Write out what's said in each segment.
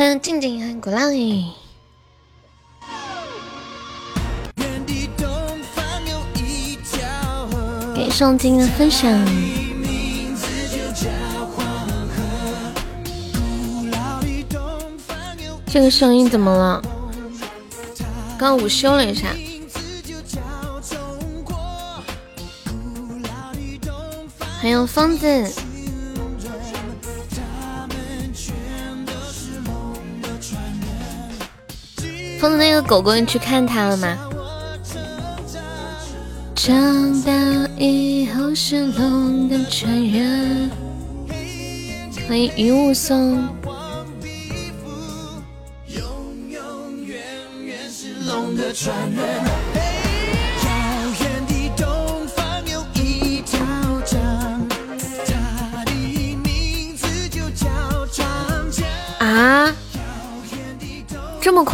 欢迎静静和鼓浪屿。给上静的分享。这个声音怎么了？刚午休了一下。欢迎疯子。疯子那个狗狗，你去看它了吗？长大以后是龙的传人。欢迎云雾松。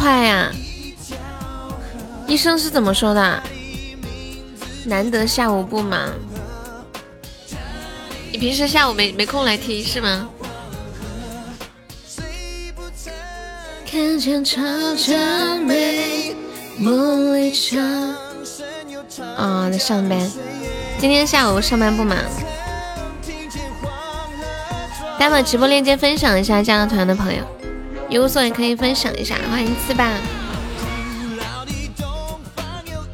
快呀？医生是怎么说的？难得下午不忙，你平时下午没没空来踢是吗？看见超着美，梦里唱。啊，在上班，今天下午上班不忙。大家把直播链接分享一下，加了团的朋友，有所也可以分享一下，欢迎四吧。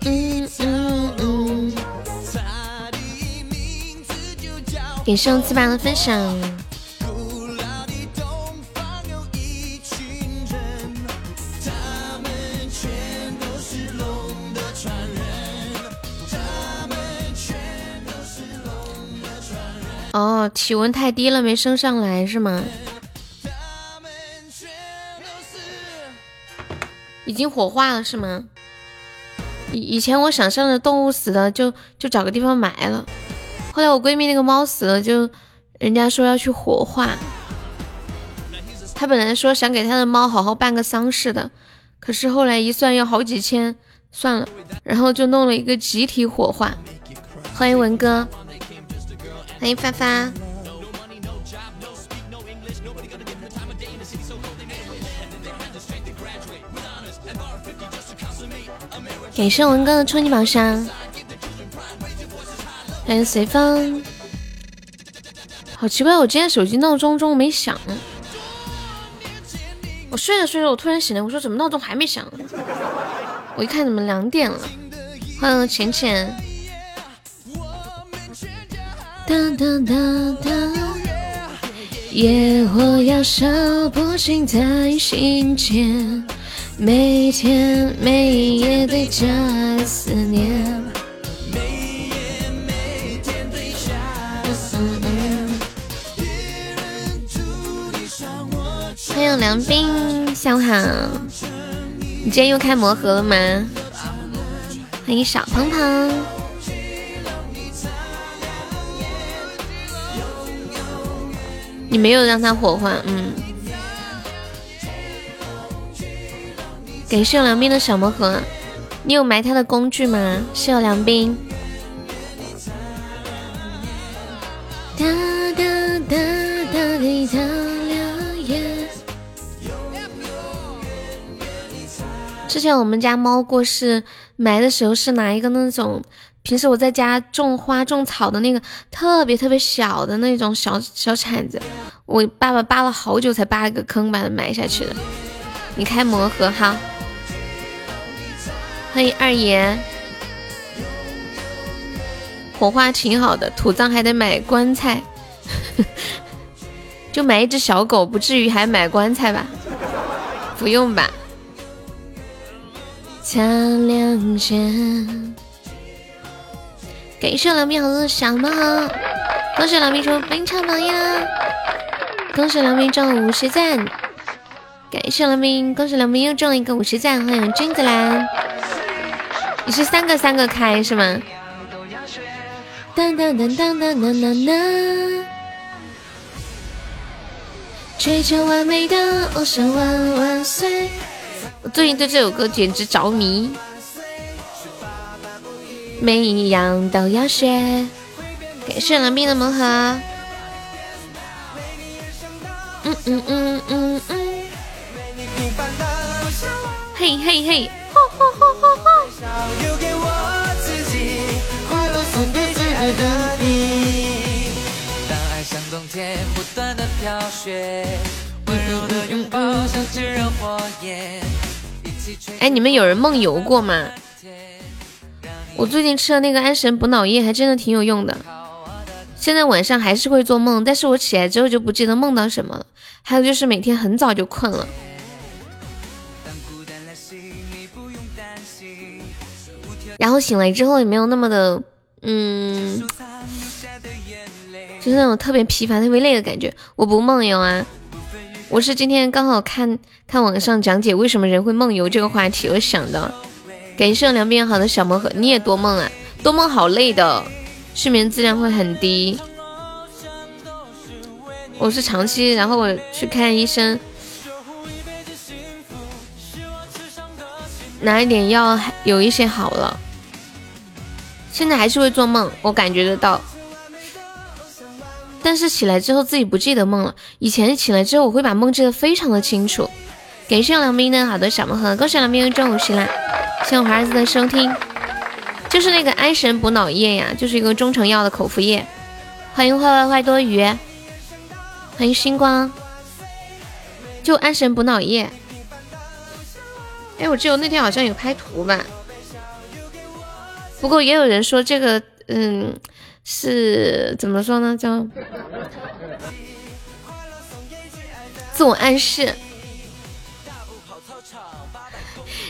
嗯嗯嗯，感谢我四爸的分享。哦，体温太低了，没升上来是吗？经火化了是吗？以以前我想象的动物死了就就找个地方埋了，后来我闺蜜那个猫死了，就人家说要去火化。她本来说想给她的猫好好办个丧事的，可是后来一算要好几千，算了，然后就弄了一个集体火化。欢迎文哥。欢迎发发，感谢文哥的初级宝箱，欢迎随风。好奇怪，我今天手机闹钟中午没响，我睡着睡着，我突然醒来，我说怎么闹钟还没响？我一看怎么两点了？欢迎浅浅。哒哒哒哒，野火燃烧不尽在心间，每天每夜对家的思念。欢迎梁斌，下午好。你今天又开魔盒了吗？欢迎小鹏鹏。你没有让他火化，嗯。感谢梁斌的小魔盒，你有埋他的工具吗？谢梁斌。哒哒哒哒滴答两眼。之前我们家猫过世，埋的时候是拿一个那种。平时我在家种花种草的那个特别特别小的那种小小铲子，我爸爸扒了好久才扒了个坑把它埋下去的。你开魔盒哈，欢迎二爷。火化挺好的，土葬还得买棺材，就买一只小狗，不至于还买棺材吧？不用吧？擦亮剑。感谢梁斌好多小猫，恭喜梁斌出本场榜呀！恭喜梁斌中了五十赞，感谢梁斌，恭喜梁斌又中了一个五十赞，欢迎君子兰，你是三个三个开是吗？当当当当当当当当，追求完美的偶像万万岁！我最近对这首歌简直着迷。每一样都要学。感谢蓝冰的魔盒。嗯嗯嗯嗯嗯。嘿嘿嘿。哎，你们有人梦游过吗？我最近吃了那个安神补脑液，还真的挺有用的。现在晚上还是会做梦，但是我起来之后就不记得梦到什么了。还有就是每天很早就困了，然后醒来之后也没有那么的，嗯，就是那种特别疲乏、特别累的感觉。我不梦游啊，我是今天刚好看看网上讲解为什么人会梦游这个话题，我想的。感谢两边好的小魔盒，你也多梦啊？多梦好累的，睡眠质量会很低。我是长期，然后我去看医生，拿一点药，有一些好了。现在还是会做梦，我感觉得到。但是起来之后自己不记得梦了。以前起来之后我会把梦记得非常的清楚。感谢梁斌的好的小魔盒，恭喜梁斌中五十啦！谢谢我儿子的收听，就是那个安神补脑液呀，就是一个中成药的口服液。欢迎坏坏坏多鱼。欢迎星光，就安神补脑液。哎，我记得那天好像有拍图吧？不过也有人说这个，嗯，是怎么说呢？叫 自我暗示。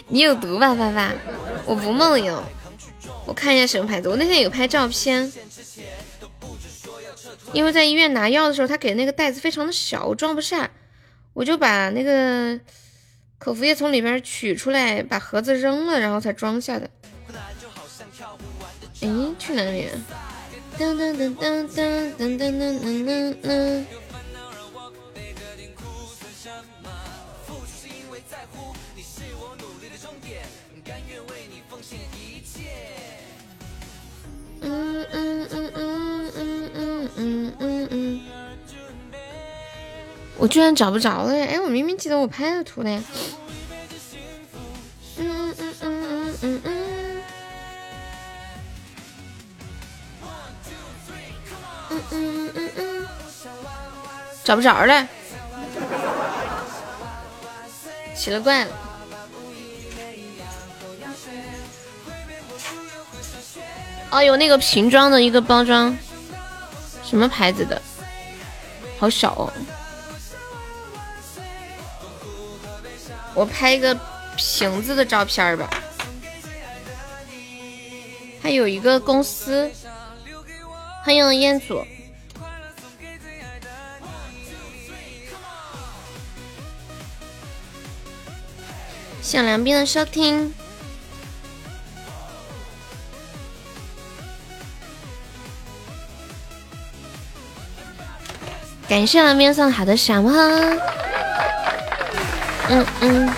你有毒吧，爸爸？我不梦游。我看一下什么牌子。我那天有拍照片。因为在医院拿药的时候，他给那个袋子非常的小，我装不下，我就把那个口服液从里边取出来，把盒子扔了，然后才装下的。哎，去哪里？噔噔噔噔噔噔噔噔噔噔。嗯嗯嗯嗯嗯嗯嗯嗯嗯，我居然找不着了！哎，我明明记得我拍的图嘞。嗯嗯嗯嗯嗯嗯嗯。嗯嗯嗯，找不着了，奇了怪了。哦，有那个瓶装的一个包装，什么牌子的？好小哦！我拍一个瓶子的照片吧。还有一个公司，欢迎彦祖，谢梁斌的收听。感谢了面送好的小猫，嗯嗯，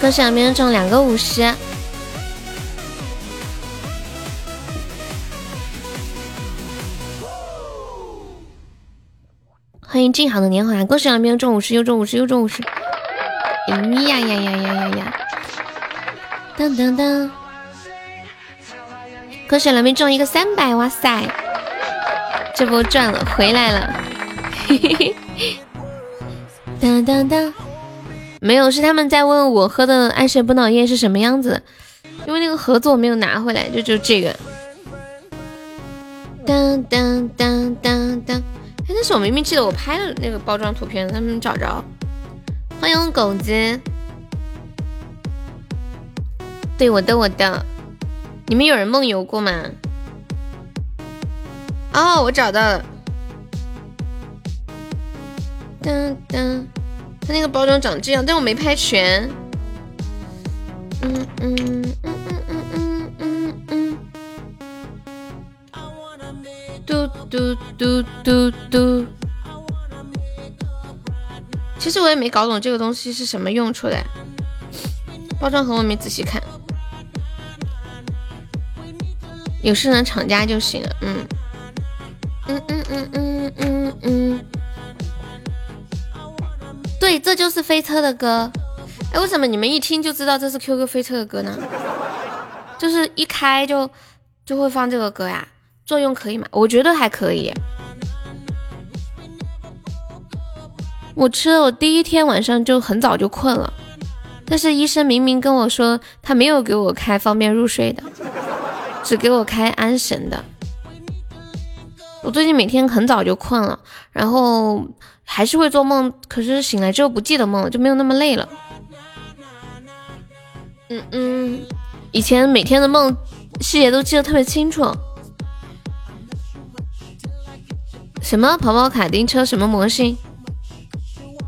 恭喜了面中两个五十，欢迎静好的年华，恭喜了面中五十又中五十又中五十，呀呀呀呀呀呀，噔噔噔，恭喜了面中一个三百，哇塞！这波赚了，回来了，嘿嘿嘿，当当当，没有，是他们在问我喝的安神补脑液是什么样子，因为那个盒子我没有拿回来，就就这个，当当当当当，哎，但是我明明记得我拍了那个包装图片，他们找着，欢迎狗子，对，我的我的，你们有人梦游过吗？哦，我找到了。噔噔，它那个包装长这样，但我没拍全。嗯嗯嗯嗯嗯嗯嗯。嘟嘟嘟嘟嘟。其实我也没搞懂这个东西是什么用处的，包装盒我没仔细看。有事呢，厂家就行了。嗯。嗯嗯嗯嗯嗯嗯，对，这就是飞车的歌。哎，为什么你们一听就知道这是 QQ 飞车的歌呢？就是一开就就会放这个歌呀？作用可以吗？我觉得还可以。我吃了，我第一天晚上就很早就困了，但是医生明明跟我说他没有给我开方便入睡的，只给我开安神的。我最近每天很早就困了，然后还是会做梦，可是醒来之后不记得梦了，就没有那么累了。嗯嗯，以前每天的梦细节都记得特别清楚。什么跑跑卡丁车？什么模型？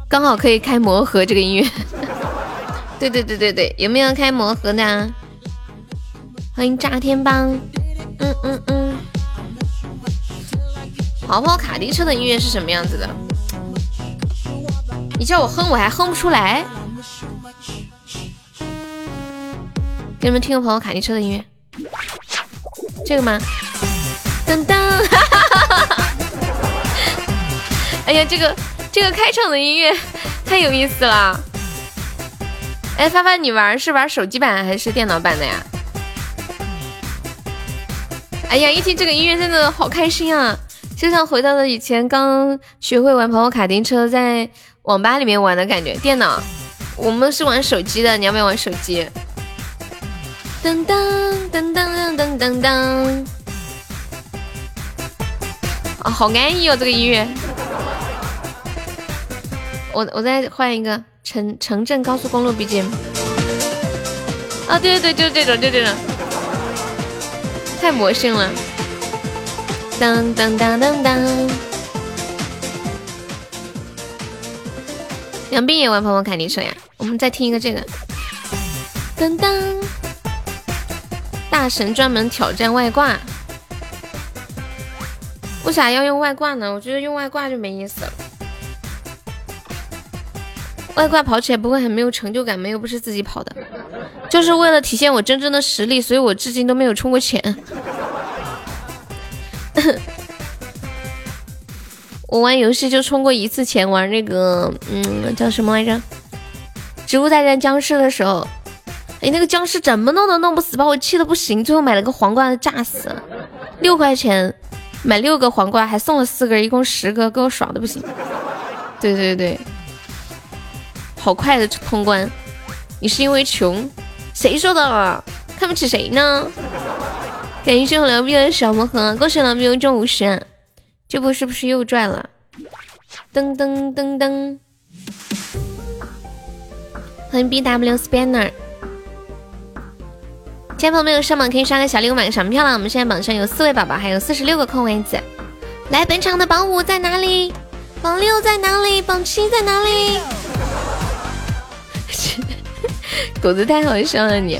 刚好可以开魔盒这个音乐，对对对对对，有没有开魔盒的？欢迎炸天帮，嗯嗯嗯，跑跑卡丁车的音乐是什么样子的？你叫我哼，我还哼不出来。给你们听个跑跑卡丁车的音乐，这个吗？噔噔，哎呀，这个。这个开场的音乐太有意思了！哎，发发，你玩是玩手机版还是电脑版的呀？哎呀，一听这个音乐真的好开心啊，就像回到了以前刚学会玩跑跑卡丁车，在网吧里面玩的感觉。电脑，我们是玩手机的，你要不要玩手机？噔噔噔噔噔噔噔！啊，好安逸哦，这个音乐。我我再换一个城城镇高速公路 BGM 啊，对对对，就这种就这种，太魔性了！当当当当当。杨斌也玩跑跑卡丁车呀，我们再听一个这个，当当，大神专门挑战外挂，为啥要用外挂呢？我觉得用外挂就没意思了。外挂跑起来不会很没有成就感吗？又不是自己跑的，就是为了体现我真正的实力，所以我至今都没有充过钱。我玩游戏就充过一次钱，玩那个嗯叫什么来着，《植物大战僵尸》的时候，哎那个僵尸怎么弄都弄不死，把我气的不行，最后买了个皇冠炸死，六块钱买六个皇冠，还送了四个，一共十个，给我爽的不行。对对对。好快的通关，你是因为穷？谁说的？看不起谁呢？感谢我梁斌的小魔盒，恭喜梁斌中五十，这波是不是又赚了？噔噔噔噔！欢迎 B W Spanner，亲爱的朋友上榜可以刷个小礼物买个赏票了。我们现在榜上有四位宝宝，还有四十六个空位子。来，本场的榜五在哪里？榜六在哪里？榜七在哪里？狗子太好笑了，你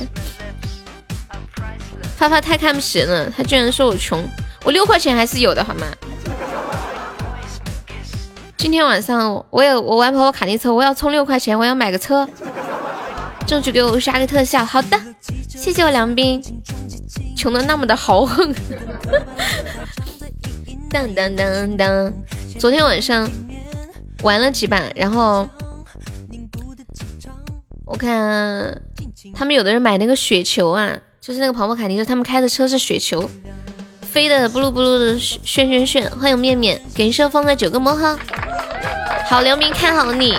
发发太看不起人了，他居然说我穷，我六块钱还是有的好吗？今天晚上我有我玩跑跑卡丁车，我要充六块钱，我要买个车，争取给我刷个特效。好的，谢谢我梁斌，穷的那么的豪横。当当当当，昨天晚上玩了几把，然后。我看他们有的人买那个雪球啊，就是那个跑跑卡丁车，他们开的车是雪球，飞的布噜布噜的炫炫炫。欢迎面面，感谢放在九个魔盒。好，梁明看好你，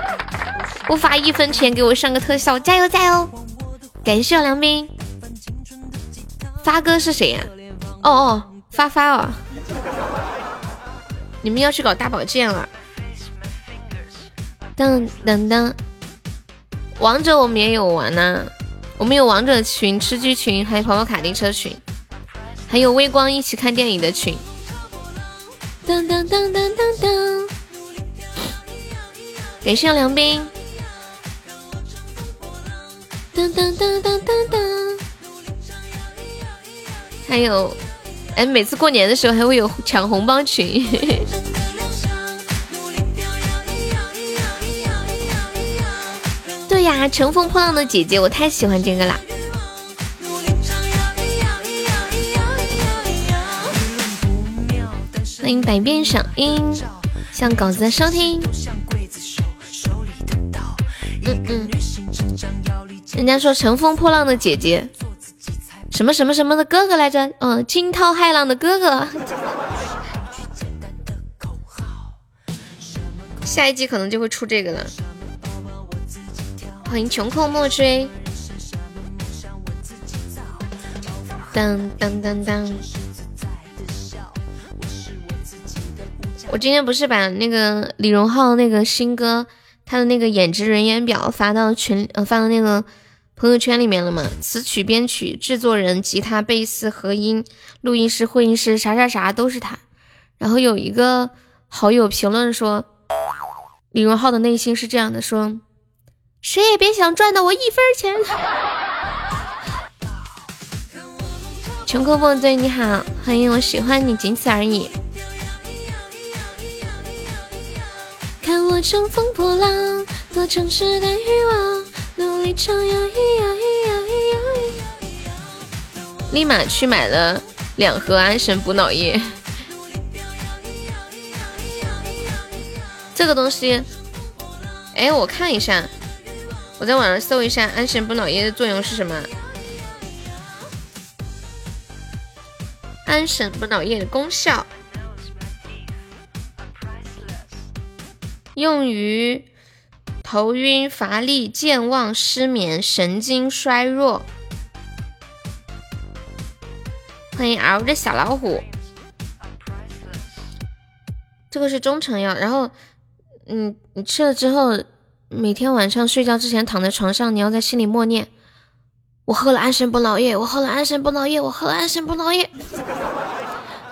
不发一分钱给我上个特效，加油加油！感谢梁斌，发哥是谁呀？哦哦，发发哦，你们要去搞大保健了。噔噔噔。王者我们也有玩呢，我们有王者群、吃鸡群，还有跑跑卡丁车群，还有微光一起看电影的群。噔噔噔噔噔噔，感谢梁斌。噔噔噔噔噔噔，还有，哎，每次过年的时候还会有抢红包群。对呀，乘风破浪的姐姐，我太喜欢这个啦！欢迎百变响音，向稿子的收听。嗯嗯，人家说乘风破浪的姐姐，什么什么什么的哥哥来着？嗯，惊涛骇浪的哥哥。下一季可能就会出这个了。欢迎穷寇莫追。当当当当。我今天不是把那个李荣浩那个新歌他的那个演职人员表发到群呃发到那个朋友圈里面了吗？词曲编曲制作人吉他贝斯和音录音师混音师啥啥啥都是他。然后有一个好友评论说，李荣浩的内心是这样的：说谁也别想赚到我一分钱。穷寇莫追，你好，欢迎，我喜欢你，仅此而已。看我乘风破浪，多城市的欲望，努力唱呀咿呀咿呀咿呀立马去买了两盒安神补脑液。这个东西，哎，我看一下，我在网上搜一下安神补脑液的作用是什么？安神补脑液的功效。用于头晕、乏力、健忘、失眠、神经衰弱。欢迎熬着小老虎，这个是中成药。然后，嗯，你吃了之后，每天晚上睡觉之前躺在床上，你要在心里默念：我喝了安神补脑液，我喝了安神补脑液，我喝了安神补脑液，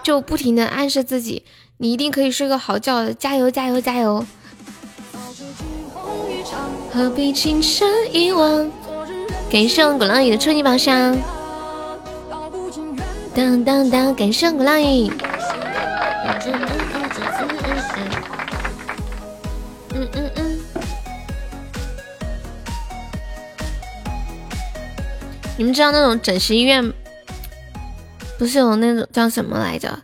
就不停的暗示自己，你一定可以睡个好觉的，加油，加油，加油！何必轻声遗忘？感谢我鼓浪屿的初级宝箱。当当当！感谢鼓浪屿。你们知道那种整形医院不是有那种叫什么来着？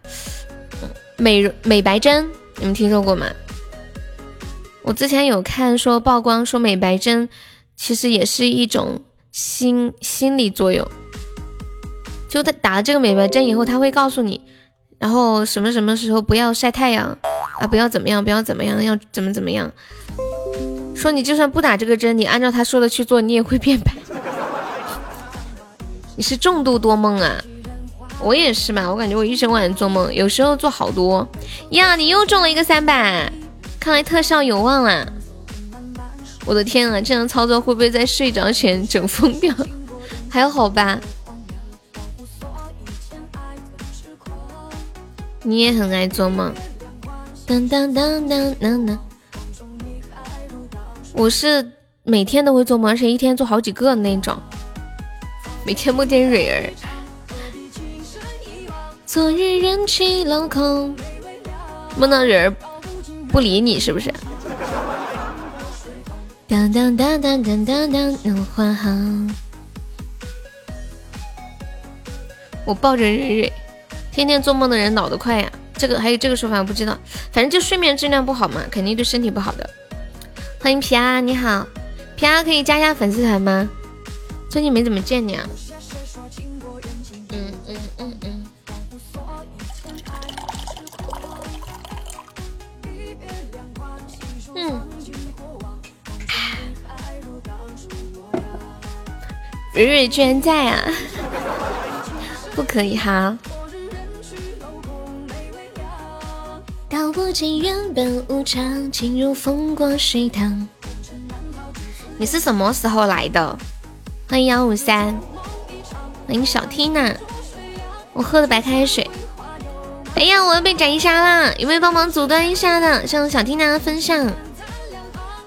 美美白针，你们听说过吗？我之前有看说曝光说美白针其实也是一种心心理作用，就他打了这个美白针以后，他会告诉你，然后什么什么时候不要晒太阳啊，不要怎么样，不要怎么样，要怎么怎么样。说你就算不打这个针，你按照他说的去做，你也会变白。你是重度多梦啊？我也是嘛，我感觉我一整晚做梦，有时候做好多呀。你又中了一个三百。看来特效有望啦！我的天啊，这样操作会不会在睡着前整疯掉？还好吧？你也很爱做梦。当当当当当当。我是每天都会做梦，而且一天做好几个那种。每天梦见蕊儿。昨日人去楼空，梦到蕊儿。不理你是不是？当当当当当当当，能换好。我抱着蕊蕊，天天做梦的人脑子快呀。这个还有这个说法，我不知道。反正就睡眠质量不好嘛，肯定对身体不好的。欢迎皮阿，你好，皮阿可以加一下粉丝团吗？最近没怎么见你啊。嗯嗯嗯。嗯。嗯。蕊蕊居然在啊！不可以哈！道不尽缘本无常，情如风过水淌。你是什么时候来的？欢迎幺五三，欢迎小 T 呢。我喝的白开水。哎呀，我要被斩杀了！有没有帮忙阻断一下的？向小 T 呢分享。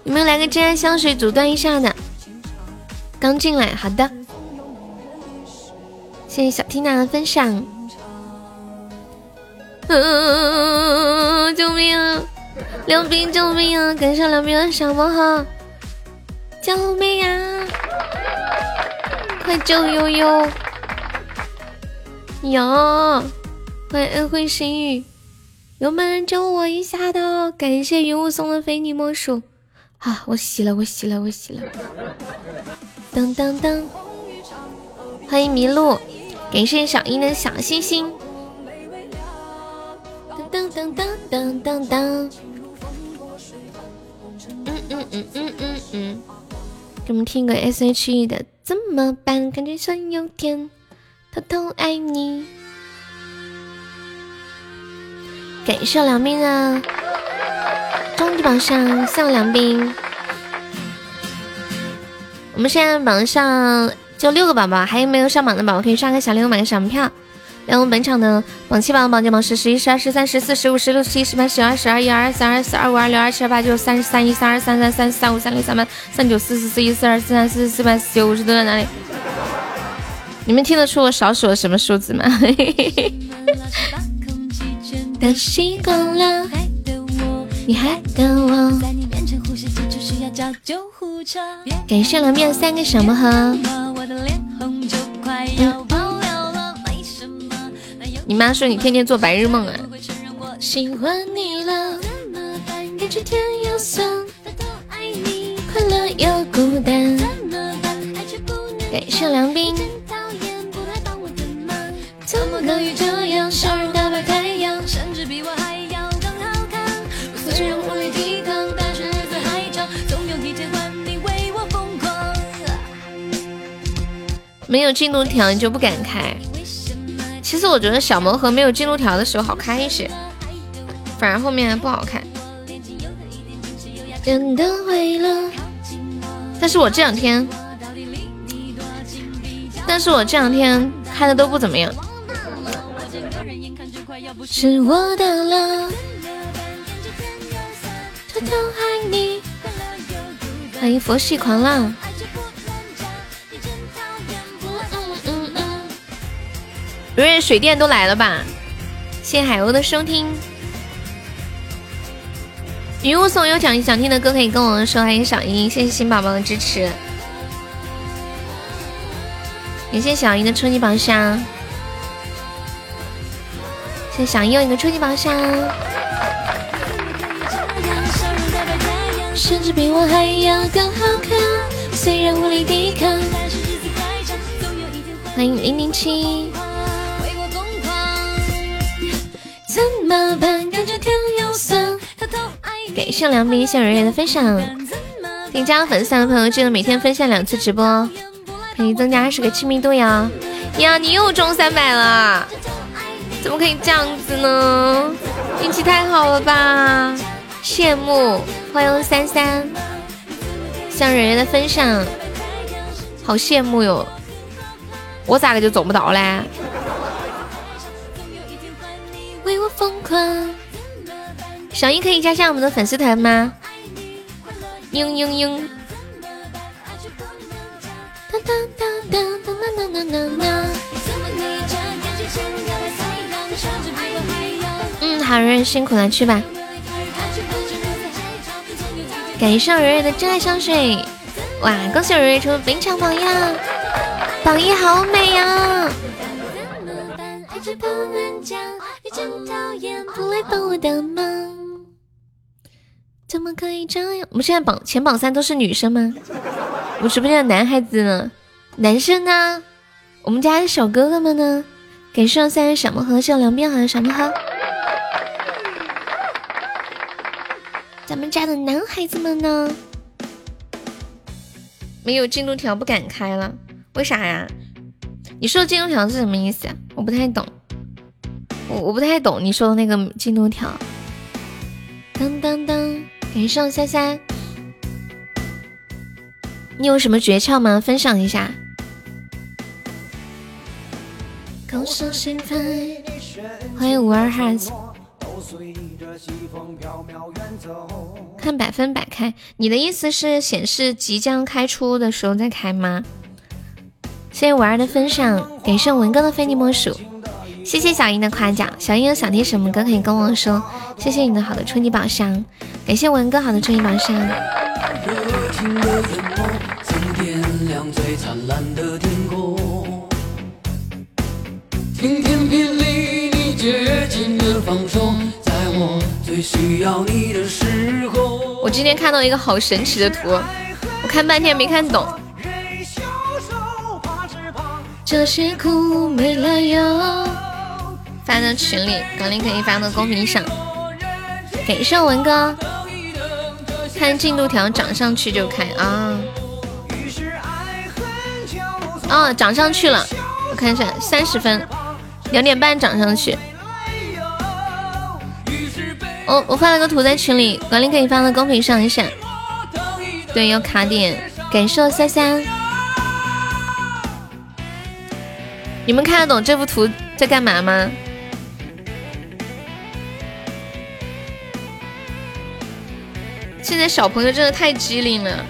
有没有来个真爱香水阻断一下的？刚进来，好的，谢谢小缇娜的分享。嗯，救命啊！梁斌，救命啊！感谢梁斌的小魔盒，救命啊！快救悠悠！有，欢迎恩惠心语，有没有人救我一下的？感谢云雾送的非你莫属。好，我洗了，我洗了，我洗了。噔噔噔，欢迎迷路，感谢小英的小心心。噔噔噔噔噔噔，嗯嗯嗯嗯嗯嗯，给我们听个 S.H.E 的怎么办？感觉像有点偷偷爱你。感谢梁斌的终极榜上向梁斌。我们现在榜上就六个宝宝，还有没有上榜的宝宝可以刷个小礼物买个小门票。然后本场的榜七榜、榜九榜十、十一、十二、十三、十四、十五、十六、十七、十八、十九、二十、二一、二二、三二、四二五、二六、二七、二八、九三十三、一三二、三三、三、三五、三六、三八、三九、四四、四一、四二、四三、四四、四八、四九、五十都在哪里？你们听得出我少数了什么数字吗？你还等我？感谢了面三个小魔盒。你妈说你天天做白日梦啊？喜欢你了，感觉甜又酸，快乐又孤单。感谢梁斌。怎么可以这样？小人打败太阳，甚至比我还要更好看。我虽然无力抵抗，但是日子还长，总有一天换你为我疯狂。没有进度条你就不敢开。其实我觉得小魔盒没有进度条的时候好看一些，反而后面不好看。真的为了，但是我这两天，但是我这两天开的都不怎么样。是我的了，偷偷爱你。欢迎佛系狂浪。瑞瑞水电都来了吧？谢谢海鸥的收听。云雾送有奖想听的歌可以跟我说，欢迎小英，谢谢新宝宝的支持。感谢小英的初级宝箱，谢谢小英又一个初级宝箱。甚至比我还要更好看，虽然无力抵抗，欢迎零零七。怎么办？感觉甜又酸。感谢梁斌谢蕊蕊的分享。添加粉丝团的朋友记得每天分享两次直播，可以增加二十个亲密度呀。呀，你又中三百了，怎么可以这样子呢？运气太好了吧！羡慕，欢迎三三，向蕊蕊的分享，好羡慕哟。我咋个就中不到嘞？为我疯狂，小英可以加上我们的粉丝团吗？嘤嘤嘤！嗯，好人辛苦了，去吧。感谢蕊蕊的真爱香水，哇！恭喜蕊蕊成为本场榜样，榜一好美呀！是不能讲，你真讨厌，不来帮我的忙怎么可以这样？我们现在榜前榜三都是女生吗？我直播间的男孩子呢？男生呢？我们家的小哥哥们呢？感谢三人小魔盒，谢两边好的小魔盒。咱们家的男孩子们呢？没有进度条不敢开了，为啥呀？你说的进度条是什么意思啊？我不太懂。我我不太懂你说的那个进度条。当当当，感谢三三，你有什么诀窍吗？分享一下。欢迎五二哈子。看百分百开，你的意思是显示即将开出的时候再开吗？谢谢五二的分享，感谢文哥的非你莫属。谢谢小英的夸奖，小英有想听什么歌可以跟我说。谢谢你的好的初级宝箱，感谢文哥好的初级宝箱。我今天看到一个好神奇的图，我看半天没看懂。这些苦没来由。发到群里，管理可以发到公屏上。感谢文哥，看进度条涨上去就开啊。哦，涨上去了，我看一下，三十分，两点半涨上去。我我发了个图在群里，管理可以发到公屏上一下。对，要卡点。感谢三三。你们看得懂这幅图在干嘛吗？现在小朋友真的太机灵了。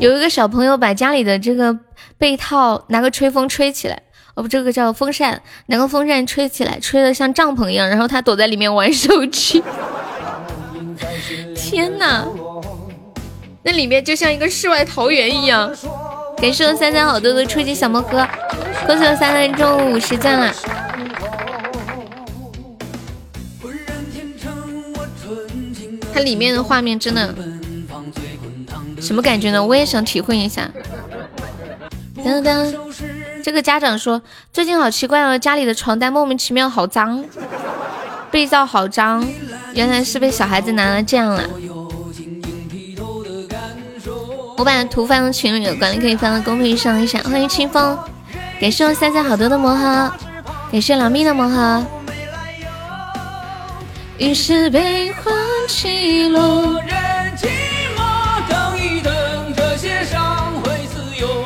有一个小朋友把家里的这个被套拿个吹风吹起来，哦不，这个叫风扇，拿个风扇吹起来，吹的像帐篷一样，然后他躲在里面玩手机。天哪，那里面就像一个世外桃源一样。感谢我三三好多的初级小魔盒，恭喜我三三中五十赞了。它里面的画面真的什么感觉呢？我也想体会一下。噔噔，这个家长说最近好奇怪哦，家里的床单莫名其妙好脏，被罩好脏，原来是被小孩子拿来这样了。我把图发到群里了，管理可以发到公屏上一下。欢迎清风，感谢我三三好多的魔盒，感谢老蜜的魔盒。于是悲欢起落。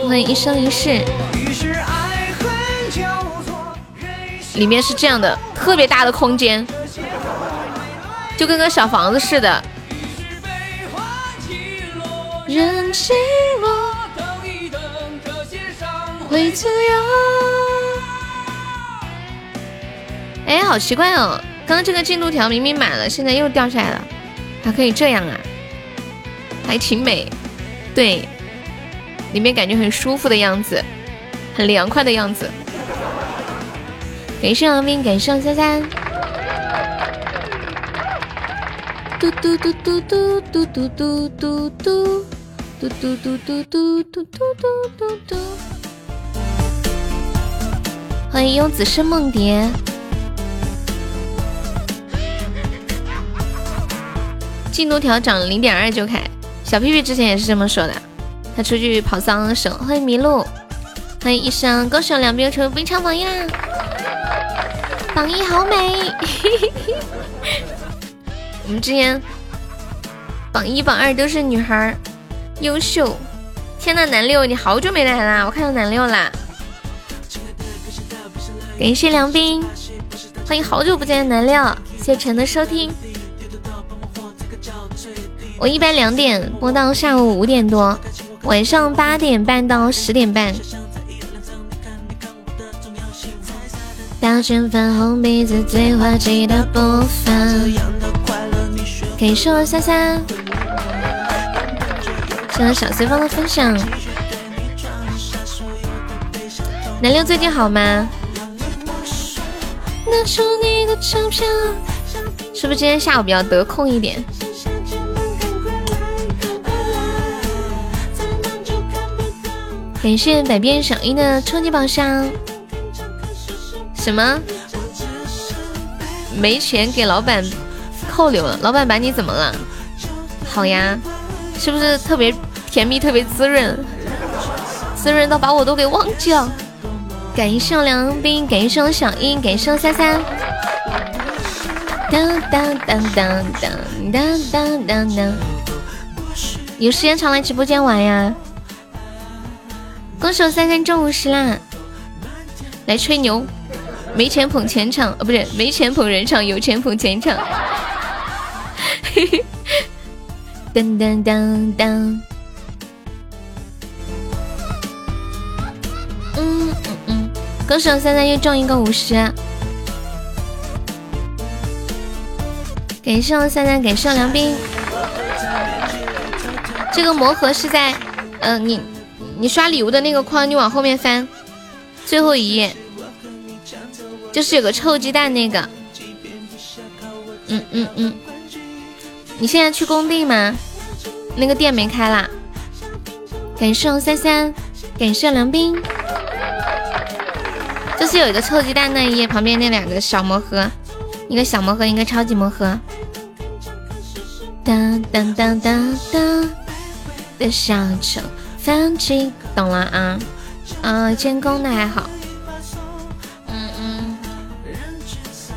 欢迎一生一世。里面是这样的，特别大的空间，就跟个小房子似的。人等一等，这些伤会自由。哎，好奇怪哦！刚刚这个进度条明明满了，现在又掉下来了，还可以这样啊？还挺美，对，里面感觉很舒服的样子，很凉快的样子。感谢王斌，感谢三三。嘟嘟嘟嘟嘟嘟嘟嘟嘟嘟。嘟嘟嘟嘟嘟嘟嘟嘟嘟嘟！欢迎庸子是梦蝶。进度条涨了零点二就开，小屁屁之前也是这么说的。他出去跑丧手。欢迎麋鹿，欢迎医生，恭喜两边成为冰场榜一啦！榜一好美。我们之前榜一、榜二都是女孩。优秀！天呐，南六，你好久没来啦！我看到南六啦。感谢梁斌，欢迎好久不见的南六，谢陈的收听。我一般两点播到下午五点多，晚上八点半到十点半。大卷粉红鼻子最滑稽的部分。感谢我三三。谢谢小随风的分享。南六最近好吗？是不是今天下午比较得空一点？感谢百变小樱的超级宝箱。什么？没钱给老板扣留了？老板把你怎么了？好呀，是不是特别？甜蜜特别滋润，滋润到把我都给忘记了。感谢梁斌，感谢小英，感谢三三。当当当当当当当当。有时间常来直播间玩呀。恭喜我三三中五十啦！来吹牛，没钱捧钱场，哦不是，没钱捧人场，有钱捧钱场。嘿嘿。噔噔噔噔。嗯嗯嗯，恭喜我三三又中一个五十，感谢我三三，感谢我梁斌。这个魔盒是在，嗯，你你刷礼物的那个框，你往后面翻，最后一页，就是有个臭鸡蛋那个。嗯嗯嗯，你现在去工地吗？那个店没开啦。感谢三三，感谢梁斌。就是有一个臭鸡蛋那一页旁边那两个小魔盒，一个小魔盒，一个超级魔盒。当当当当当的小丑放弃，懂了啊？嗯，监工的还好。嗯嗯，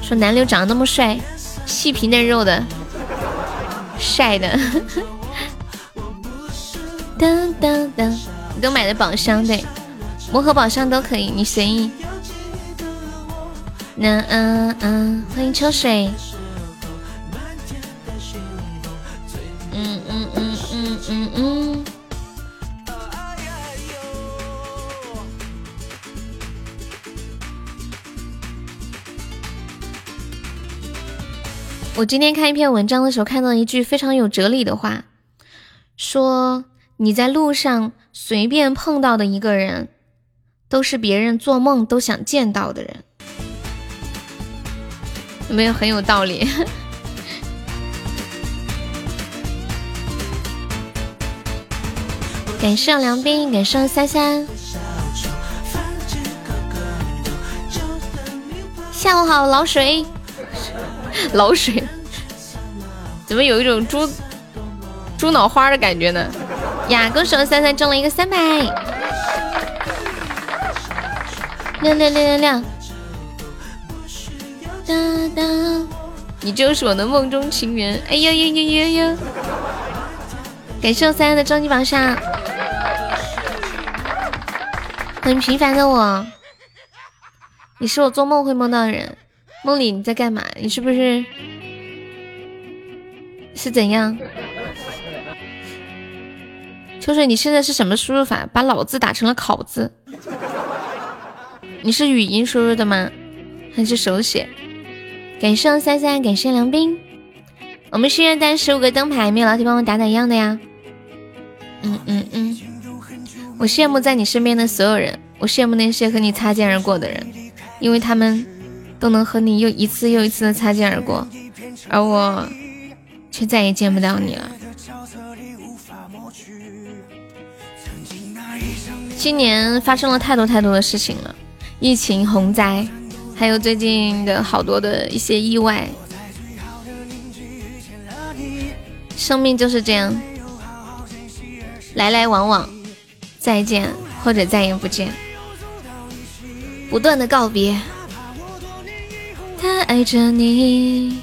说南流长得那么帅，细皮嫩肉的，晒的。当当当，你都买的宝箱对，魔盒宝箱都可以，你随意。那嗯嗯，欢迎秋水。嗯嗯嗯嗯嗯嗯。我今天看一篇文章的时候，看到一句非常有哲理的话，说你在路上随便碰到的一个人，都是别人做梦都想见到的人。有没有很有道理？感谢梁斌，感谢三三。下午好，老水，老水，怎么有一种猪猪脑花的感觉呢？呀，恭喜我三三中了一个三百，亮亮亮亮亮。哒哒，你就是我的梦中情缘。哎呦呦呦呦呦！感谢我三三的终极榜上，很平凡的我，你是我做梦会梦到的人。梦里你在干嘛？你是不是是怎样？秋水，你现在是什么输入法？把老字打成了考字？你是语音输入的吗？还是手写？感谢三三，感谢梁斌。我们心愿单十五个灯牌，没有老铁帮我打打样的呀。嗯嗯嗯，我羡慕在你身边的所有人，我羡慕那些和你擦肩而过的人，因为他们都能和你又一次又一次的擦肩而过，而我却再也见不到你了。今年发生了太多太多的事情了，疫情、洪灾。还有最近的好多的一些意外，生命就是这样，来来往往，再见或者再也不见，不断的告别。爱着你。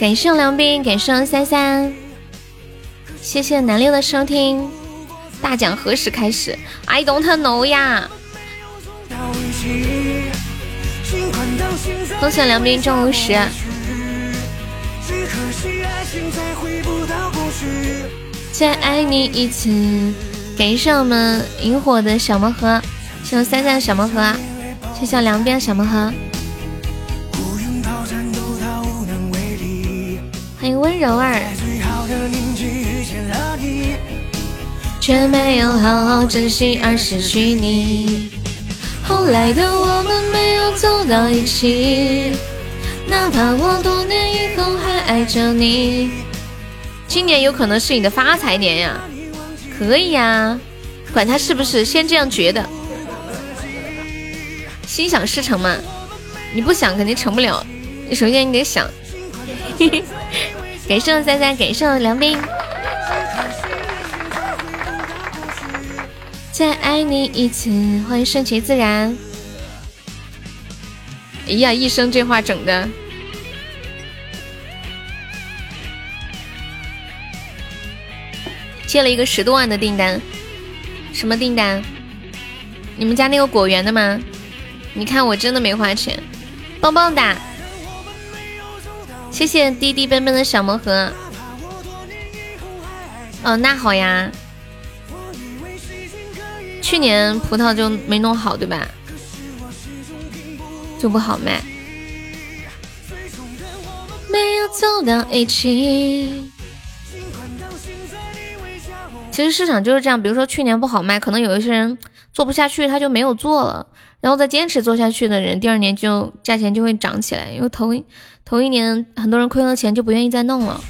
感谢梁斌，感谢三三，谢谢南六的收听。大奖何时开始？I don't know 呀。恭喜梁斌中五十，再爱你一次。感谢我们萤火的小魔盒，谢谢三三的小魔盒，谢谢梁斌的小魔盒。欢迎温柔儿，却没有好好珍惜而失去你。后来的我们没有走到一起，哪怕我多年以后还爱着你。今年有可能是你的发财年呀，可以呀，管他是不是，先这样觉得。心想事成嘛，你不想肯定成不了，你首先你得想。感谢三三，感谢梁斌。再爱你一次，欢迎顺其自然。哎呀，一生这话整的，接了一个十多万的订单，什么订单？你们家那个果园的吗？你看我真的没花钱，棒棒哒！谢谢滴滴奔奔的小魔盒。哦，那好呀。去年葡萄就没弄好，对吧？就不好卖。没有走到一起。其实市场就是这样，比如说去年不好卖，可能有一些人做不下去他就没有做了，然后再坚持做下去的人，第二年就价钱就会涨起来，因为头头一年很多人亏了钱就不愿意再弄了。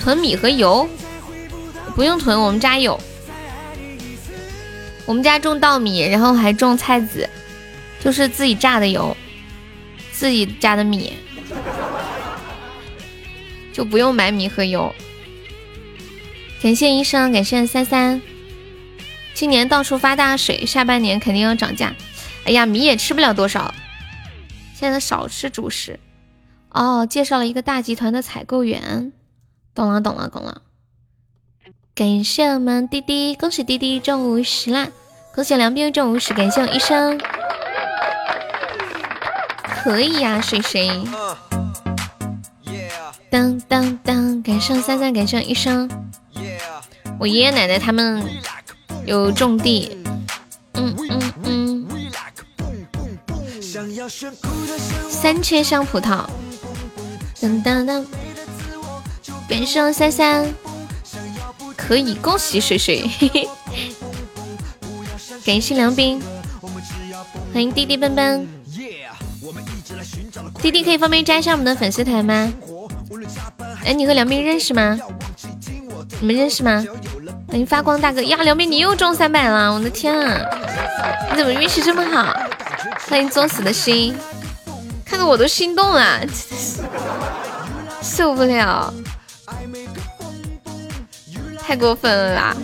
囤米和油不用囤，我们家有，我们家种稻米，然后还种菜籽，就是自己榨的油，自己榨的米，就不用买米和油。感谢医生，感谢三三。今年到处发大水，下半年肯定要涨价。哎呀，米也吃不了多少，现在少吃主食。哦，介绍了一个大集团的采购员，懂了，懂了，懂了。感谢我们滴滴，恭喜滴滴中五十啦！恭喜梁斌中五十，感谢我医生。可以呀，水水。当当当，感谢三三，感谢医生。我爷爷奶奶他们有种地，嗯嗯嗯。三千香葡萄，当当当。感谢三三，可以恭喜水水，感谢梁斌，欢迎滴滴奔奔。滴滴可以方便加一下我们的粉丝团吗？哎，你和梁斌认识吗？你们认识吗？欢迎发光大哥呀，梁斌你又中三百了，我的天啊！你怎么运气这么好？欢迎作死的心，看得我都心动了，受不了，太过分了啦！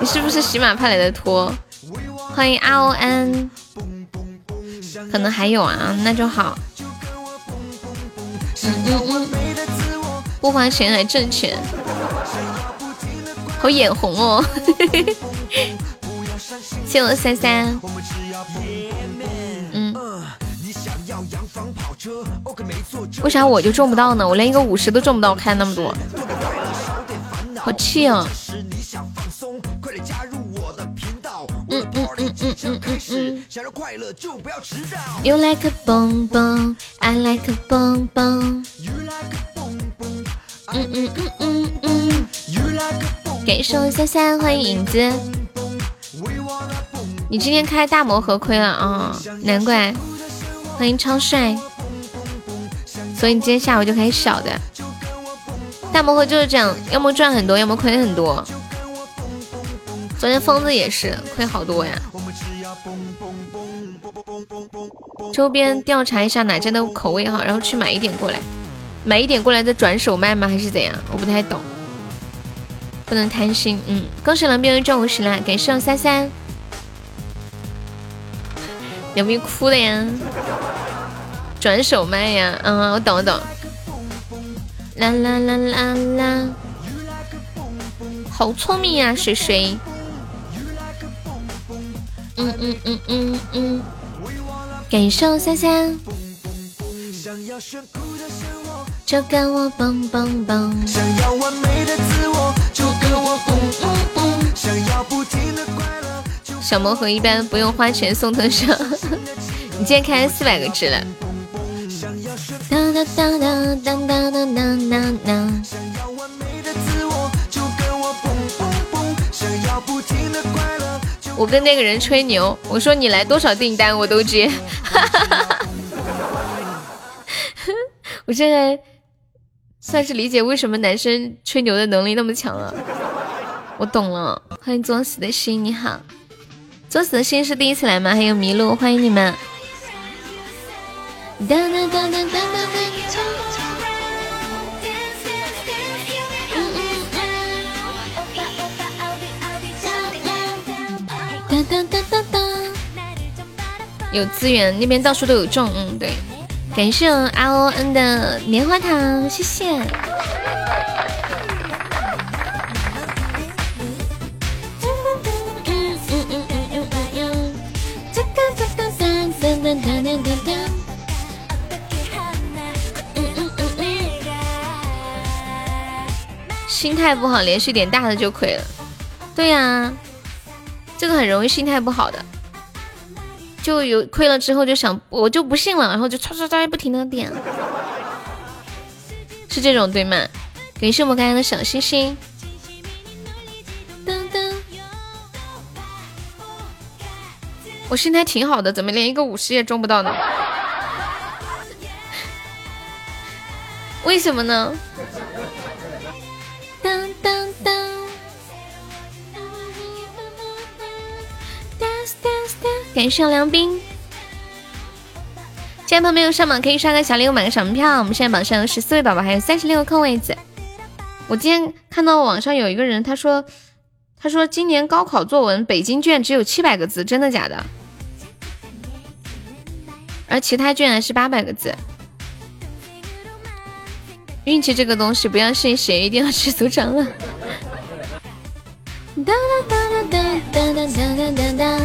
你是不是喜马派来的托？欢迎 R O N，可能还有啊，那就好。不花钱还挣钱。好眼红哦，谢我三三。为啥我就中不到呢？我连一个五十都中不到，开那么多，好气啊！嗯嗯嗯嗯嗯嗯嗯。You like a bonbon, I like a. 嗯嗯嗯嗯嗯。感谢我三三，欢迎影子。你今天开大魔盒亏了啊，难怪。欢迎超帅。所以你今天下午就开始小的。大魔盒就是这样，要么赚很多，要么亏很多。昨天疯子也是亏好多呀。周边调查一下哪家的口味好，然后去买一点过来，买一点过来再转手卖吗？还是怎样？我不太懂。不能贪心，嗯，恭喜狼兵中五十啦，感谢三三，有没有哭的呀？转手卖呀，嗯，我懂我懂。啦啦啦啦啦，好聪明呀，水水。嗯嗯嗯嗯嗯，感受三三。就跟我蹦蹦蹦。小魔盒一般不用花钱送特效，你今天开四百个值了。我跟那个人吹牛，我说你来多少订单我都接。哈哈哈哈我现在。算是理解为什么男生吹牛的能力那么强了，我懂了。欢迎作死的心，你好，作死的心是第一次来吗？还有麋鹿，欢迎你们。有资源，那边到处都有种，嗯，对。感谢 R O N 的棉花糖，谢谢。心态不好，连续点大的就亏了。对呀，这个很容易心态不好的。就有亏了之后就想我就不信了，然后就唰唰唰不停的点，是这种对吗？感谢我们刚刚的小星星。噔噔，我心态挺好的，怎么连一个五十也中不到呢？为什么呢？感谢梁斌。现在朋友没有上榜，可以刷个小礼物，买个小门票。我们现在榜上有十四位宝宝，还有三十六个空位子。我今天看到网上有一个人，他说，他说今年高考作文北京卷只有七百个字，真的假的？而其他卷是八百个字。运气这个东西不要信邪，一定要去组长了。哒哒哒哒哒哒哒哒哒。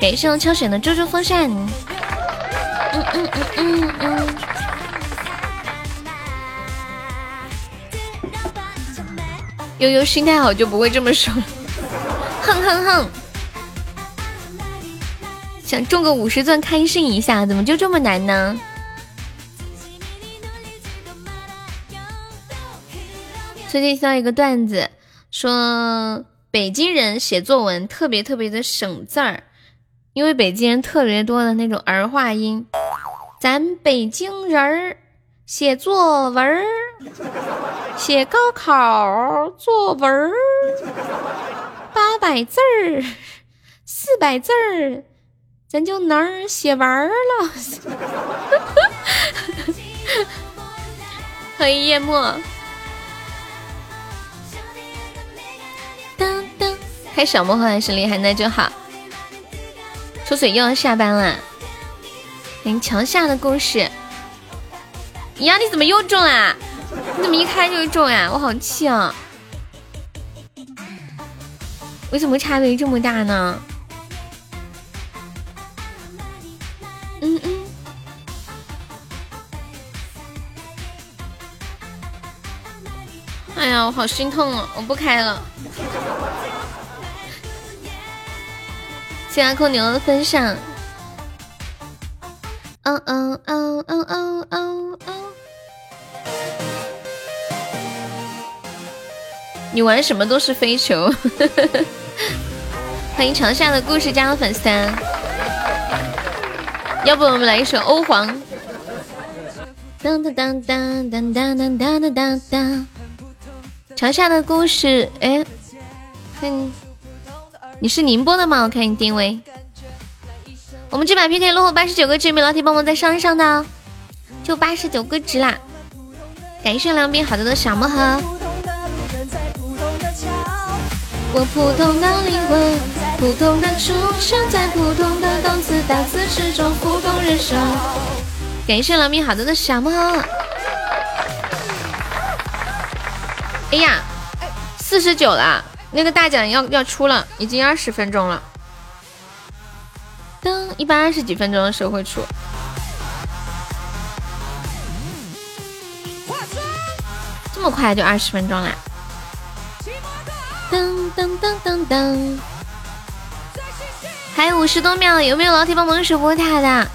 感谢我秋选的猪猪风扇。嗯嗯嗯嗯嗯。悠悠心态好就不会这么说。哼哼哼。想中个五十钻开心一下，怎么就这么难呢？最近听到一个段子，说北京人写作文特别特别的省字儿。因为北京人特别多的那种儿化音，咱北京人儿写作文儿，写高考作文儿，八百字儿，四百字儿，咱就能儿写完了。欢迎夜幕。当当，开小魔盒还是厉害，那就好。出水又要下班了，欢迎桥下的故事。呀，你怎么又中啊？你怎么一开就中呀？我好气啊！为什么差别这么大呢？嗯嗯。哎呀，我好心痛啊！我不开了。谢谢空牛的分享。哦哦哦哦哦哦哦！你玩什么都是飞球。欢迎长夏的故事加入粉丝团。要不我们来一首欧皇。当当当当当当当当当当。长夏的故事，哎，看。你是宁波的吗？我看你定位。我们这把 PK 落后八十九个值，没老铁帮忙再上一上的，就八十九个值啦！感谢梁斌好多的小魔盒。我普通的灵魂，普通的出生在普通的档次，大自始终普通人生。感谢梁斌好多的小魔盒。哎呀，四十九了。那个大奖要要出了，已经二十分钟了。噔，一般二十几分钟的时候会出。这么快就二十分钟了？噔噔噔噔噔，还有五十多秒，有没有老铁帮忙守波塔的？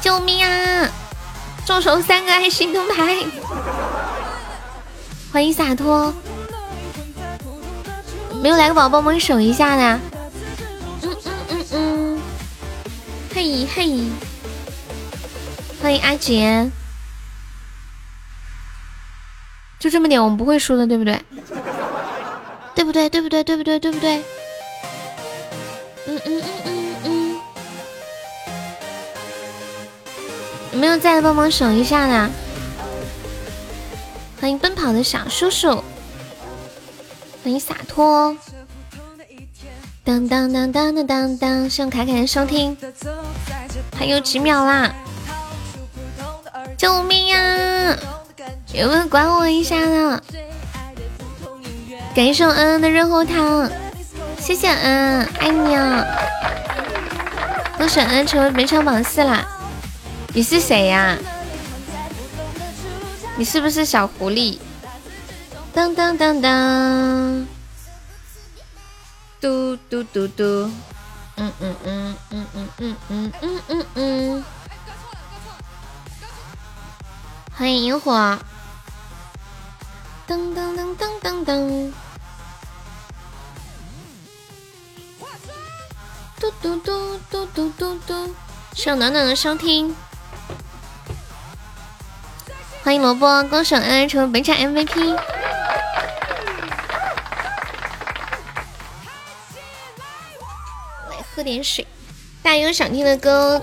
救命啊！众筹三个爱心灯牌，欢迎洒脱。没有来个宝宝帮忙守一下的，嗯嗯嗯嗯，嘿嘿，欢迎阿杰，就这么点，我们不会输的，对不对？对不对？对不对？对不对？对不对？嗯嗯嗯嗯嗯，有没有在的帮忙守一下的？欢迎奔跑的小叔叔。欢迎洒脱，当当当当当当当，谢凯凯的收听，还有几秒啦！救命呀！有没有管我一下的？感谢我恩恩的热乎汤，谢谢恩恩，爱你啊！恭喜恩恩成为本场榜四啦！你是谁呀？你是不是小狐狸？当当当当，嘟嘟嘟嘟，嗯嗯嗯嗯嗯嗯嗯嗯嗯嗯，欢迎萤火，噔噔噔噔噔噔，嘟嘟嘟嘟嘟嘟嘟，谢暖暖的收听，欢迎萝卜，恭喜安安成为本场 MVP。来喝点水，大家有想听的歌，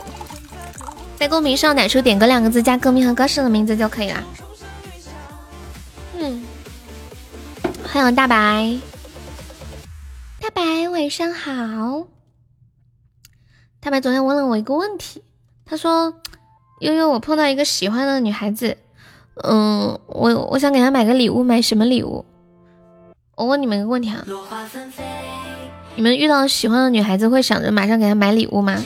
在公屏上打出“点歌”两个字，加歌名和歌手的名字就可以了。嗯，欢迎大白，大白晚上好。大白昨天问了我一个问题，他说：“悠悠，我碰到一个喜欢的女孩子，嗯，我我想给他买个礼物，买什么礼物？”我问你们一个问题啊，你们遇到喜欢的女孩子会想着马上给她买礼物吗？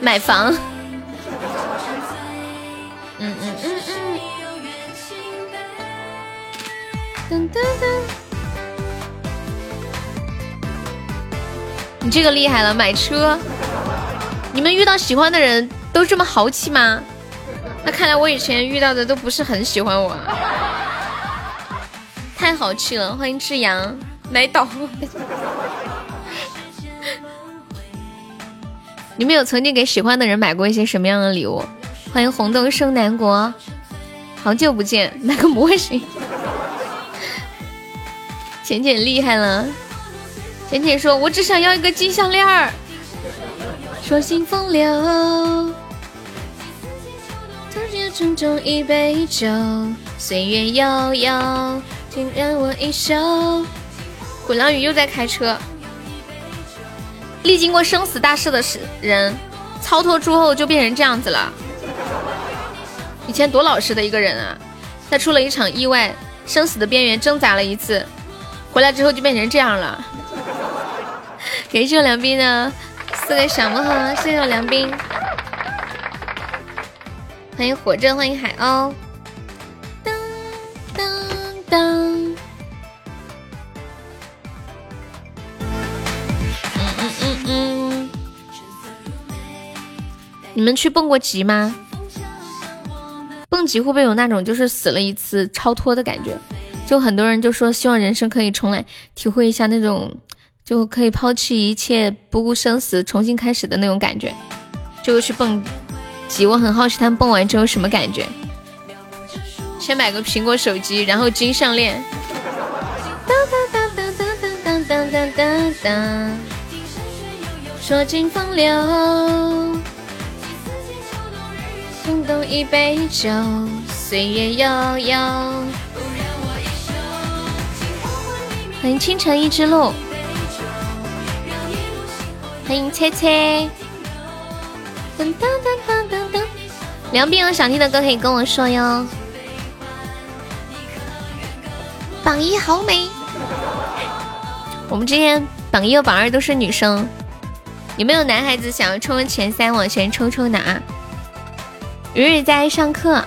买房。嗯嗯嗯嗯。噔噔噔。你这个厉害了，买车！你们遇到喜欢的人都这么豪气吗？那看来我以前遇到的都不是很喜欢我，太豪气了！欢迎志阳来捣。你们有曾经给喜欢的人买过一些什么样的礼物？欢迎红豆生南国，好久不见，那个模型，浅浅厉害了。浅浅说：“我只想要一个金项链儿。”说心风流，突然匆匆一杯酒，岁月悠悠，请让我一首。滚浪雨又在开车，历经过生死大事的是人，操脱之后就变成这样子了。以前多老实的一个人啊，他出了一场意外，生死的边缘挣扎了一次，回来之后就变成这样了。感谢我梁斌的四个小魔盒，谢谢我梁斌，欢迎火正，欢迎海鸥，当当当，嗯嗯嗯嗯，你们去蹦过极吗？蹦极会不会有那种就是死了一次超脱的感觉？就很多人就说希望人生可以重来，体会一下那种。就可以抛弃一切，不顾生死重新开始的那种感觉，就去蹦极。我很好奇他们蹦完之后什么感觉。先买个苹果手机，然后金项链。欢迎清晨一只鹿。欢迎切切，噔噔噔噔噔噔。梁斌有想听的歌可以跟我说哟。榜一好美，我们今天榜一和榜二都是女生，有没有男孩子想要冲前三往前冲冲的啊？日日在上课。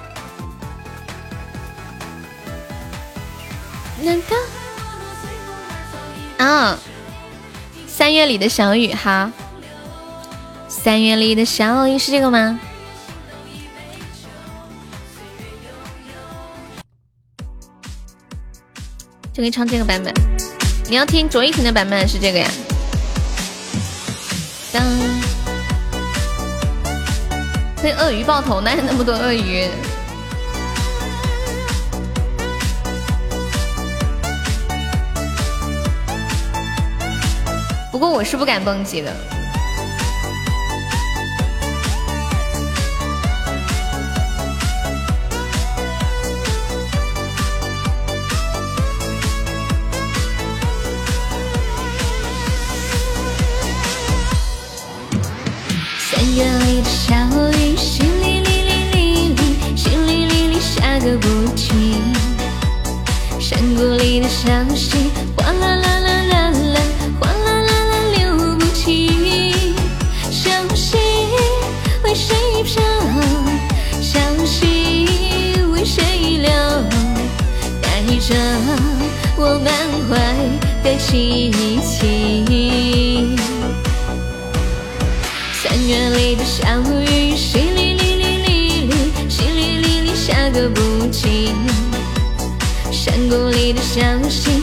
难道？啊。三月里的小雨，哈。三月里的小雨是这个吗？就可以唱这个版本。你要听卓依婷的版本是这个呀？当。被鳄鱼爆头，哪有那么多鳄鱼？不过我是不敢蹦极的。三月里的小雨，淅沥沥沥沥沥，淅沥沥沥下个不停。山谷里的小溪，哗啦啦啦。着我满怀的激情。三月里的小雨，淅沥沥沥沥沥，淅沥沥沥下个不停。山山谷里的小溪，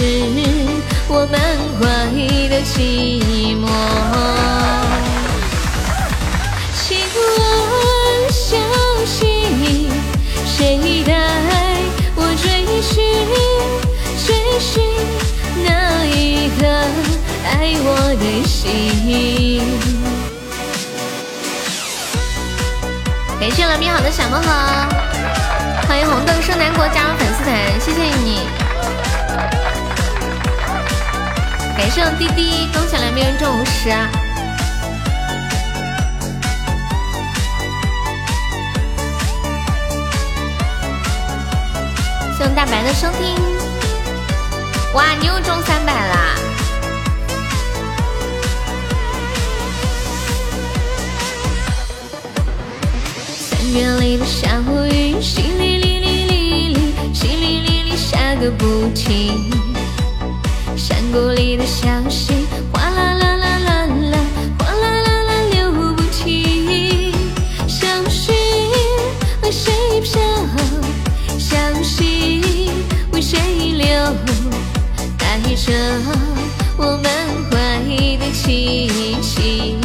是我满怀的寂寞？请问小溪，谁带我追寻？追寻那一颗爱我的心。感谢了米好的小梦盒，欢迎红豆生南国加入粉丝团，谢谢你。感谢滴滴，恭喜两边中五十。谢大白的收听。哇，你又中三百啦！三月里的小雨，淅沥沥沥沥沥，淅沥沥沥下个不停。山谷里的小溪，哗啦啦啦啦啦，哗啦啦啦流不停。小溪为谁飘？小溪为谁流？带着我满怀的气息。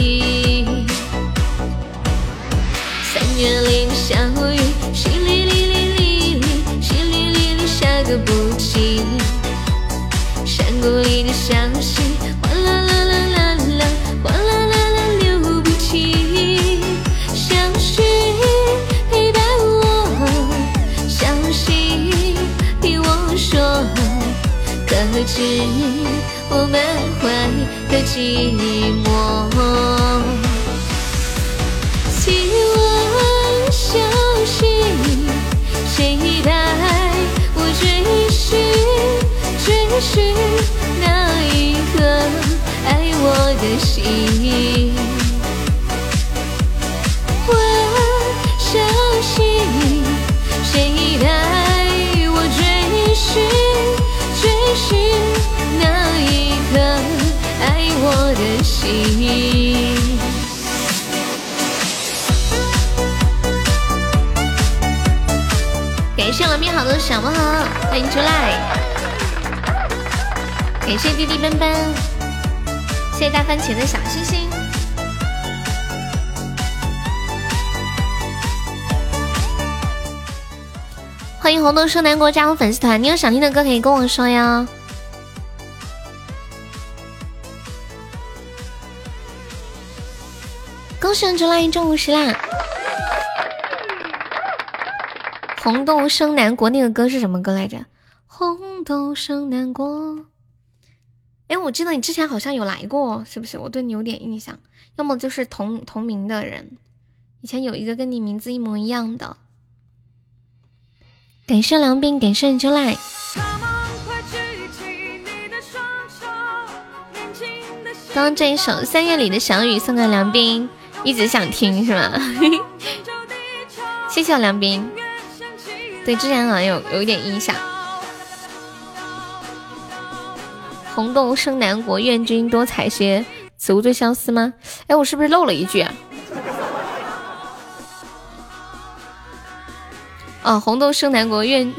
是我满怀的寂寞？请问小溪，谁带我追寻追寻那一颗爱我的心？感谢我面好的小梦盒，欢迎出来。感谢滴滴奔奔，谢谢大番茄的小星星。欢迎红豆生南国加入粉丝团，你有想听的歌可以跟我说呀。恭喜我来一中午十啦！红豆生南国那个歌是什么歌来着？红豆生南国。哎，我记得你之前好像有来过，是不是？我对你有点印象，要么就是同同名的人。以前有一个跟你名字一模一样的。感谢梁斌，感谢秋来。刚刚这一首《三月里的小雨》送给梁斌，一直想听是吗？谢谢我梁斌。对，之前好像有有一点印象。红豆生南国，愿君多采撷，此物最相思吗？哎，我是不是漏了一句啊？哦，红豆生南国，愿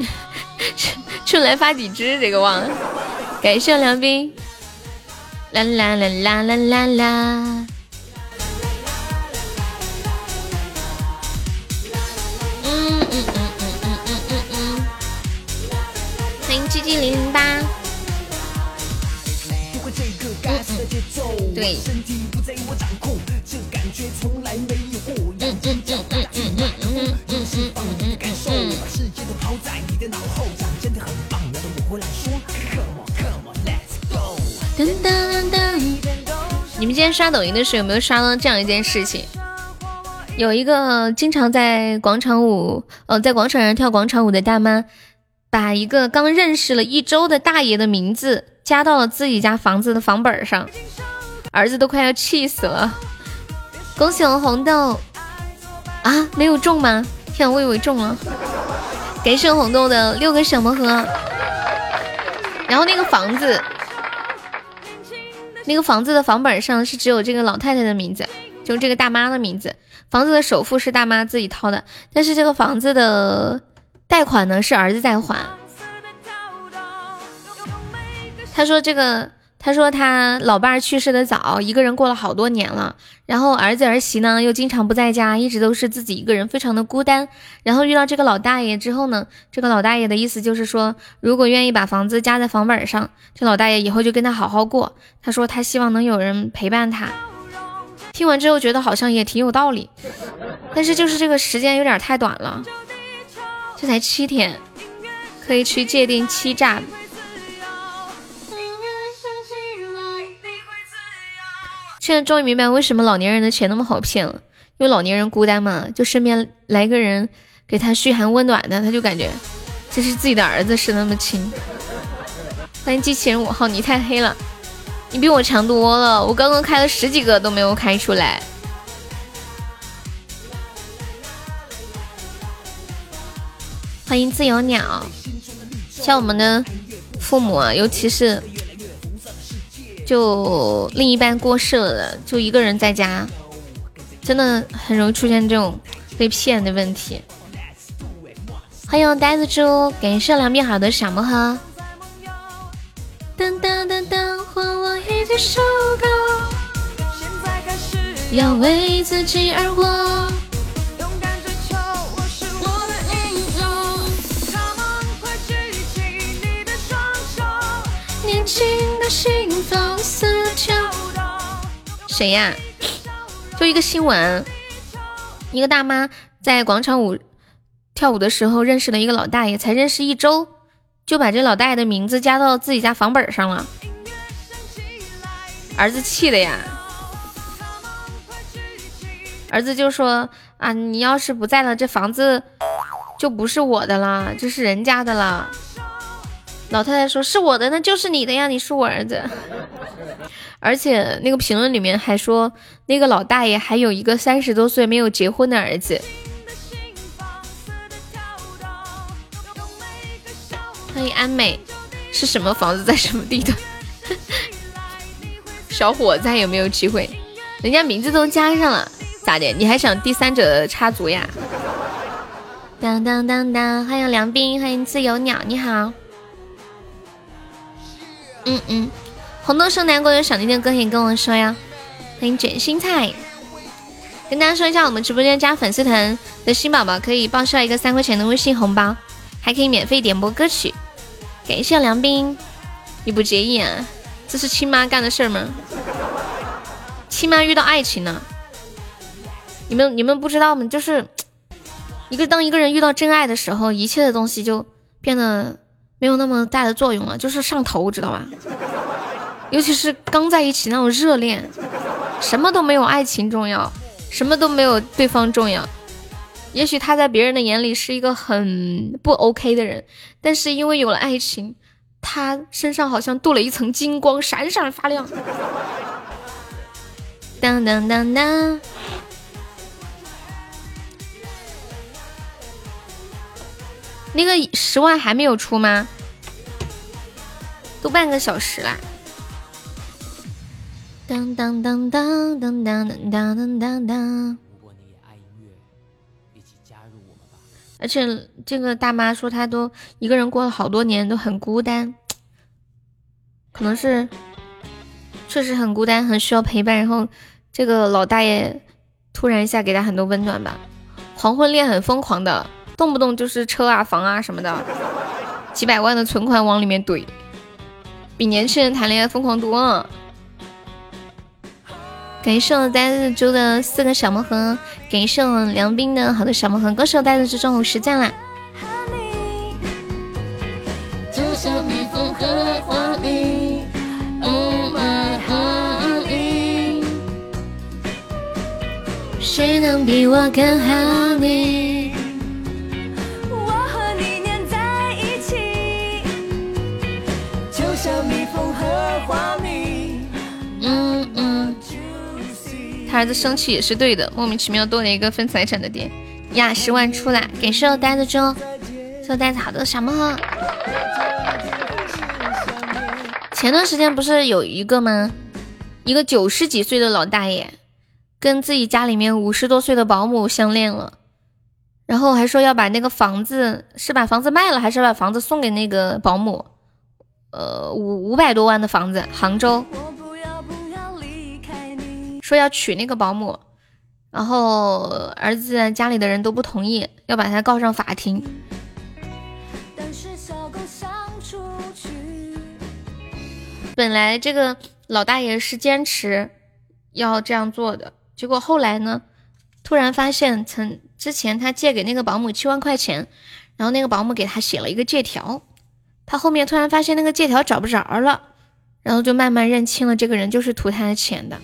春来发几枝，这个忘了。感谢梁斌，啦啦啦啦啦啦啦。对。你们今天刷抖音的时候有没有刷到这样一件事情？有一个经常在广场舞，呃，在广场上跳广场舞的大妈，把一个刚认识了一周的大爷的名字加到了自己家房子的房本上，儿子都快要气死了。恭喜我红豆啊，没有中吗？天，我以为中了。感谢红豆的六个小魔盒。然后那个房子，那个房子的房本上是只有这个老太太的名字，就这个大妈的名字。房子的首付是大妈自己掏的，但是这个房子的贷款呢是儿子在还。他说这个。他说他老伴儿去世的早，一个人过了好多年了。然后儿子儿媳呢又经常不在家，一直都是自己一个人，非常的孤单。然后遇到这个老大爷之后呢，这个老大爷的意思就是说，如果愿意把房子加在房本上，这老大爷以后就跟他好好过。他说他希望能有人陪伴他。听完之后觉得好像也挺有道理，但是就是这个时间有点太短了，这才七天，可以去界定欺诈。现在终于明白为什么老年人的钱那么好骗了，因为老年人孤单嘛，就身边来个人给他嘘寒问暖的，他就感觉这是自己的儿子是那么亲。欢迎机器人五号，你太黑了，你比我强多了，我刚刚开了十几个都没有开出来。欢迎自由鸟，像我们的父母啊，尤其是。就另一半过世了，就一个人在家，真的很容易出现这种被骗的问题。欢迎呆子猪，感谢两边好的小魔盒。要为自己而活。谁呀？就一个新闻，一个大妈在广场舞跳舞的时候认识了一个老大爷，才认识一周就把这老大爷的名字加到自己家房本上了，儿子气的呀！儿子就说啊，你要是不在了，这房子就不是我的了，这是人家的了。老太太说：“是我的，那就是你的呀，你是我儿子。”而且那个评论里面还说，那个老大爷还有一个三十多岁没有结婚的儿子。欢迎安美，是什么房子在什么地段？小伙子有没有机会？人家名字都加上了，咋的？你还想第三者插足呀？当当当当！欢迎梁斌，欢迎自由鸟，你好。嗯嗯，红豆生南国有小弟弟可以跟我说呀。欢迎卷心菜，跟大家说一下，我们直播间加粉丝团的新宝宝可以报销一个三块钱的微信红包，还可以免费点播歌曲。感谢梁斌，你不介意啊？这是亲妈干的事儿吗？亲妈遇到爱情了，你们你们不知道吗？就是一个当一个人遇到真爱的时候，一切的东西就变得。没有那么大的作用了，就是上头，知道吧？尤其是刚在一起那种热恋，什么都没有爱情重要，什么都没有对方重要。也许他在别人的眼里是一个很不 OK 的人，但是因为有了爱情，他身上好像镀了一层金光，闪闪发亮。当当当当。那个十万还没有出吗？都半个小时啦！当当当当当当当当当当。而且这个大妈说她都一个人过了好多年，都很孤单，可能是确实很孤单，很需要陪伴。然后这个老大爷突然一下给她很多温暖吧。黄昏恋很疯狂的。动不动就是车啊房啊什么的，几百万的存款往里面怼，比年轻人谈恋爱疯狂多了。感谢我呆子猪的四个小魔盒，感谢我梁斌的好多小魔盒，歌手呆子猪中午实战啦。谁能比我更好他儿子生气也是对的，莫名其妙多了一个分财产的点呀！十万出来，感谢我呆子中，谢我呆子好多小魔盒。前段时间不是有一个吗？一个九十几岁的老大爷，跟自己家里面五十多岁的保姆相恋了，然后还说要把那个房子是把房子卖了，还是把房子送给那个保姆？呃，五五百多万的房子，杭州，说要娶那个保姆，然后儿子家里的人都不同意，要把他告上法庭。本来这个老大爷是坚持要这样做的，结果后来呢，突然发现曾之前他借给那个保姆七万块钱，然后那个保姆给他写了一个借条，他后面突然发现那个借条找不着了，然后就慢慢认清了这个人就是图他的钱的，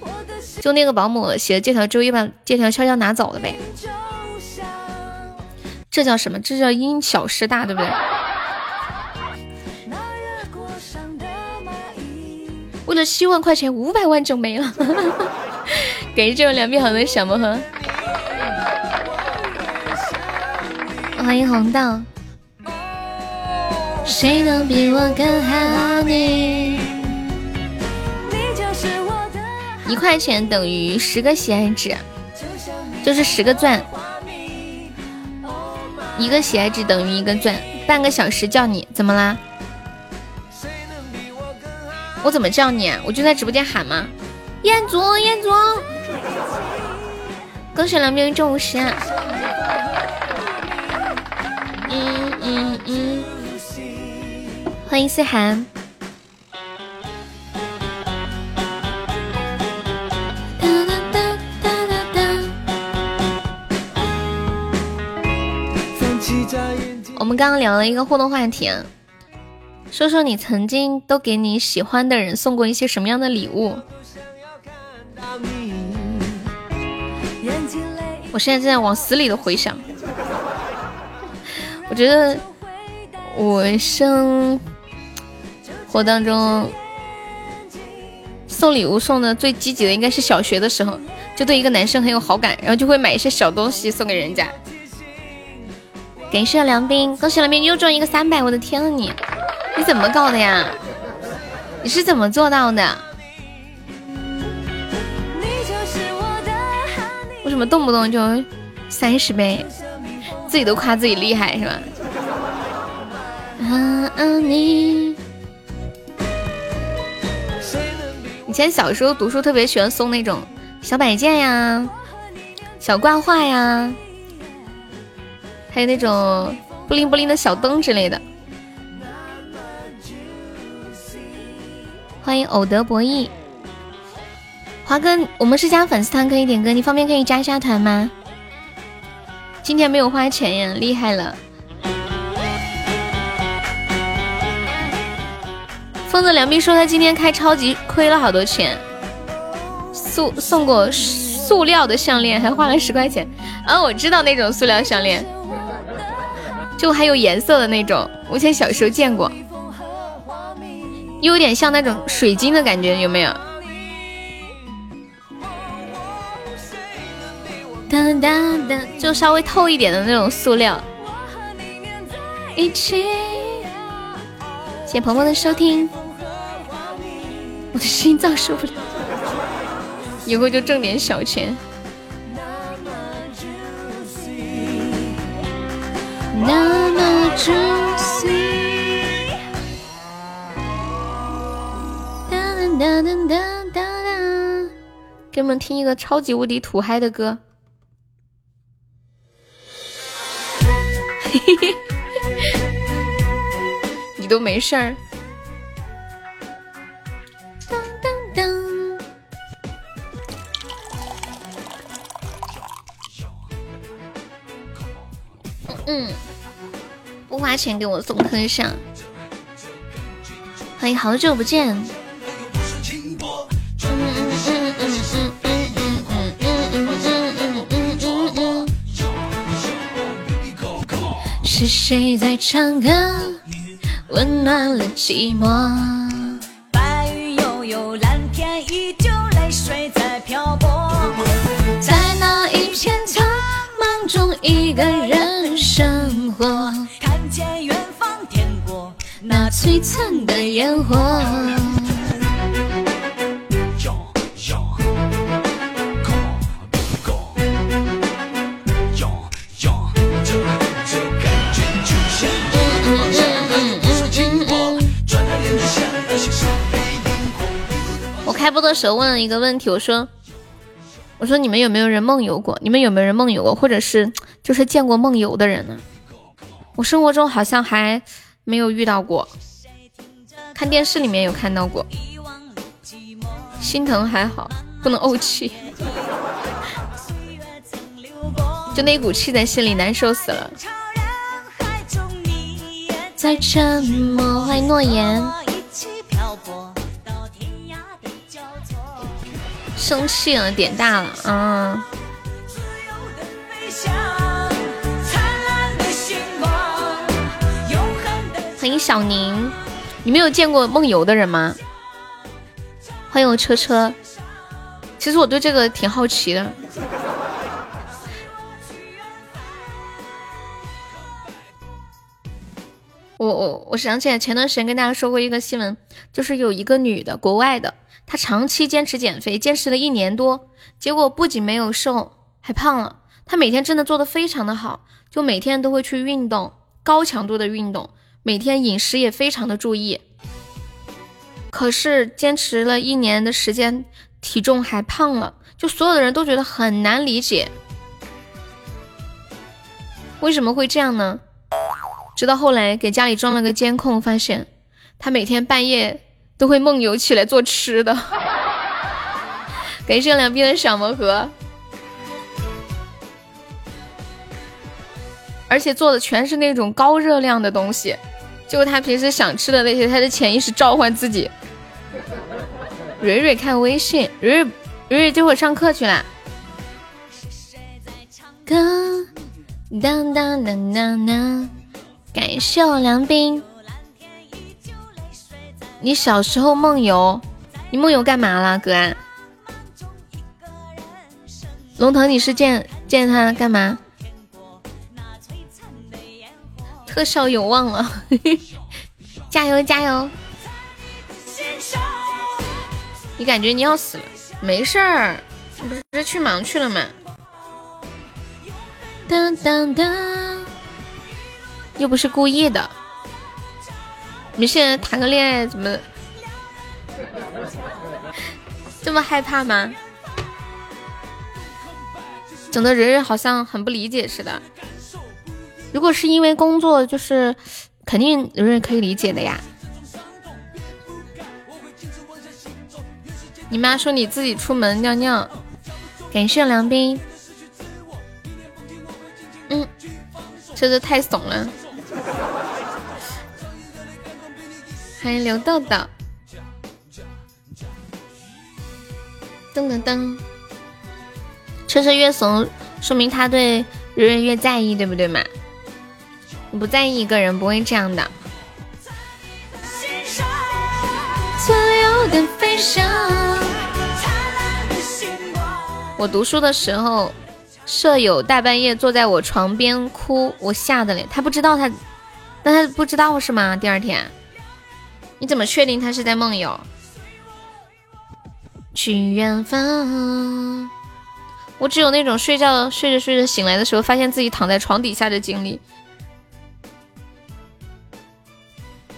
就那个保姆写了借条之后，又把借条悄悄拿走了呗，这叫什么？这叫因小失大，对不对？为了七万块钱，五百万就没了。给这位两币好的小魔盒，欢迎红豆。谁能比我更好你？一块钱等于十个喜爱值，就是十个钻。一个喜爱值等于一个钻。半个小时叫你，怎么啦？我怎么叫你？我就在直播间喊吗？彦祖，彦祖，恭喜两兵中五十。嗯嗯嗯，欢迎思涵。我们刚刚聊了一个互动话题。说说你曾经都给你喜欢的人送过一些什么样的礼物？我现在正在往死里的回想。我觉得我生活当中送礼物送的最积极的应该是小学的时候，就对一个男生很有好感，然后就会买一些小东西送给人家。感谢梁斌，恭喜梁斌又中一个三百！我的天啊你！你怎么搞的呀？你是怎么做到的？为什么动不动就三十倍？自己都夸自己厉害是吧？啊啊你！以前小时候读书特别喜欢送那种小摆件呀、小挂画呀，还有那种布灵布灵的小灯之类的。欢迎偶得博弈，华哥，我们是加粉丝团可以点歌，你方便可以加一下团吗？今天没有花钱呀，厉害了！疯子梁斌说他今天开超级亏了好多钱，塑送过塑料的项链，还花了十块钱。啊，我知道那种塑料项链，就还有颜色的那种，我以前小时候见过。又有点像那种水晶的感觉，有没有？哒哒哒，就稍微透一点的那种塑料。一起，谢谢鹏鹏的收听。我的心脏受不了，以后就挣点小钱。那么珍惜。哒哒哒哒哒，给你们听一个超级无敌土嗨的歌。嘿嘿嘿，你都没事儿。嗯，不花钱给我送特效。欢迎好久不见。是谁在唱歌，温暖了寂寞？璀璨的烟火。我开播的时候问了一个问题，我说：‘我说你们有没有人梦游过？’‘你们有没有人梦游过？’或者是就是见过梦游的人呢？我生活中好像还。没有遇到过，看电视里面有看到过，心疼还好，不能怄气，就那股气在心里难受死了。在沉默，欢迎诺言。生气了，点大了，嗯。欢迎小宁，你们有见过梦游的人吗？欢迎我车车。其实我对这个挺好奇的。我我我想起来前段时间跟大家说过一个新闻，就是有一个女的，国外的，她长期坚持减肥，坚持了一年多，结果不仅没有瘦，还胖了。她每天真的做的非常的好，就每天都会去运动，高强度的运动。每天饮食也非常的注意，可是坚持了一年的时间，体重还胖了，就所有的人都觉得很难理解，为什么会这样呢？直到后来给家里装了个监控，发现他每天半夜都会梦游起来做吃的。感谢两边的小魔盒。而且做的全是那种高热量的东西。就他平时想吃的那些，他的潜意识召唤自己。蕊蕊看微信，蕊蕊蕊蕊这会上课去了。歌当当当当当，感谢我梁斌。你小时候梦游，你梦游干嘛了，哥？龙腾，你是见见他干嘛？特效有望了，加油加油！你感觉你要死了？没事儿，你不是去忙去了吗？当当当，又不是故意的。你现在谈个恋爱怎么这么害怕吗？整的人人好像很不理解似的。如果是因为工作，就是肯定有人可以理解的呀。你妈说你自己出门尿尿，感谢梁斌。嗯，车子太怂了。欢迎刘豆豆。噔噔噔，车车越怂，说明他对人人越在意，对不对嘛？不在意一个人不会这样的。我读书的时候，舍友大半夜坐在我床边哭，我吓得嘞。他不知道他，那他不知道是吗？第二天，你怎么确定他是在梦游？去远方。我只有那种睡觉睡着睡着醒来的时候，发现自己躺在床底下的经历。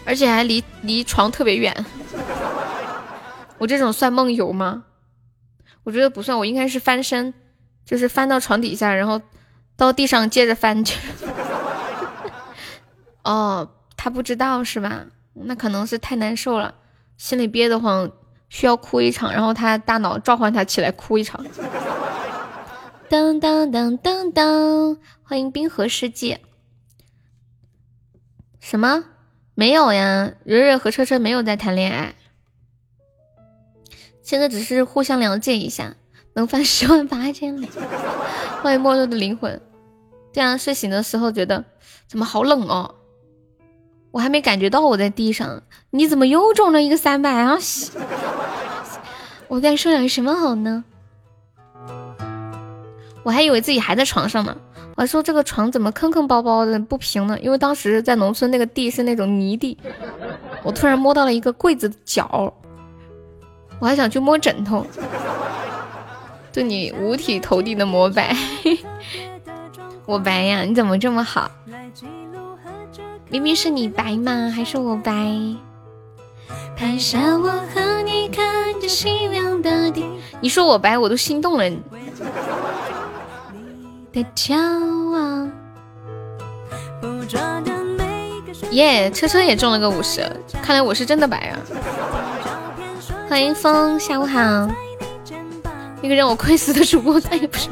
而且还离离床特别远，我这种算梦游吗？我觉得不算，我应该是翻身，就是翻到床底下，然后到地上接着翻去。哦，他不知道是吧？那可能是太难受了，心里憋得慌，需要哭一场，然后他大脑召唤他起来哭一场。当当当当当，欢迎冰河世界。什么？没有呀，蕊蕊和车车没有在谈恋爱，现在只是互相了解一下，能翻十万八千里。欢迎没落的灵魂。这样睡醒的时候觉得怎么好冷哦？我还没感觉到我在地上，你怎么又中了一个三百啊？我该说点什么好呢？我还以为自己还在床上呢。我说这个床怎么坑坑包包的不平呢？因为当时在农村那个地是那种泥地，我突然摸到了一个柜子的角，我还想去摸枕头，对你五体投地的膜拜，我白呀？你怎么这么好？明明是你白吗？还是我白？你看着夕阳的地。你说我白，我都心动了。的骄傲。耶，车车也中了个五十，看来我是真的白啊！欢迎风，下午好。一个让我亏死的主播再也不是，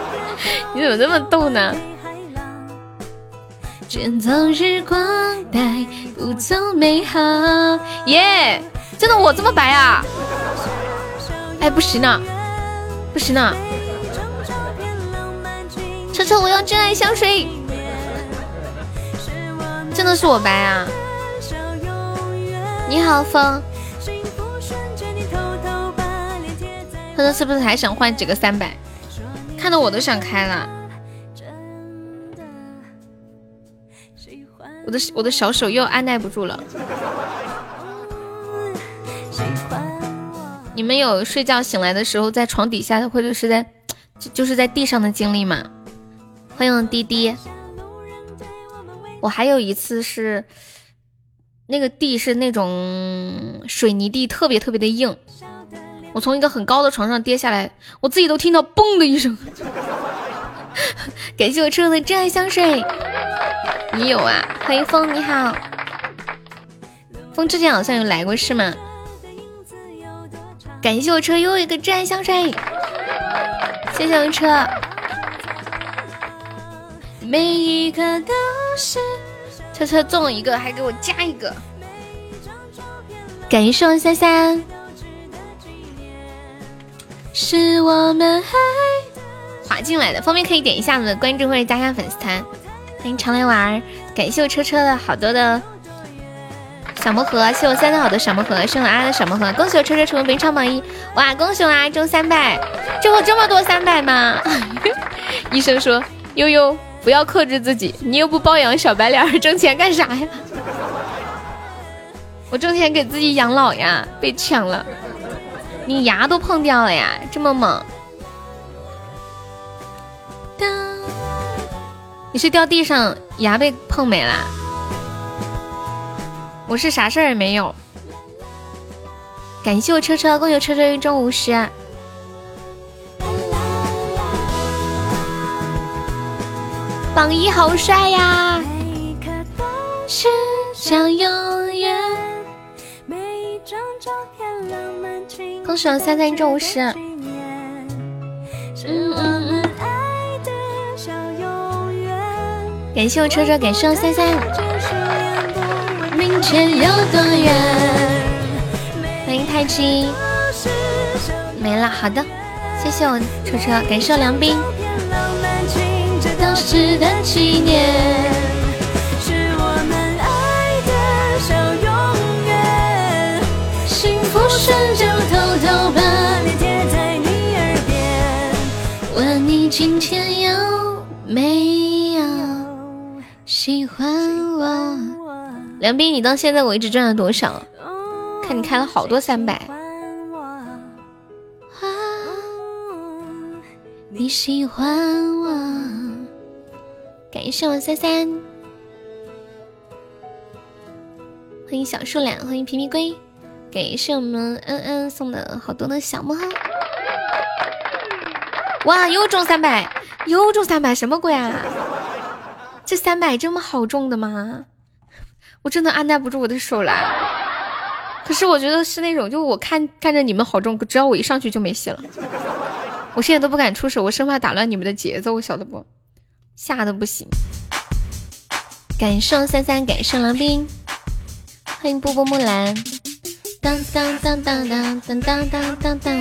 你怎么这么逗呢？卷走日光，带不走美好。耶，真的我这么白啊？哎，不行呢，不行了！车，我要真爱香水。真的是我白啊！你好，风。他说是不是还想换几个三百？看的我都想开了。我的我的小手又按耐不住了。你们有睡觉醒来的时候在床底下或者是在就是在地上的经历吗？欢迎滴滴。我还有一次是，那个地是那种水泥地，特别特别的硬。我从一个很高的床上跌下来，我自己都听到嘣的一声。感谢我车的真爱香水，你有啊？欢迎风，你好。风之前好像有来过是吗？感谢我车又一个真爱香水，谢谢我车。每一个都是，车车中了一个，还给我加一个。感谢我三三，是我们还滑进来的，方便可以点一下我们的关注或者加下粉丝团。欢迎常来玩，感谢我车车的好多的小魔盒，谢我三三好的小魔盒，谢我阿的小魔盒，恭喜我车车成为本场榜一，哇，恭喜我阿中三百，最后这么多三百吗？医生说悠悠。不要克制自己，你又不包养小白脸，挣钱干啥呀？我挣钱给自己养老呀，被抢了，你牙都碰掉了呀，这么猛！当你是掉地上牙被碰没了？我是啥事儿也没有。感谢我车车，恭喜车车一中五十。榜一好帅呀！恭喜我三三中五十。感谢我车车，感谢我三三。明天有多远？欢迎太极。没了，好的，谢谢我车车，感谢我梁斌。值得纪念，是我们爱的小永远。幸福瞬间偷偷把脸贴在你耳边，问你今天有没有喜欢我？梁斌，你到现在为止赚了多少？看你开了好多三百。你喜欢我？感谢我三三，欢迎小树懒，欢迎皮皮龟，感谢我们恩恩送的好多的小木盒，哇，又中三百，又中三百，什么鬼啊？这三百这么好中的吗？我真的按耐不住我的手了。可是我觉得是那种，就我看看着你们好中，只要我一上去就没戏了。我现在都不敢出手，我生怕打乱你们的节奏，晓得不？吓得不行！感谢三三，感谢狼兵，欢迎波波木兰，当当当当当当当当当当。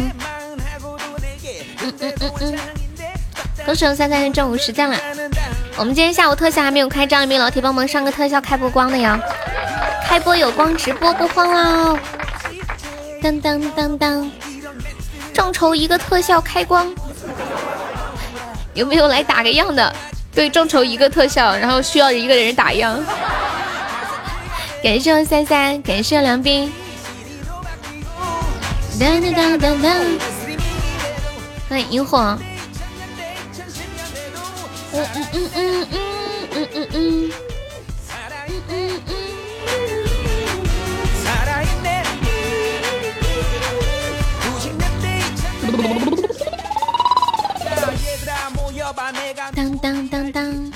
嗯嗯嗯嗯，恭喜三三中午实战了。我们今天下午特效还没有开张，有没有老铁帮忙上个特效开播光的呀？开播有光，直播不慌喽！当当当当，众筹一个特效开光，有没有来打个样的？对，众筹一个特效，然后需要一个人打样。感谢我三三，感谢我梁斌。欢迎萤火。嗯嗯嗯嗯嗯嗯嗯嗯。当当当当。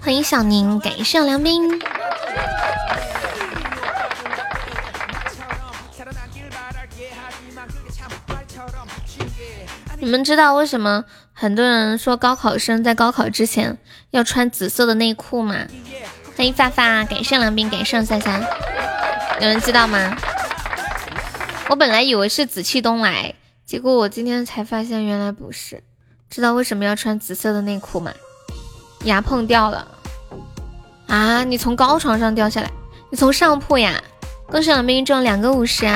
欢迎小宁，感谢梁斌。你们知道为什么很多人说高考生在高考之前要穿紫色的内裤吗？欢迎发发，感谢梁斌，感谢三三，有人知道吗？我本来以为是紫气东来，结果我今天才发现原来不是。知道为什么要穿紫色的内裤吗？牙碰掉了啊！你从高床上掉下来，你从上铺呀！恭喜梁斌中两个五十。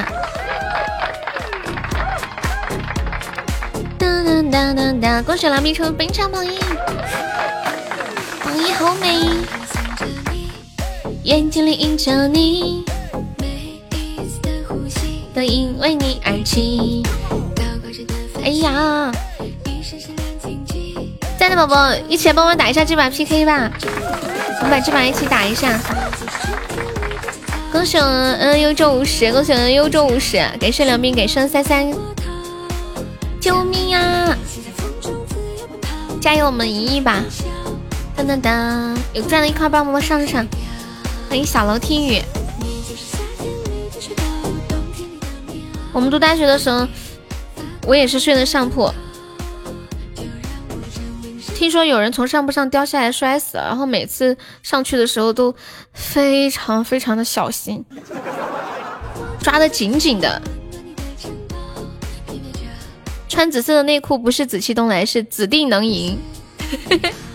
当当当！恭喜梁斌成本场榜一，榜一好美，眼睛里映着你，都因为你而起。哎呀，在的宝宝一起来帮我打一下这把 PK 吧，我们把这把一起打一下。恭喜嗯幽州五十，恭喜我们幽州五十，感谢梁斌，感谢三三。救命呀！加油，我们赢一把！噔噔噔，有赚的一块，帮我们上上。欢迎小楼听雨。我们读大学的时候，我也是睡的上铺。听说有人从上铺上掉下来摔死了，然后每次上去的时候都非常非常的小心，抓的紧紧的。穿紫色的内裤不是紫气东来，是紫定能赢，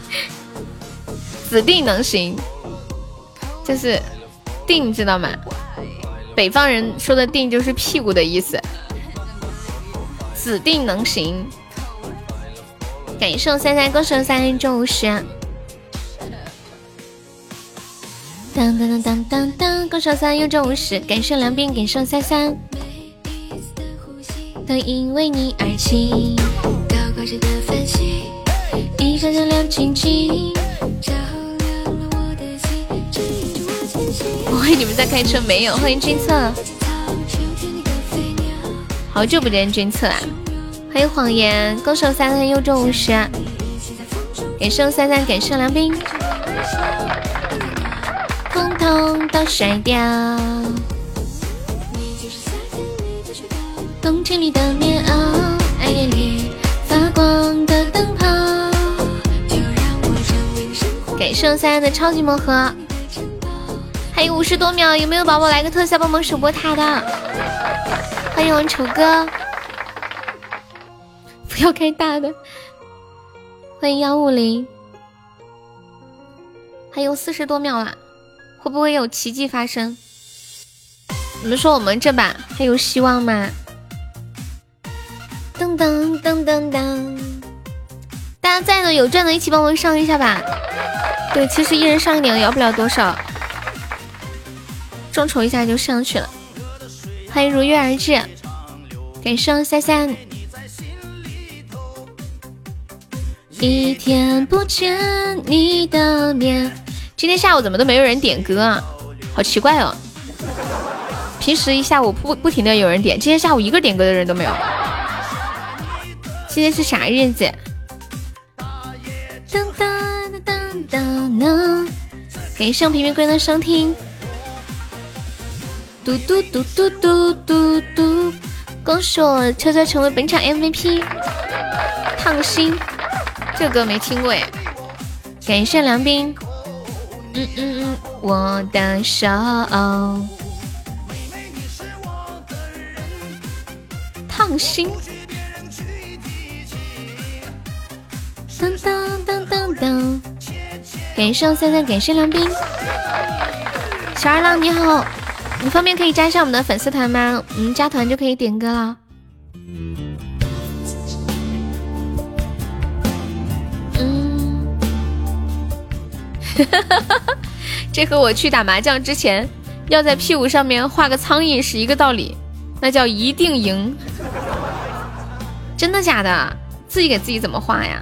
紫定能行，就是定，知道吗？北方人说的定就是屁股的意思，指定能行。感谢三三歌手三中五十，当当当当当当，歌手三又中五十，感谢梁斌，感谢三三。都因为你而起，高挂着的繁星，一闪闪亮晶晶，照，着我前行。我以为你们在开车，没有。欢迎君策，好久不见君策啊！欢迎谎言，歌手三三又中五十，感谢三三，感谢梁斌，通通都甩掉。冬天里的棉袄，爱恋里发光的灯泡。感谢三三的超级魔盒，还有五十多秒，有没有宝宝来个特效帮忙守波塔的？欢迎我们丑哥，不要开大的。欢迎幺五零，还有四十多秒了，会不会有奇迹发生？你们说我们这把还有希望吗？噔噔噔噔噔！大家在的有赚的，一起帮我上一下吧。对，其实一人上一点，摇不了多少，众筹一下就上去了。欢迎如约而至，感谢三三。一天不见你的面，今天下午怎么都没有人点歌啊？好奇怪哦！平时一下午不不停的有人点，今天下午一个点歌的人都没有。今天是啥日子？当当当当当当！感谢平平龟的收听。嘟嘟嘟嘟嘟嘟嘟！恭喜我悄悄成为本场 MVP。烫心，这歌没听过哎。感谢梁斌。嗯嗯嗯，我的手。烫心。当当当当当！感谢三三，感谢梁斌，小二郎你好，你方便可以加一下我们的粉丝团吗？我们加团就可以点歌了。嗯，这和我去打麻将之前要在屁股上面画个苍蝇是一个道理，那叫一定赢。真的假的？自己给自己怎么画呀？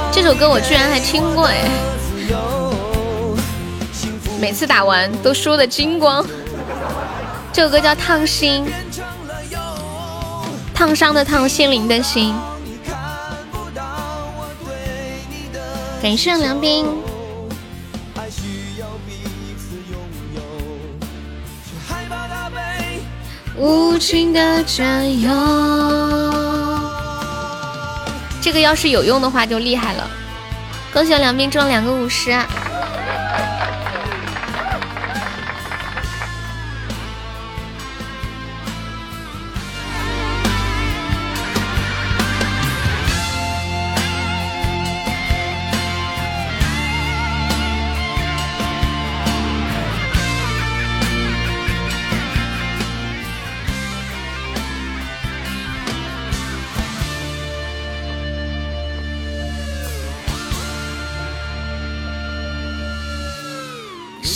这首歌，我居然还听过哎！每次打完都输的精光。这首歌叫《烫心》，烫伤的烫，心灵的心。感谢梁斌。无情的占有。这个要是有用的话就厉害了，恭喜梁斌中两个五十。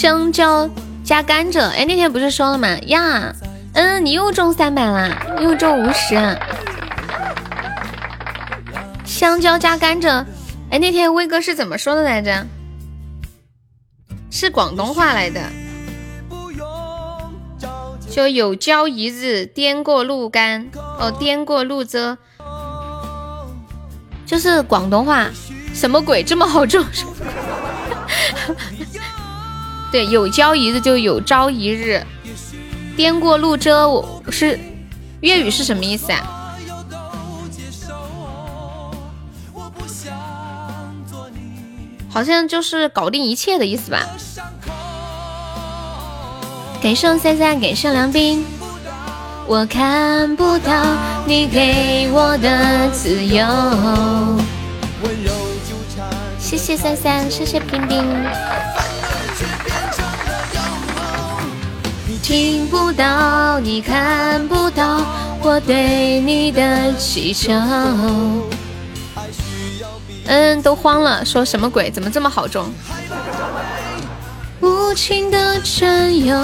香蕉加甘蔗，哎，那天不是说了吗？呀，嗯，你又中三百啦，又中五十。香蕉加甘蔗，哎，那天威哥是怎么说的来着？是广东话来的，就有朝一日颠过路干，哦，颠过路遮，就是广东话，什么鬼这么好中？对，有朝一日就有朝一日，颠过路遮，我是粤语是什么意思啊？好像就是搞定一切的意思吧。感谢三三，感谢梁斌。我看不到你给我的自由。谢谢三三，谢谢冰冰。听不到，你看不到我对你的祈求。嗯，都慌了，说什么鬼？怎么这么好中？无情的占有。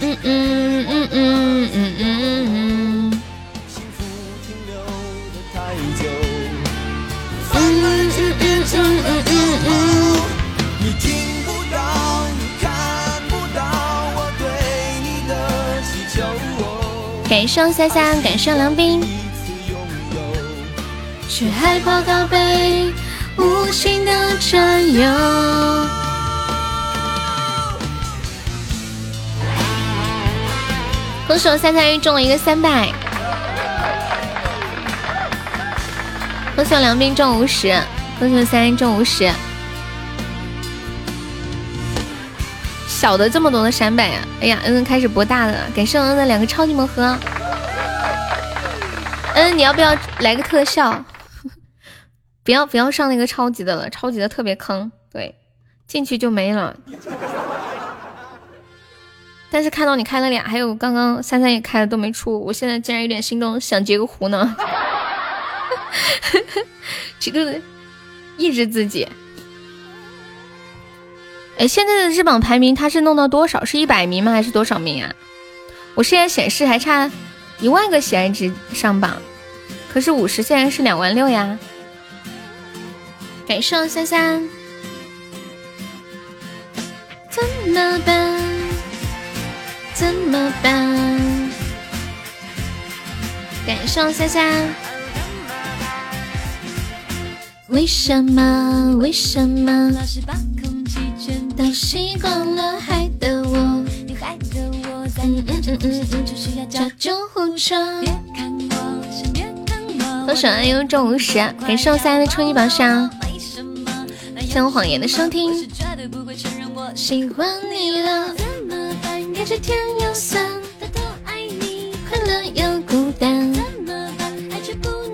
嗯嗯嗯嗯嗯嗯嗯。嗯感谢三三，感谢梁斌。却害怕他被无情的占有。恭喜我三三又中了一个三百。恭喜我梁斌中五十，恭喜我三三中五十。小的这么多的闪百呀！哎呀，恩恩，开始博大了，感谢恩恩的两个超级魔盒。嗯，你要不要来个特效？不要不要上那个超级的了，超级的特别坑，对，进去就没了。但是看到你开了俩，还有刚刚三三也开了都没出，我现在竟然有点心动，想截个胡呢。这个抑制自己。哎，现在的日榜排名它是弄到多少？是一百名吗？还是多少名啊？我现在显示还差一万个喜爱值上榜，可是五十现在是两万六呀。感谢三三，怎么办？怎么办？感谢三三。为什么？为什么？都习惯了害得我，嗯嗯嗯嗯嗯，就需要叫救护车。多少爱有这五十？感谢我三的初级宝箱。谢我谎言的收听。喜欢你了，怎么办？感觉甜又酸，偷偷爱你，快乐又孤单。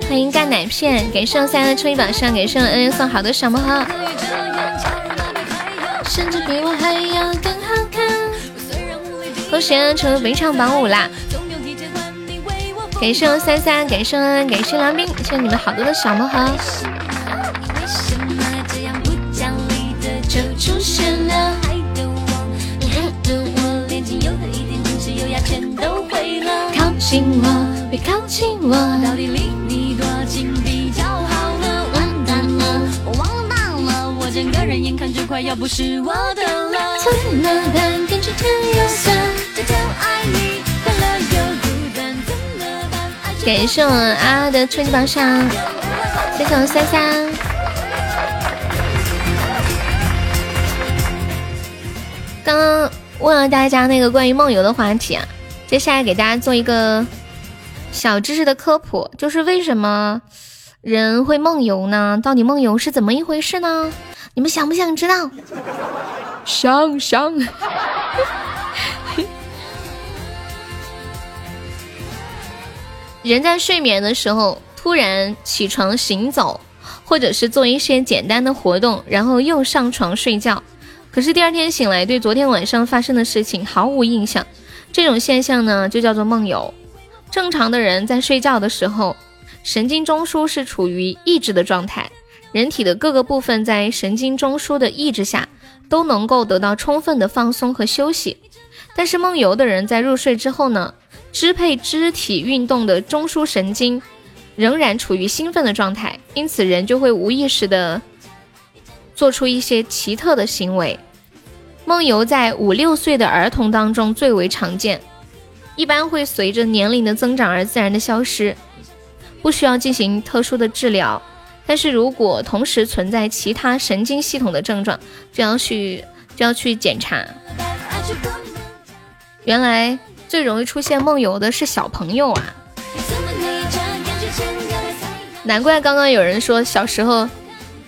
欢迎干奶片，感谢我三的初级宝箱，感谢我恩恩送好多小魔盒。甚至比我还要更好看。恭喜成为本场榜五啦！感谢我三三，感谢我感谢梁斌，谢谢你们好多的小魔盒。靠近我，别靠近我。到底离你多近整个人眼看就快要不是我的了。怎么办？感觉甜又酸，偷偷爱你，快乐又孤单，怎么办？感谢我啊的春级榜上，谢谢我三三。刚刚问了大家那个关于梦游的话题啊，接下来给大家做一个小知识的科普，就是为什么人会梦游呢？到底梦游是怎么一回事呢？你们想不想知道？想想。人在睡眠的时候突然起床行走，或者是做一些简单的活动，然后又上床睡觉。可是第二天醒来，对昨天晚上发生的事情毫无印象，这种现象呢就叫做梦游。正常的人在睡觉的时候，神经中枢是处于抑制的状态，人体的各个部分在神经中枢的抑制下都能够得到充分的放松和休息。但是梦游的人在入睡之后呢，支配肢体运动的中枢神经仍然处于兴奋的状态，因此人就会无意识的。做出一些奇特的行为，梦游在五六岁的儿童当中最为常见，一般会随着年龄的增长而自然的消失，不需要进行特殊的治疗。但是如果同时存在其他神经系统的症状，就要去就要去检查。原来最容易出现梦游的是小朋友啊，难怪刚刚有人说小时候。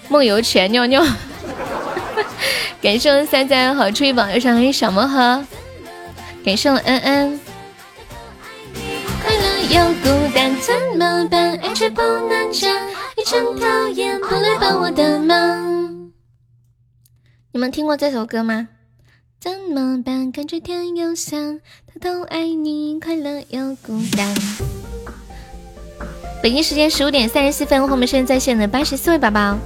梦游前尿尿，感谢我们三三和初一榜又上一小魔盒，感谢我恩恩。快乐又孤单怎么办？爱却不能讲，一整条烟不来帮我的忙。你们听过这首歌吗？怎么办？感觉甜又香，偷偷爱你，快乐又孤单。北京时间十五点三十四分，我们现在在线的八十四位宝宝。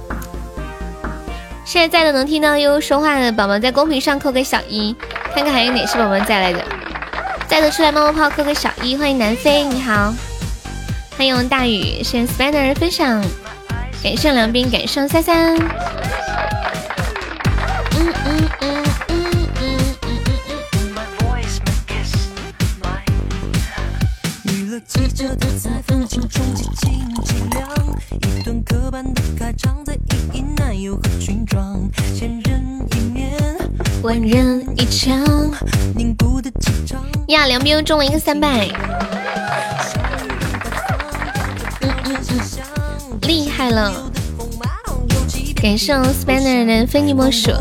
现在在的能听到悠悠说话的宝宝，在公屏上扣个小一，看看还有哪些宝宝在来的。在的出来冒冒泡，扣个小一。欢迎南飞，你好。欢迎大雨，谢谢 Spider 分享，感谢梁斌，感谢三三。嗯嗯嗯嗯嗯嗯万人一场。呀，梁斌又中了一个三百，厉害了！感谢 Spanner 的非你莫属，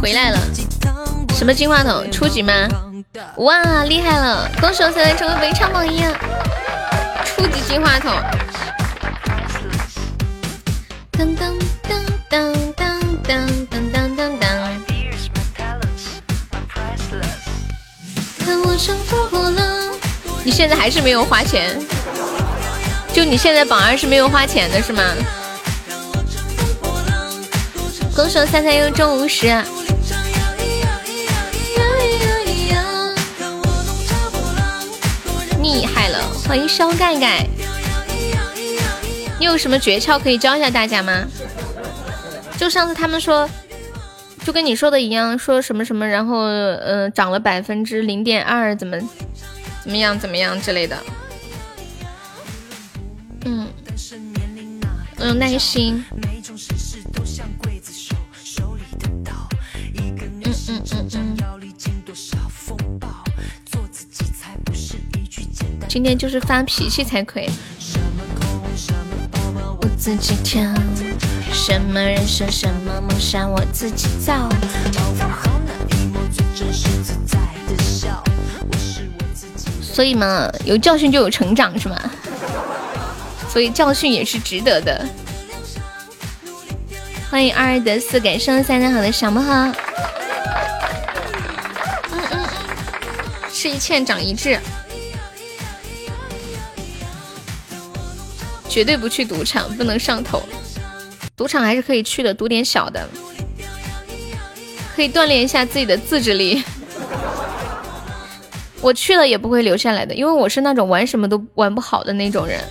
回来了。什么金话筒？初级吗？哇，厉害了！恭喜我三三成为围场榜一啊，初级金话筒。噔噔噔噔噔噔噔噔噔噔。看我乘风破浪。你现在还是没有花钱？就你现在榜二是没有花钱的是吗？恭喜三三又中五十。厉害了，欢迎烧盖盖。你有什么诀窍可以教一下大家吗？就上次他们说，就跟你说的一样，说什么什么，然后呃涨了百分之零点二，怎么怎么样怎么样之类的。嗯，我有耐心。今天就是发脾气才可以。我自己挑，什么人生什么梦想我自己造。所以嘛，有教训就有成长，是吗？所以教训也是值得的。欢迎二得四，感谢三三好的小魔盒。嗯嗯，吃一堑长一智。绝对不去赌场，不能上头。赌场还是可以去的，赌点小的，可以锻炼一下自己的自制力。我去了也不会留下来的，因为我是那种玩什么都玩不好的那种人，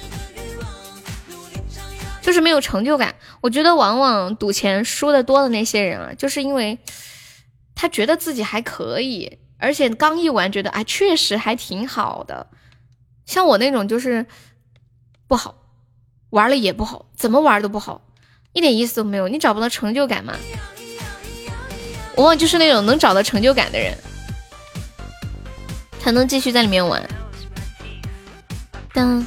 就是没有成就感。我觉得往往赌钱输的多的那些人啊，就是因为他觉得自己还可以，而且刚一玩觉得啊，确实还挺好的。像我那种就是不好。玩了也不好，怎么玩都不好，一点意思都没有。你找不到成就感吗？往往就是那种能找到成就感的人，才能继续在里面玩。当，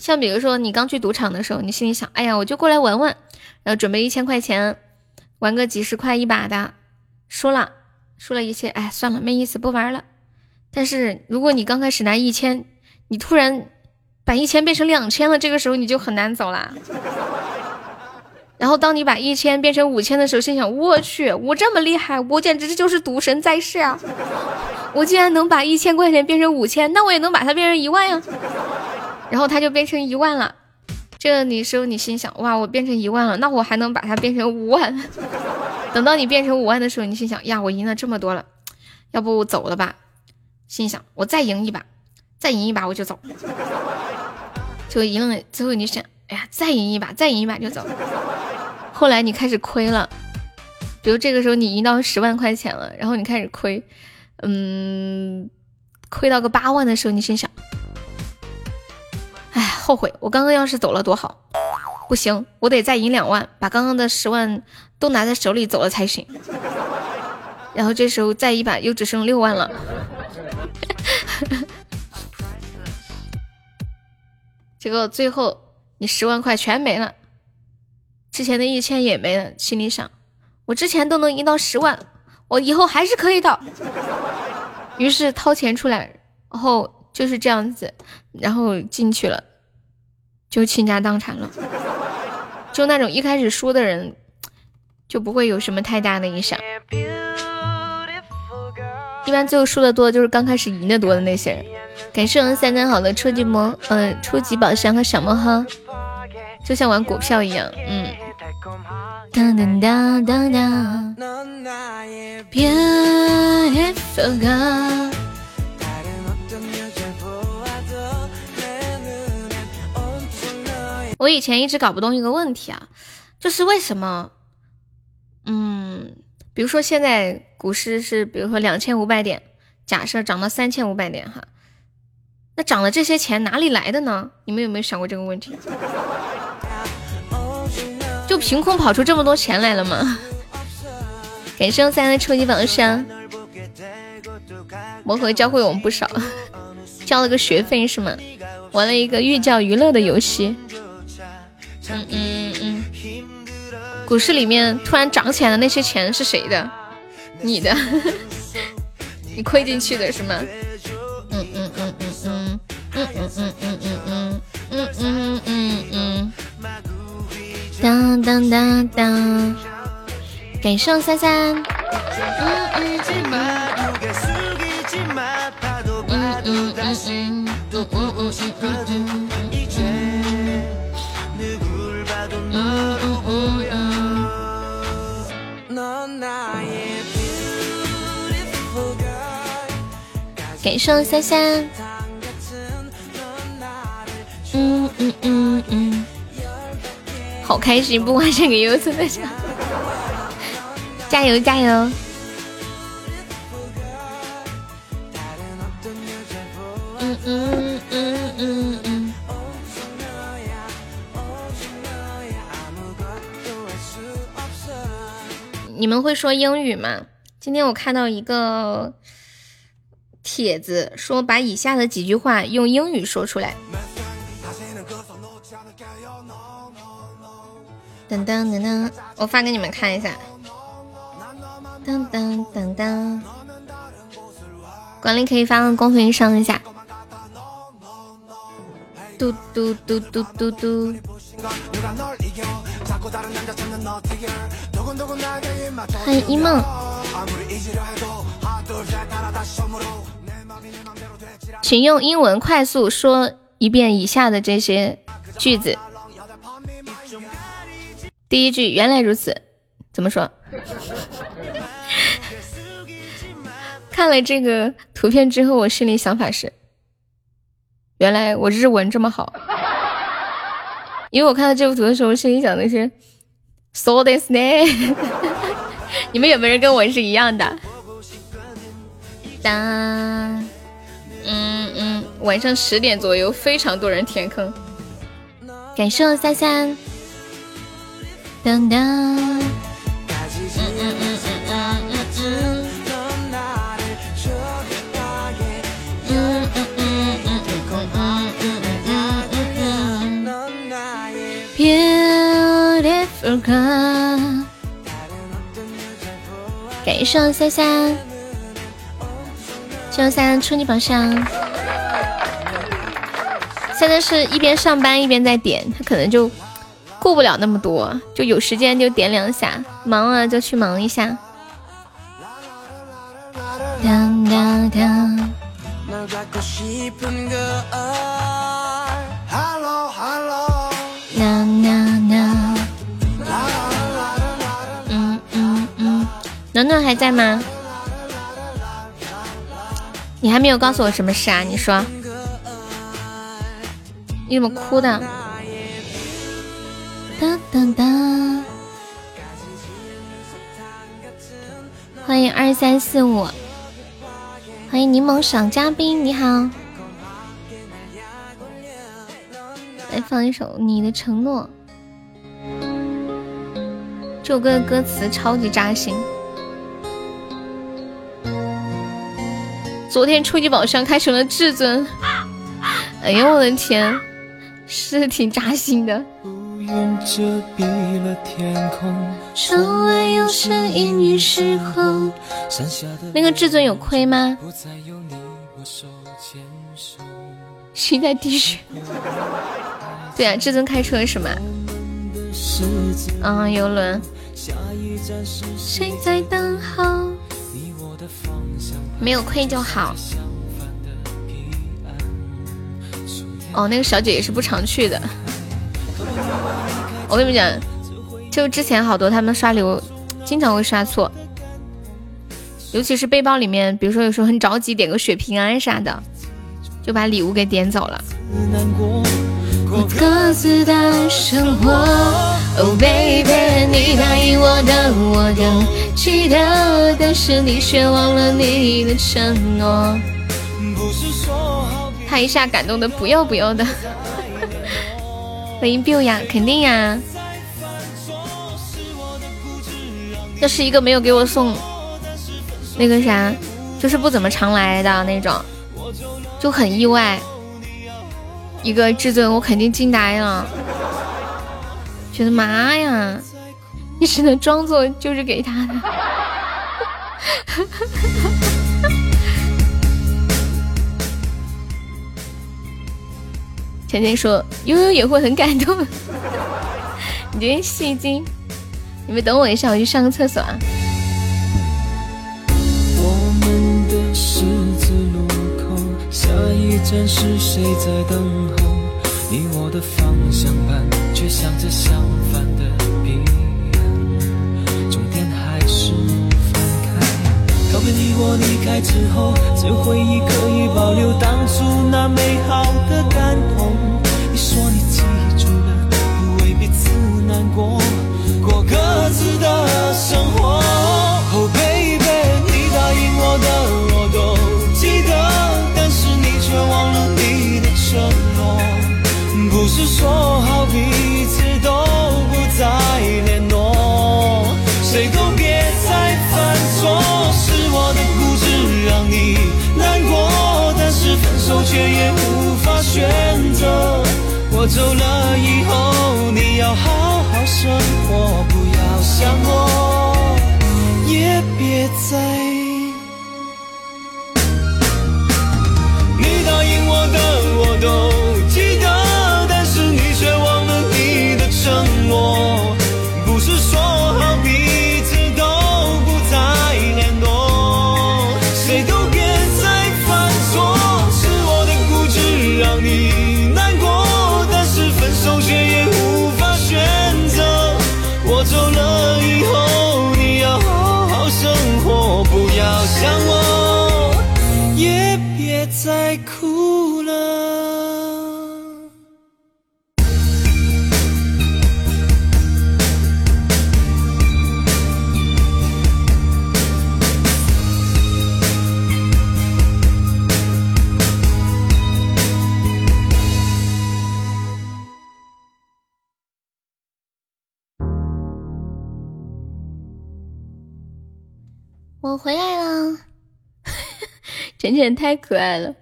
像比如说你刚去赌场的时候，你心里想，哎呀，我就过来玩玩，然后准备一千块钱，玩个几十块一把的，输了，输了一些，哎，算了，没意思，不玩了。但是如果你刚开始拿一千，你突然。把一千变成两千了，这个时候你就很难走啦。然后当你把一千变成五千的时候，心想：我去，我这么厉害，我简直就是赌神在世啊！我竟然能把一千块钱变成五千，那我也能把它变成一万呀。然后它就变成一万了。这你时候你心想：哇，我变成一万了，那我还能把它变成五万。等到你变成五万的时候，你心想：呀，我赢了这么多了，要不我走了吧？心想：我再赢一把，再赢一把我就走。就赢了，最后你想，哎呀，再赢一把，再赢一把就走。后来你开始亏了，比如这个时候你赢到十万块钱了，然后你开始亏，嗯，亏到个八万的时候，你心想，哎，后悔，我刚刚要是走了多好，不行，我得再赢两万，把刚刚的十万都拿在手里走了才行。然后这时候再一把又只剩六万了。结果最后你十万块全没了，之前的一千也没了，心里想：我之前都能赢到十万，我以后还是可以的。于是掏钱出来，然后就是这样子，然后进去了，就倾家荡产了。就那种一开始输的人，就不会有什么太大的影响。一般最后输的多，就是刚开始赢的多的那些人。感谢我们三三好的初级魔，呃，初级宝箱和小魔盒，就像玩股票一样，嗯。当当当当当。我以前一直搞不懂一个问题啊，就是为什么，嗯，比如说现在股市是，比如说两千五百点，假设涨到三千五百点哈。那涨了这些钱哪里来的呢？你们有没有想过这个问题？凭空跑出这么多钱来了吗？感谢三的初级榜上，魔盒教会我们不少，交了个学费是吗？玩了一个寓教于乐的游戏。嗯嗯嗯。股市里面突然涨起来的那些钱是谁的？你的？你亏进去的是吗？当当当当，感谢三三。感谢三三。嗯嗯嗯嗯。好开心，不管这个忧子的事。加油，加油！嗯嗯嗯嗯嗯。你们会说英语吗？今天我看到一个帖子，说把以下的几句话用英语说出来。噔噔噔噔，我发给你们看一下。噔噔噔噔，管理可以发到公屏上一下。嘟嘟嘟嘟嘟嘟。欢迎一梦。请用英文快速说一遍以下的这些句子。第一句，原来如此，怎么说？看了这个图片之后，我心里想法是：原来我日文这么好。因为我看到这幅图的时候，心里想的是，so this day。你们有没有人跟我是一样的？当，嗯嗯，晚上十点左右，非常多人填坑。感谢三三。当当。嗯嗯嗯嗯嗯嗯嗯。Beautiful girl。感谢三三，谢谢三三初级宝箱。现在是一边上班一边在点，他可能就。顾不了那么多，就有时间就点两下，忙了就去忙一下。当当当。嗯嗯嗯，暖暖还在吗？你还没有告诉我什么事啊？你说，你怎么哭的？哒哒哒！欢迎二三四五，欢迎柠檬赏嘉宾，你好。来放一首《你的承诺》，这首歌的歌词超级扎心。昨天初级宝箱开成了至尊，哎呦我的天，是挺扎心的。遮蔽了天空，窗外有声音与时候。那个至尊有亏吗？谁在滴血？对啊，至尊开车是吗？啊，游轮。谁在等候？没有亏就好。哦，那个小姐也是不常去的。我跟你们讲，就之前好多他们刷礼物，经常会刷错，尤其是背包里面，比如说有时候很着急点个血平安啥的，就把礼物给点走了。各自的生活，Oh baby，你答应我的，我都记得，但是你却忘了你的承诺。他一下感动的不要不要的。欢迎 Bill 呀，肯定呀。这是一个没有给我送那个啥，就是不怎么常来的那种，就很意外。一个至尊，我肯定惊呆了，觉得妈呀，你只能装作就是给他的。甜甜说：“悠悠也会很感动。”你真戏精！你们等我一下，我去上个厕所啊。我们的十字路口，下一站是谁在等候？你我的方向盘却向着相反的彼岸，终点还是分开。告别你我离开之后，这回忆可以保留当初那美好的感动。难过过各自的生活。Oh baby 你答应我的我都记得但是你却忘了你的承诺。不是说好彼此都不再联络。谁都别再犯错是我的固执让你难过但是分手却也无法选择。我走了以后生活，不要想我，也别再。浅浅太可爱了。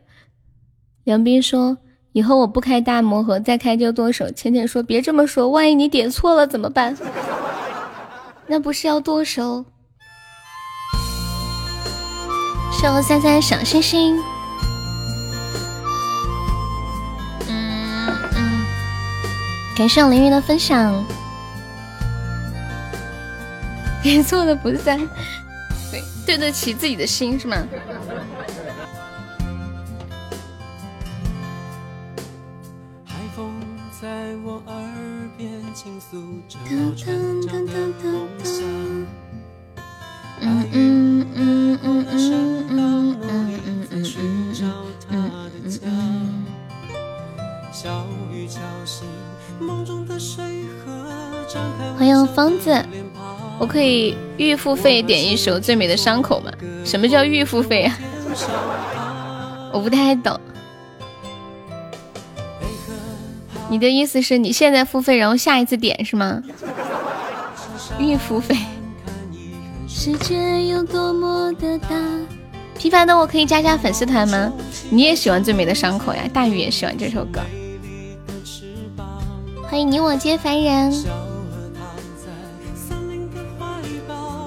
梁斌说：“以后我不开大魔盒，再开就剁手。”浅浅说：“别这么说，万一你点错了怎么办？那不是要剁手？”谢我三三小星星。嗯嗯，感谢我凌云的分享。点错的不算。对，对得起自己的心是吗？倾诉着老船长的梦想。欢迎方子，我可以预付费点一首《最美的伤口》吗？什么叫预付费啊？我不太懂。你的意思是你现在付费，然后下一次点是吗？预付费。世界有多么的大？平凡的我可以加加粉丝团吗？你也喜欢《最美的伤口》呀？大宇也喜欢这首歌。欢迎你我皆凡人。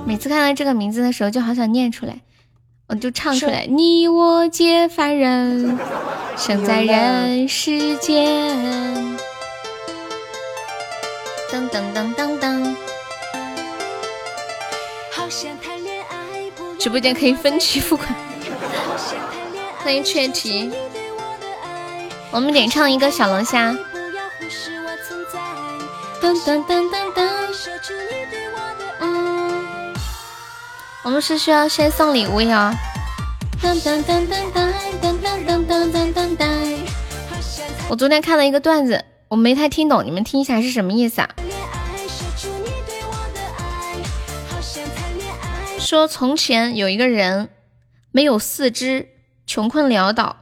每次看到这个名字的时候，就好想念出来，我就唱出来：你我皆凡人，生在人世间。噔噔噔噔噔。直播间可以分期付款。欢迎雀题。我们点唱一个小龙虾。噔噔噔噔噔。嗯。我们是需要先送礼物呀。噔噔噔噔噔噔噔噔噔噔噔。我昨天看了一个段子，我没太听懂，你们听一下是什么意思啊？说从前有一个人没有四肢，穷困潦倒，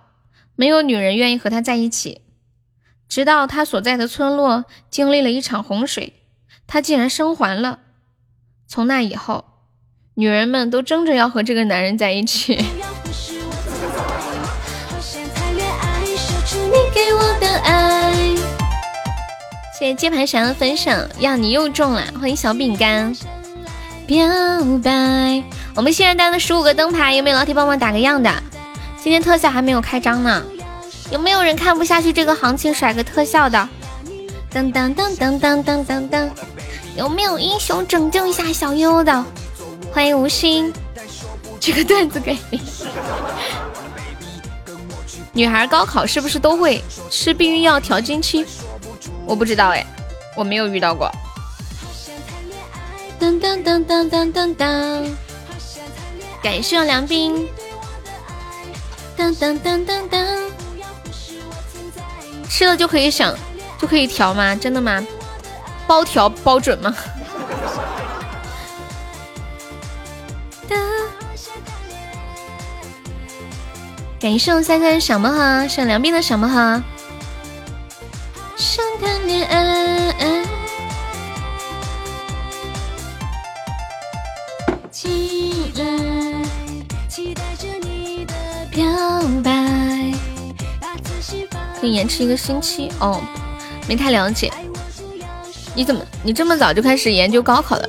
没有女人愿意和他在一起。直到他所在的村落经历了一场洪水，他竟然生还了。从那以后，女人们都争着要和这个男人在一起。谢谢接盘侠的分享呀，你又中了，欢迎小饼干。表白，我们现在单的十五个灯牌，有没有老铁帮忙打个样的？今天特效还没有开张呢，有没有人看不下去这个行情甩个特效的？噔噔噔噔噔噔噔噔，有没有英雄拯救一下小优的？欢迎无心，这个段子给你。女孩高考是不是都会吃避孕药调经期？我不知道哎，我没有遇到过。噔噔噔噔噔噔噔，感谢梁斌。噔噔噔噔噔，吃了就可以想，就可以调吗？真的吗？包调包准吗？感谢我三三小魔盒，谢梁斌的小魔盒。想谈恋爱。可以延迟一个星期哦。没太了解。你怎么你这么早就开始研究高考了？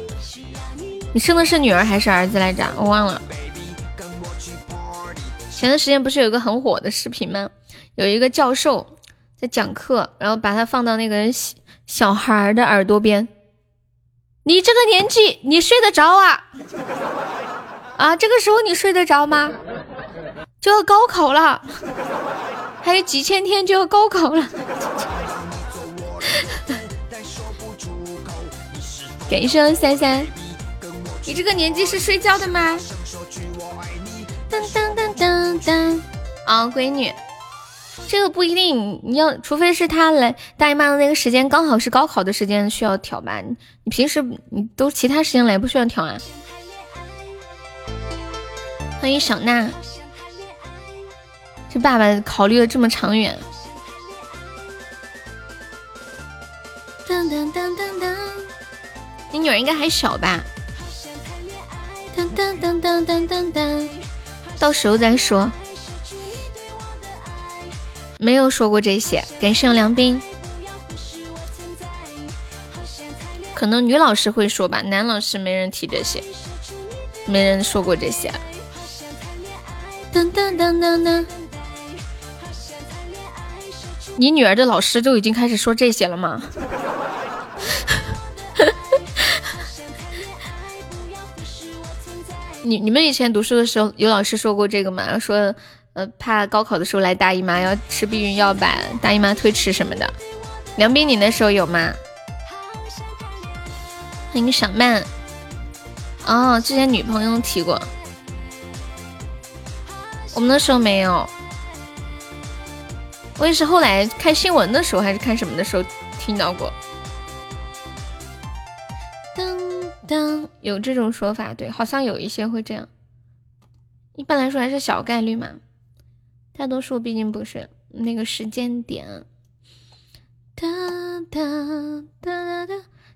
你生的是女儿还是儿子来着？我忘了。前段时间不是有一个很火的视频吗？有一个教授在讲课，然后把它放到那个小小孩的耳朵边。你这个年纪，你睡得着啊？啊，这个时候你睡得着吗？就要高考了，还有几千天就要高考了。感谢三三，你这个年纪是睡觉的吗？噔噔噔噔噔，啊，闺女，这个不一定，你要除非是他来大姨妈的那个时间刚好是高考的时间需要调吧？你平时你都其他时间来不需要调啊？欢迎小娜，这爸爸考虑的这么长远。当当当当当。你女儿应该还小吧？当当当当当当当，到时候再说。没有说过这些，感谢梁斌。可能女老师会说吧，男老师没人提这些，没人说过这些。当当当当当，你女儿的老师就已经开始说这些了吗？你你们以前读书的时候，有老师说过这个吗？说，呃，怕高考的时候来大姨妈，要吃避孕药，把大姨妈推迟什么的。梁斌，你那时候有吗？欢迎小曼。哦，之前女朋友提过。我们那时候没有。我也是后来看新闻的时候，还是看什么的时候听到过。当当有这种说法，对，好像有一些会这样。一般来说还是小概率嘛，大多数毕竟不是那个时间点。哒哒哒哒哒，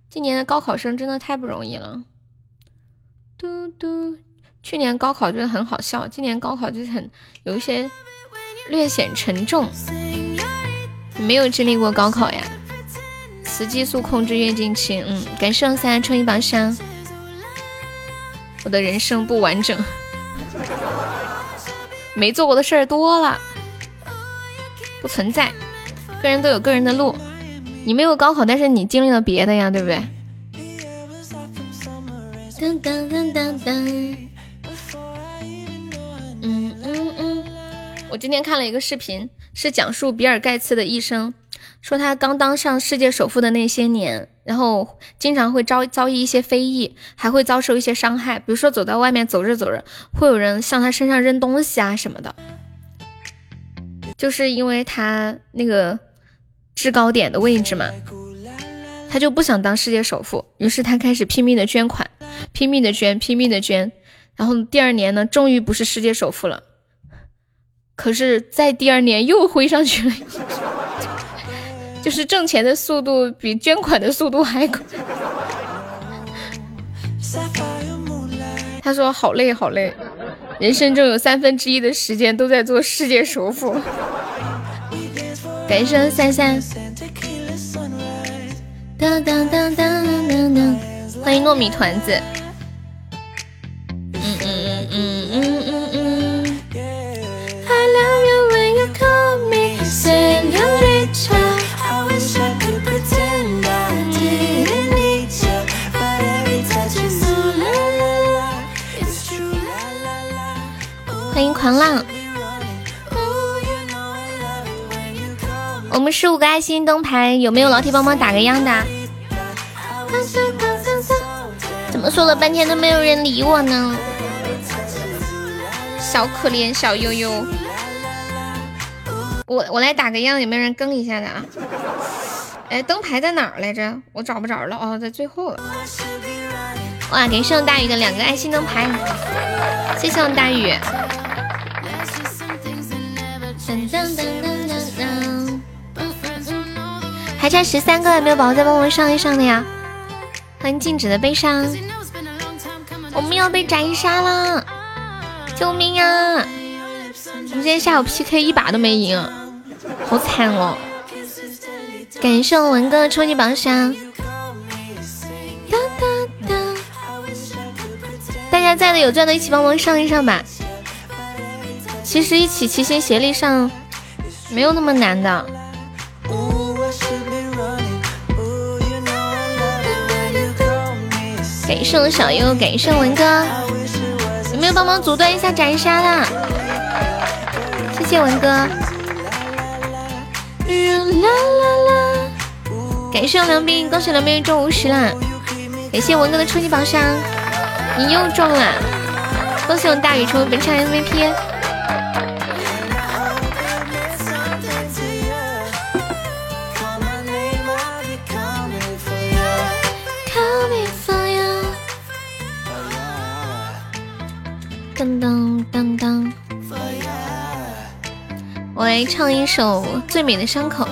今年的高考生真的太不容易了。嘟嘟，去年高考真的很好笑，今年高考就是很有一些略显沉重。没有经历过高考呀？雌激素控制月经期，嗯，感谢三冲一把山。我的人生不完整，没做过的事儿多了，不存在，个人都有个人的路。你没有高考，但是你经历了别的呀，对不对？噔噔噔噔噔。我今天看了一个视频，是讲述比尔盖茨的一生。说他刚当上世界首富的那些年，然后经常会遭遭遇一些非议，还会遭受一些伤害。比如说走到外面走着走着，会有人向他身上扔东西啊什么的。就是因为他那个制高点的位置嘛，他就不想当世界首富，于是他开始拼命的捐款，拼命的捐，拼命的捐。然后第二年呢，终于不是世界首富了，可是，在第二年又挥上去了。就是挣钱的速度比捐款的速度还快。他说好累好累，人生中有三分之一的时间都在做世界首富。感谢三三。当当当当当当，欢迎糯米团子。欢迎狂浪，我们十五个爱心灯牌，有没有老铁帮忙打个样的？怎么说了半天都没有人理我呢？小可怜小悠悠。我我来打个样，有没有人更一下的啊？哎，灯牌在哪儿来着？我找不着了哦，在最后了。哇，感谢大雨的两个爱心灯牌，谢谢我大雨。还差十三个，有没有宝宝再帮我上一上的呀？欢迎静止的悲伤，我们要被斩杀了，救命啊！我们今天下午 PK 一把都没赢。好惨哦！感谢我文哥的初级榜上。大家在的有钻的，一起帮忙上一上吧。其实一起齐心协力上，没有那么难的。感谢我小优，感谢文哥，有没有帮忙阻断一下斩杀的？谢谢文哥。啦啦啦！感谢梁斌，恭喜梁斌中五十啦！感谢文哥的初级宝箱，你又中了！恭喜我大宇成为本场 MVP。当当当当，我来唱一首《最美的伤口》。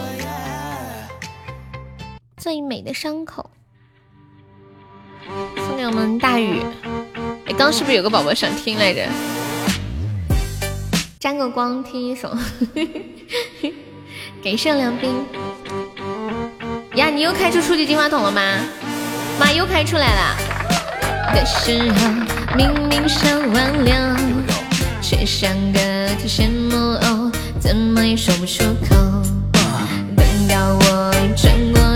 最美的伤口，送给我们大雨。哎，刚是不是有个宝宝想听来着？沾个光，听一首。给盛良冰。呀，你又开出初级金话筒了吗？妈，又开出来了。的时候。明明想挽留，却像个提线木偶，怎么也说不出口。等到我转过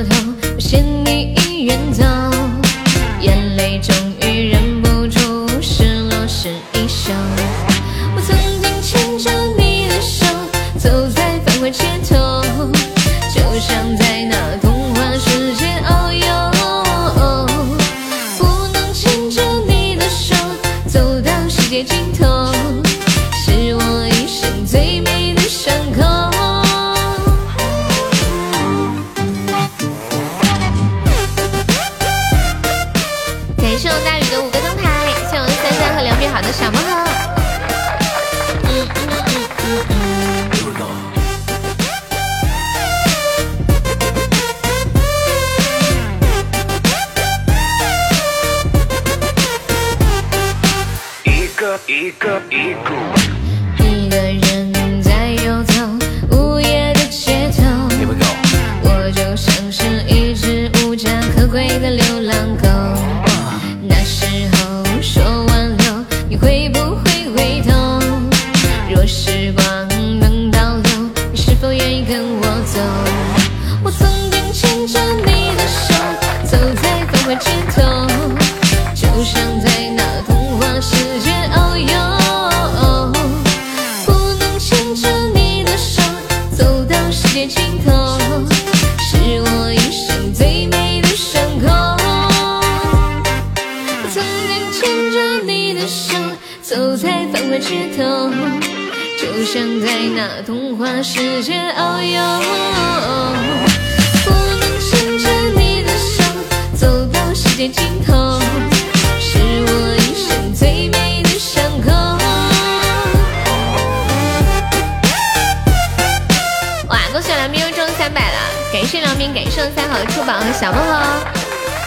世界遨游。不能牵着你的手，走到世界尽头，是我一生最美的伤口。恭喜梁斌又中三百了，感谢梁斌，感谢三好的出宝和小梦哦，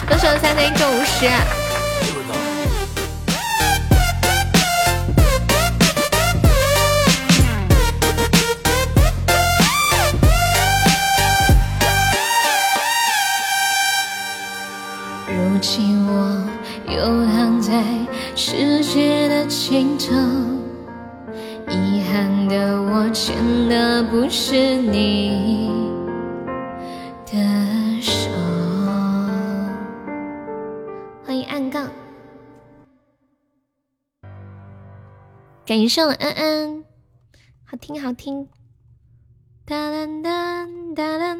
恭喜三三中五十。是你的手。欢迎暗杠，感谢我安安，好听好听。哒啦哒哒啦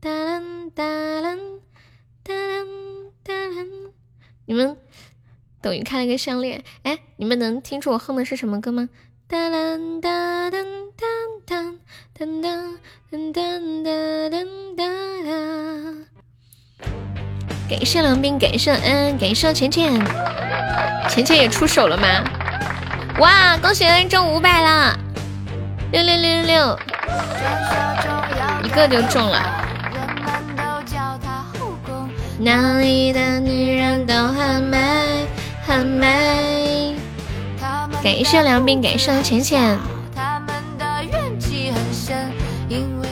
哒啦哒啦哒啦哒啦。你们抖音开了个项链，哎，你们能听出我哼的是什么歌吗？哒啦哒噔噔噔噔噔噔噔哒噔哒啦！感谢梁斌，感谢恩，感谢钱钱，钱钱也出手了吗？哇，恭喜恩中五百了！六六六六六，一个就中了！哪里的女人都很美，很美。感谢梁斌，感谢浅浅。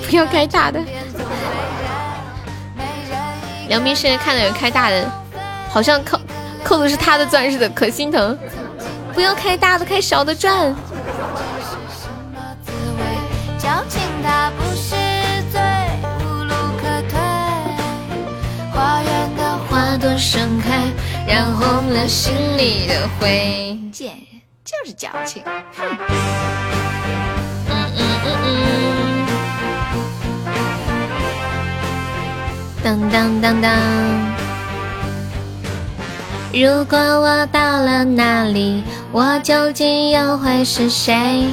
不要开大的。梁斌现在看到有开大的，好像扣扣的是他的钻似的，可心疼。不要开大的，开小的钻。花朵盛开，染红了心里的灰。就是矫情。嗯嗯嗯嗯。当当当当。如果我到了那里，我究竟又会是谁？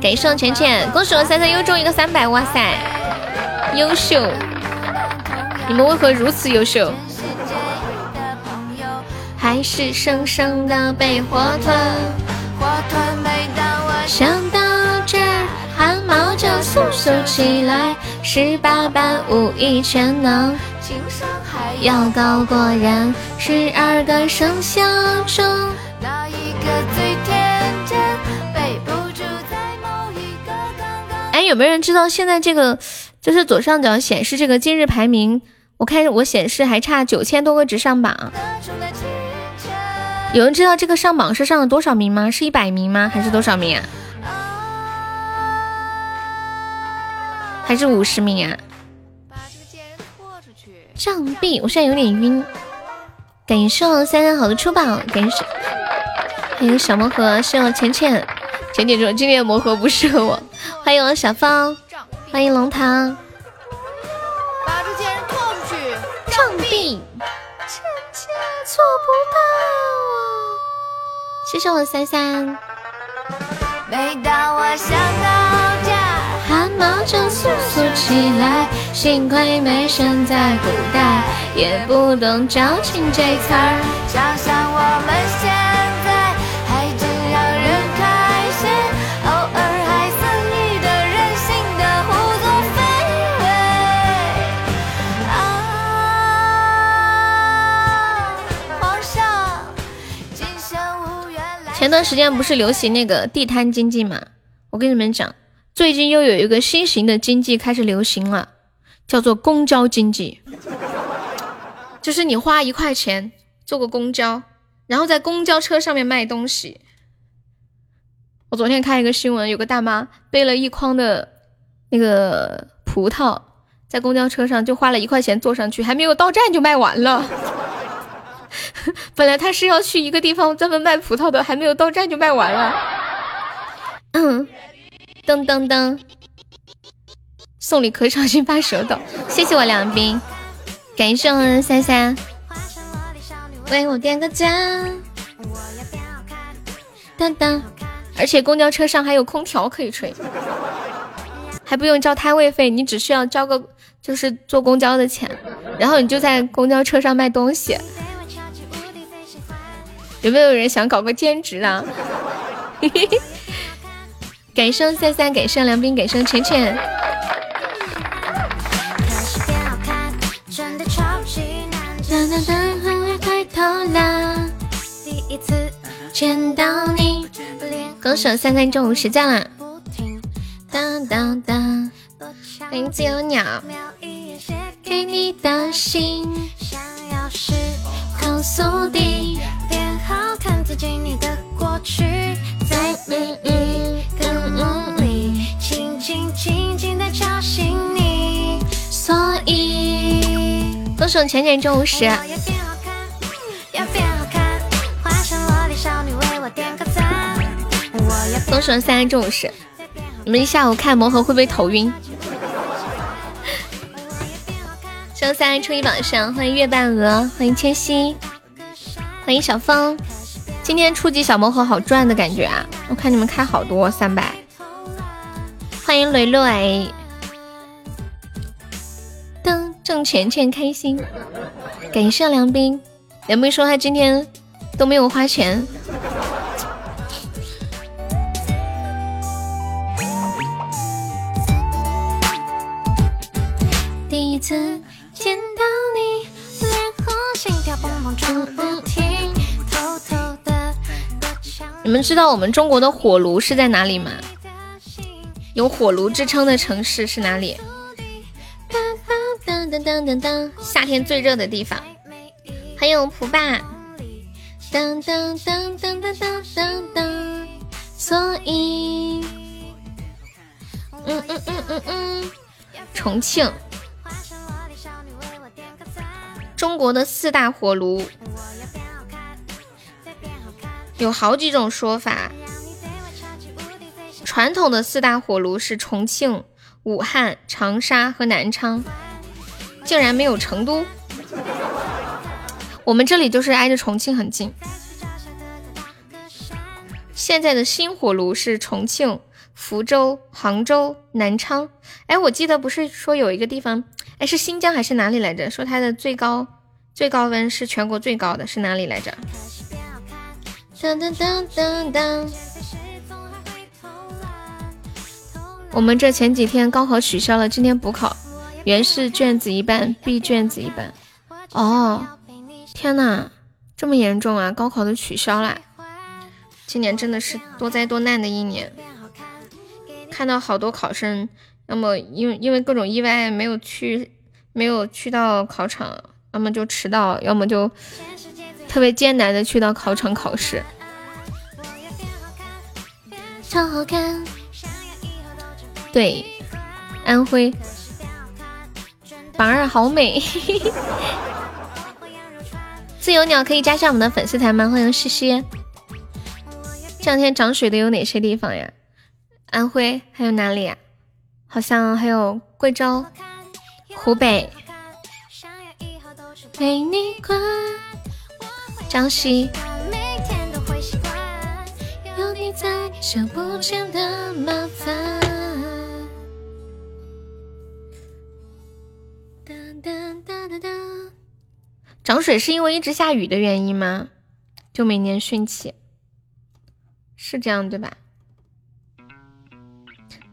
给送浅浅，恭喜我三三又中一个三百，哇塞，优秀！你们为何如此优秀？还是生生的被火吞。想到这儿，汗毛就竖竖起来。十八般武艺全能，要高过人。十二个生肖中，哪一个最天真？背不住在某一个刚刚。哎，有没有人知道现在这个就是左上角显示这个今日排名？我看我显示还差九千多个值上榜。有人知道这个上榜是上了多少名吗？是一百名吗？还是多少名啊？还是五十名啊？障壁，我现在有点晕。感谢我三三好的出宝，感谢还有小魔盒，谢我浅浅浅浅说今天的魔盒不适合我。欢迎我小芳，欢迎龙堂。把这贱人拖出去！障壁，臣妾做不到啊。谢谢我三三。每当我想到家，汗毛就竖竖起来。幸亏没生在古代，也不懂矫情这词儿。想想我们现前段时间不是流行那个地摊经济嘛？我跟你们讲，最近又有一个新型的经济开始流行了，叫做公交经济。就是你花一块钱坐个公交，然后在公交车上面卖东西。我昨天看一个新闻，有个大妈背了一筐的那个葡萄，在公交车上就花了一块钱坐上去，还没有到站就卖完了。本来他是要去一个地方专门卖葡萄的，还没有到站就卖完了。嗯，噔噔噔，送礼可以重新发舌抖，谢谢我梁斌，感谢我三三，为我点个赞。噔噔，而且公交车上还有空调可以吹，还不用交摊位费，你只需要交个就是坐公交的钱，然后你就在公交车上卖东西。有没有人想搞个兼职啊？感谢三三，感谢梁斌，感谢浅浅。见到你，歌手三三中午实战啦！当当当，欢迎自由鸟。给你的信，想要是控诉的，变好看自己你的过去，再努力更努力，轻轻轻轻的叫醒你。所以，中午时。恭喜三三中午时，你们一下午看魔盒会不会头晕？谢三初一榜上，欢迎月半鹅，欢迎千玺，欢迎小风。今天初级小魔盒好赚的感觉啊！我看你们开好多三百。欢迎磊磊，噔，挣钱钱开心。感谢梁斌，梁斌说他今天都没有花钱。第一次你们知道我们中国的火炉是在哪里吗？有火炉之称的城市是哪里？夏天最热的地方还有普巴。所以，嗯嗯嗯嗯嗯，重庆。中国的四大火炉，有好几种说法。传统的四大火炉是重庆、武汉、长沙和南昌，竟然没有成都。我们这里就是挨着重庆很近。现在的新火炉是重庆、福州、杭州、南昌。哎，我记得不是说有一个地方，哎，是新疆还是哪里来着？说它的最高最高温是全国最高的，是哪里来着？当当当当当。我们这前几天高考取消了，今天补考，原是卷子一半，B 卷子一半。哦，天呐，这么严重啊！高考都取消了，今年真的是多灾多难的一年。看到好多考生，要么因为因为各种意外没有去，没有去到考场，要么就迟到，要么就特别艰难的去到考场考试。超好看。对，安徽榜二好美，自由鸟可以加上我们的粉丝团吗？欢迎西西。这两天涨水的有哪些地方呀？安徽还有哪里呀？好像还有贵州、湖北、江西。有你在，就不见得麻烦。涨水是因为一直下雨的原因吗？就每年汛期，是这样对吧？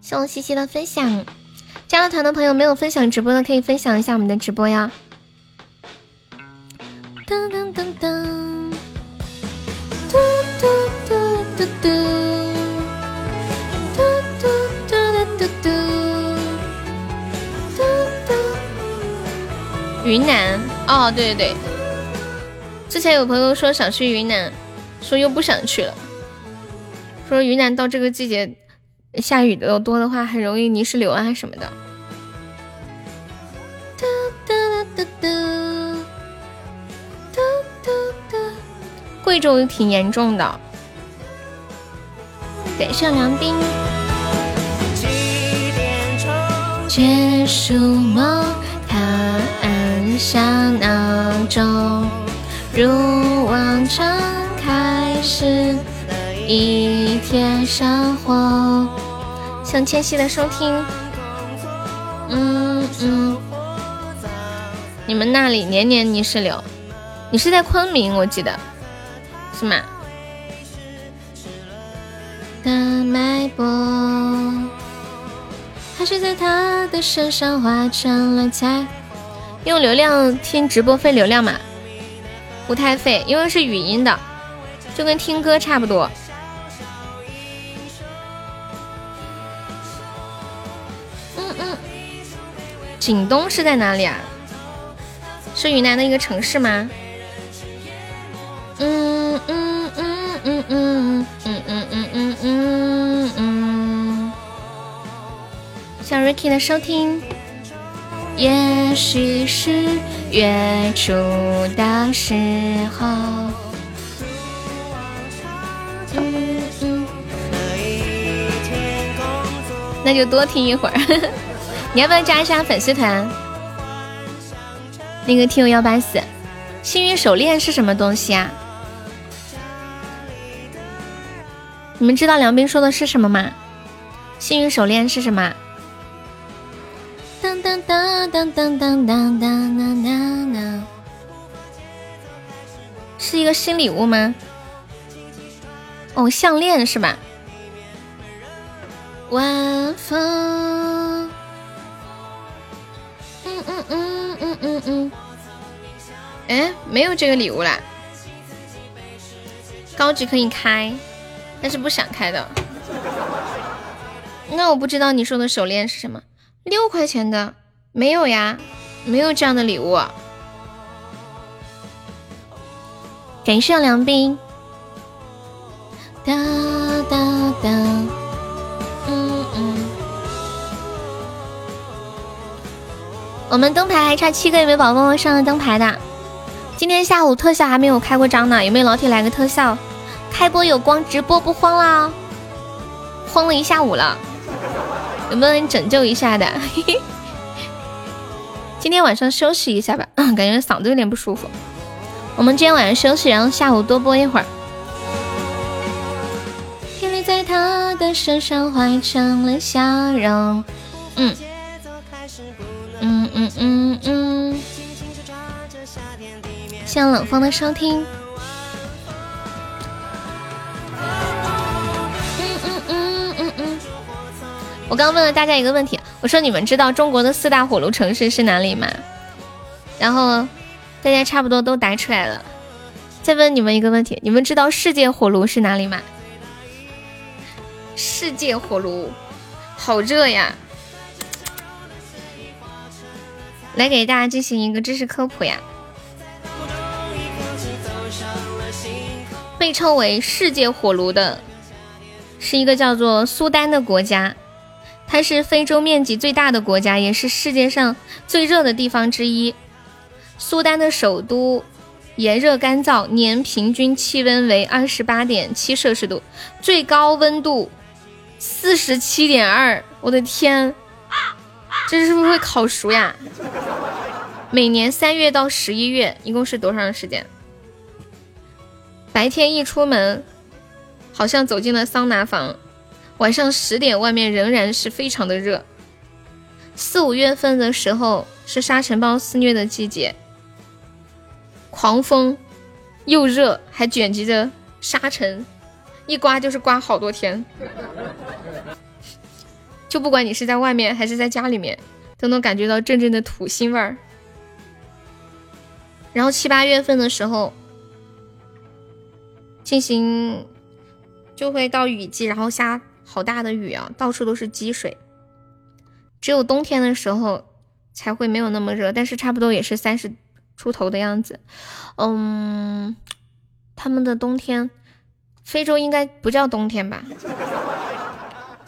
谢我西西的分享，加了团的朋友没有分享直播的可以分享一下我们的直播呀。噔噔噔噔，嘟嘟嘟嘟嘟，嘟嘟嘟嘟嘟嘟嘟。云南，哦，对对对，之前有朋友说想去云南，说又不想去了，说云南到这个季节。下雨的多的话，很容易泥石流啊什么的。贵州挺严重的。感谢梁斌。结束梦，他按下闹钟，如往常开始一天生活。向千玺的收听，嗯嗯，你们那里年年泥石流，你是在昆明我记得，是吗？的脉搏，还是在他的身上化成了彩。用流量听直播费流量嘛，不太费，因为是语音的，就跟听歌差不多。景东是在哪里啊？是云南的一个城市吗？嗯嗯嗯嗯嗯嗯嗯嗯嗯嗯嗯。小 Ricky 的收听，也许是月初的时候。嗯嗯。那就多听一会儿。你要不要加一下粉丝团？那个 T 幺八四，幸运手链是什么东西啊？你们知道梁斌说的是什么吗？幸运手链是什么？当当当当当当当当当当，是一个新礼物吗？哦，项链是吧？晚风。嗯嗯嗯嗯嗯，哎，没有这个礼物啦。高级可以开，但是不想开的。那我不知道你说的手链是什么？六块钱的没有呀？没有这样的礼物。感谢梁冰。哒哒哒，我们灯牌还差七个，有没有宝宝帮我上个灯牌的？今天下午特效还没有开过张呢，有没有老铁来个特效？开播有光，直播不慌啦！慌了一下午了，有没有人拯救一下的？今天晚上休息一下吧，感觉嗓子有点不舒服。我们今天晚上休息，然后下午多播一会儿。频率在他的身上化成了笑容。嗯嗯嗯嗯嗯。谢谢冷风的收听。嗯嗯嗯嗯嗯。我刚问了大家一个问题，我说你们知道中国的四大火炉城市是哪里吗？然后。大家差不多都答出来了，再问你们一个问题：你们知道世界火炉是哪里吗？世界火炉好热呀！来给大家进行一个知识科普呀。被称为世界火炉的是一个叫做苏丹的国家，它是非洲面积最大的国家，也是世界上最热的地方之一。苏丹的首都炎热干燥，年平均气温为二十八点七摄氏度，最高温度四十七点二。我的天，这是不是会烤熟呀？每年三月到十一月，一共是多长时间？白天一出门，好像走进了桑拿房；晚上十点，外面仍然是非常的热。四五月份的时候是沙尘暴肆虐的季节。狂风，又热还卷积着沙尘，一刮就是刮好多天。就不管你是在外面还是在家里面，都能感觉到阵阵的土腥味儿。然后七八月份的时候，进行就会到雨季，然后下好大的雨啊，到处都是积水。只有冬天的时候才会没有那么热，但是差不多也是三十。出头的样子，嗯，他们的冬天，非洲应该不叫冬天吧？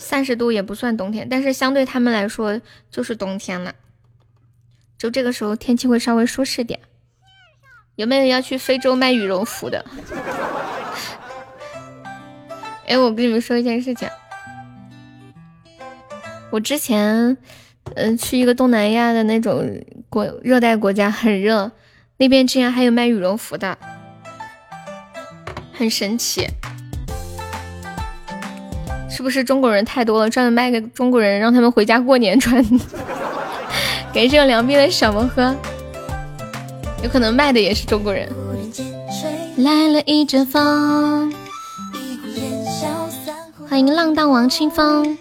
三十度也不算冬天，但是相对他们来说就是冬天了。就这个时候天气会稍微舒适点。有没有要去非洲卖羽绒服的？哎，我跟你们说一件事情，我之前。嗯，去一个东南亚的那种国热带国家，很热，那边竟然还有卖羽绒服的，很神奇。是不是中国人太多了，专门卖给中国人，让他们回家过年穿？感谢凉冰的小魔盒，有可能卖的也是中国人。来了一阵风，欢迎浪荡王清风。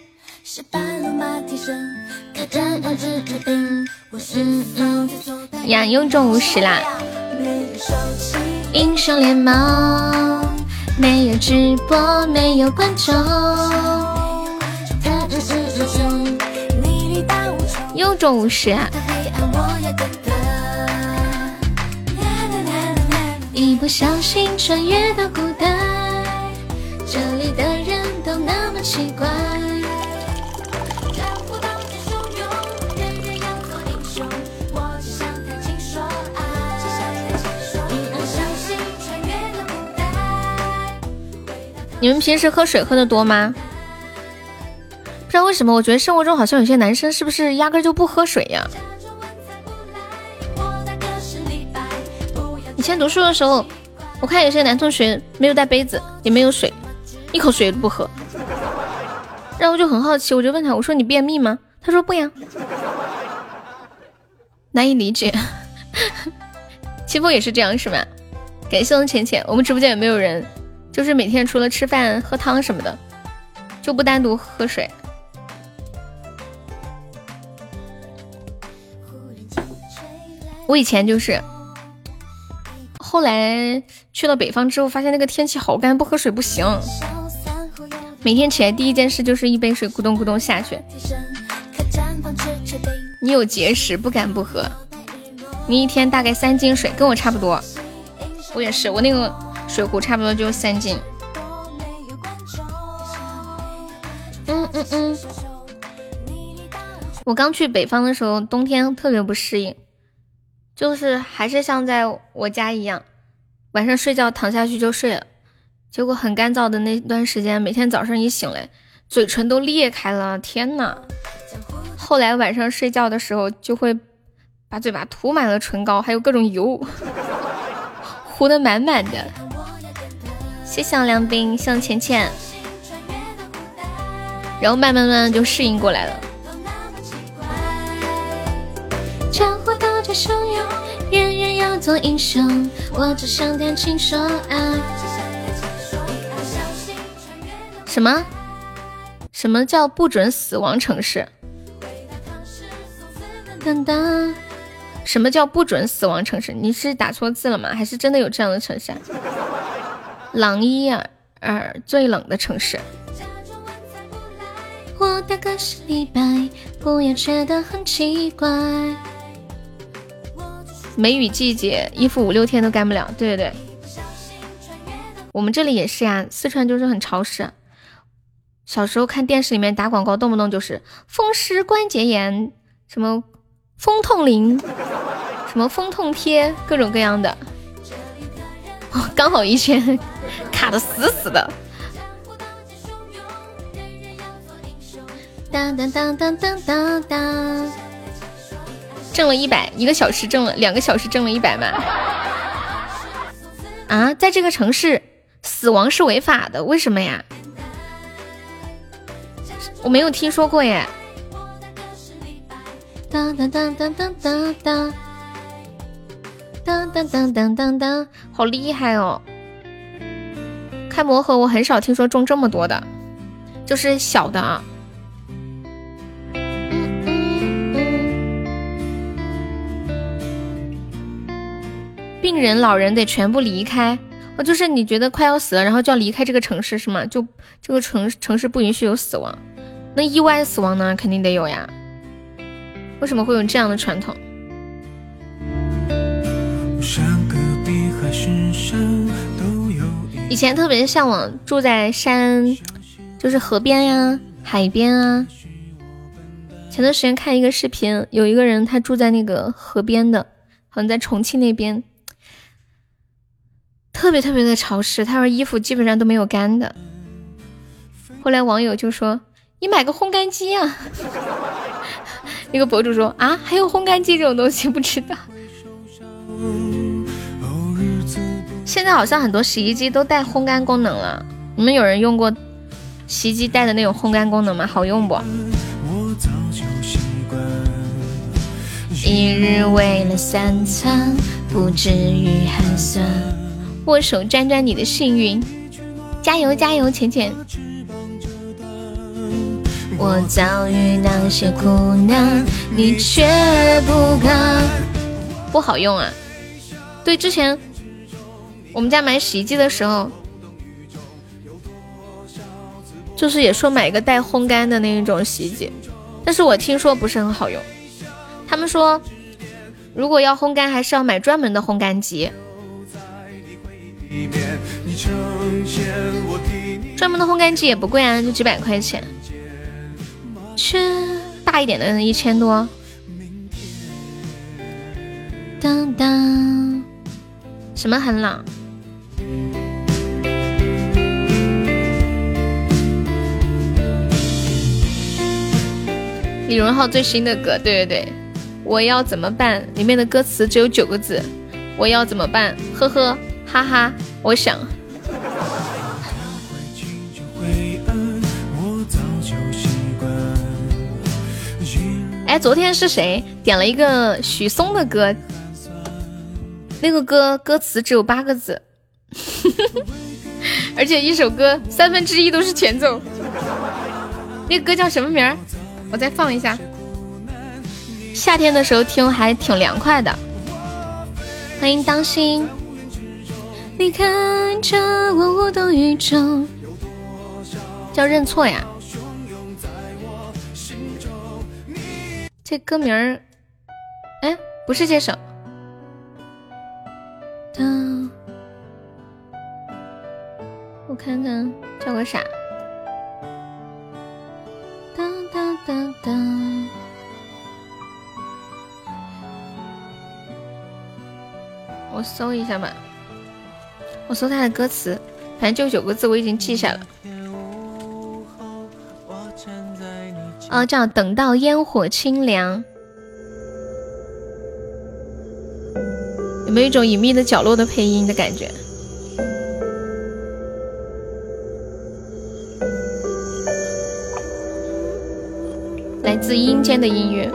呀，又中五十啦！英雄联盟没有直播，没有观众。又中五十啊！一不小心穿越到古代，这里的人都那么奇怪。你们平时喝水喝的多吗？不知道为什么，我觉得生活中好像有些男生是不是压根就不喝水呀？以前读书的时候，我看有些男同学没有带杯子，也没有水，一口水都不喝，然后我就很好奇，我就问他，我说你便秘吗？他说不呀，难以理解。清风也是这样是吗？感谢我浅浅，我们直播间有没有人？就是每天除了吃饭喝汤什么的，就不单独喝水。我以前就是，后来去了北方之后，发现那个天气好干，不喝水不行。每天起来第一件事就是一杯水咕咚咕咚下去。你有结石，不敢不喝。你一天大概三斤水，跟我差不多。我也是，我那个水壶差不多就三斤。嗯嗯嗯。我刚去北方的时候，冬天特别不适应，就是还是像在我家一样，晚上睡觉躺下去就睡了，结果很干燥的那段时间，每天早上一醒来，嘴唇都裂开了，天呐！后来晚上睡觉的时候，就会把嘴巴涂满了唇膏，还有各种油，糊的满满的。谢谢梁冰，谢浅浅，然后慢慢慢慢就适应过来了。人人要做英雄，我只想谈情说爱。什么？什么叫不准死亡城市？当当。什么叫不准死亡城市？你是打错字了吗？还是真的有这样的城市？朗伊尔最冷的城市。我大概是李白，不要觉得很奇怪。梅雨季节，衣服五六天都干不了。对对对，我们这里也是呀。四川就是很潮湿。小时候看电视里面打广告，动不动就是风湿关节炎，什么风痛灵，什么风痛贴，各种各样的。刚好一圈卡的死死的。当当当当当当当。挣了一百一个小时，挣了两个小时，挣了一百万。啊，在这个城市，死亡是违法的，为什么呀？我没有听说过耶。当当当当当当当，当当当当当当，好厉害哦！开魔盒我很少听说中这么多的，就是小的啊。病人、老人得全部离开，哦，就是你觉得快要死了，然后就要离开这个城市，是吗？就这个城城市不允许有死亡，那意外死亡呢？肯定得有呀。为什么会有这样的传统？以前特别向往住在山，就是河边呀、海边啊。前段时间看一个视频，有一个人他住在那个河边的，好像在重庆那边。特别特别的潮湿，他说衣服基本上都没有干的。后来网友就说：“你买个烘干机啊！” 那个博主说：“啊，还有烘干机这种东西，不知道。”现在好像很多洗衣机都带烘干功能了。你们有人用过洗衣机带的那种烘干功能吗？好用不？一日为了三餐，不至于寒酸。握手，沾沾你的幸运，加油加油，浅浅。我遭遇那些苦难，你却不敢。不好用啊！对，之前我们家买洗衣机的时候，就是也说买一个带烘干的那一种洗衣机，但是我听说不是很好用。他们说，如果要烘干，还是要买专门的烘干机。专门的烘干机也不贵啊，就几百块钱。去大一点的，一千多。当当，什么很冷？李荣浩最新的歌，对对对，我要怎么办？里面的歌词只有九个字，我要怎么办？呵呵。哈哈，我想。哎，昨天是谁点了一个许嵩的歌？那个歌歌词只有八个字，而且一首歌三分之一都是前奏。那个歌叫什么名儿？我再放一下。夏天的时候听还挺凉快的。欢迎当心。你看着我无动宇宙，叫认错呀。这歌名儿，哎，不是这首，我看看叫个啥？等。我搜一下吧，我搜他的歌词，反正就九个字，我已经记下了。哦，叫等到烟火清凉，有没有一种隐秘的角落的配音的感觉？是阴间的音乐。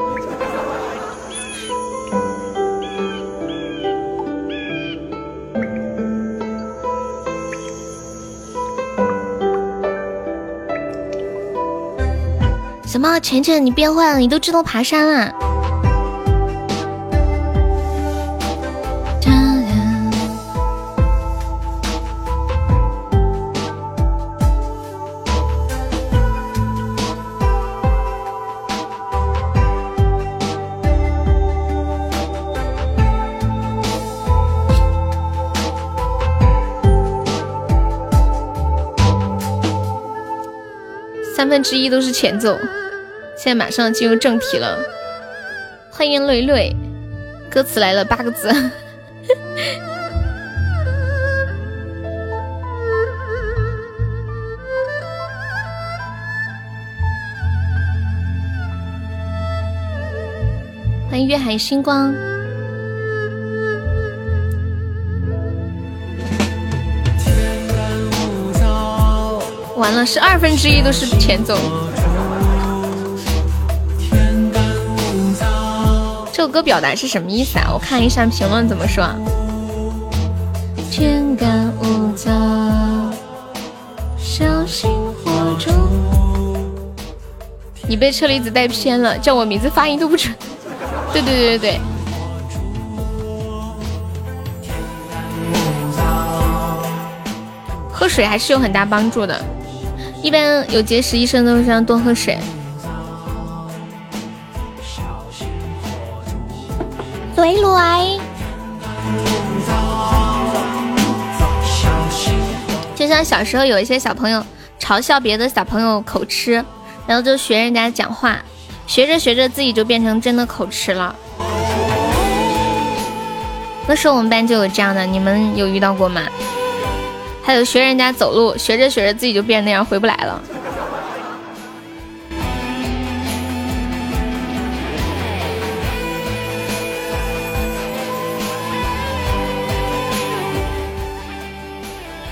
什么？晨晨，你变坏了？你都知道爬山了？分之一都是前奏，现在马上进入正题了。欢迎瑞瑞，歌词来了八个字。欢迎月海星光。完了，是二分之一都是前奏。这首歌表达是什么意思啊？我看一下评论怎么说。天干物燥，小心火烛。你被车厘子带偏了，叫我名字发音都不准。对对对对对。喝水还是有很大帮助的。一般有结石，医生都是让多喝水。蕊蕊，就像小时候有一些小朋友嘲笑别的小朋友口吃，然后就学人家讲话，学着学着自己就变成真的口吃了。那时候我们班就有这样的，你们有遇到过吗？还有学人家走路，学着学着自己就变那样，回不来了。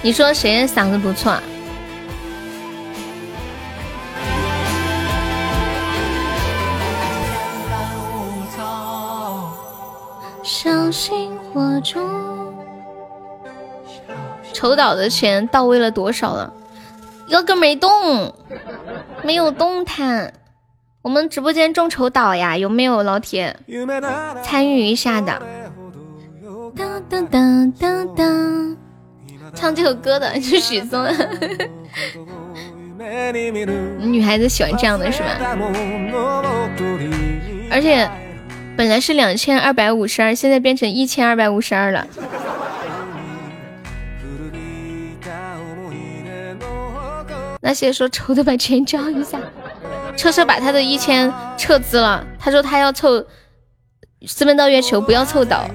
你说谁的嗓子不错？小心火烛。筹导的钱到位了多少了？哥哥没动，没有动弹。我们直播间众筹岛呀，有没有老铁参与一下的？当当当当当，唱这首歌的是许嵩。女孩子喜欢这样的是吧？而且本来是两千二百五十二，现在变成一千二百五十二了。那些说愁的把钱交一下，车车把他的一千撤资了。他说他要凑私奔到月球，不要凑到。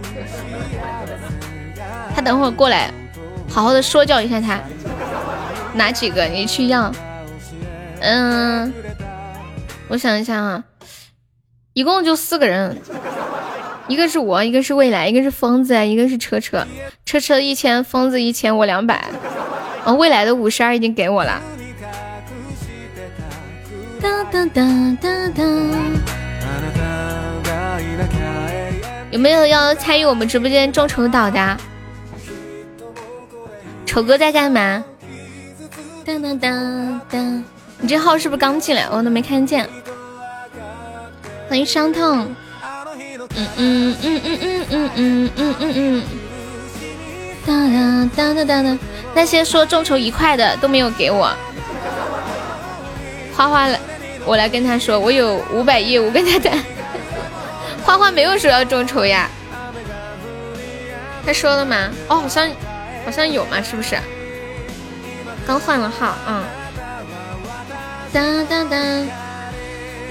他等会儿过来，好好的说教一下他。哪几个你去要？嗯，我想一下啊，一共就四个人，一个是我，一个是未来，一个是疯子，一个是车车。车车一千，疯子一千，我两百。哦，未来的五十二已经给我了。哒哒哒哒哒，有没有要参与我们直播间众筹岛的？丑哥在干嘛？哒哒哒哒，你这号是不是刚进来？我都没看见。欢迎伤痛。嗯嗯嗯嗯嗯嗯嗯嗯嗯嗯。哒哒哒哒哒，那些说众筹一块的都没有给我。花花来。我来跟他说，我有五百亿，我跟他谈。花花没有说要众筹呀。他说了吗？哦，好像好像有嘛，是不是？刚换了号，嗯。哒哒哒，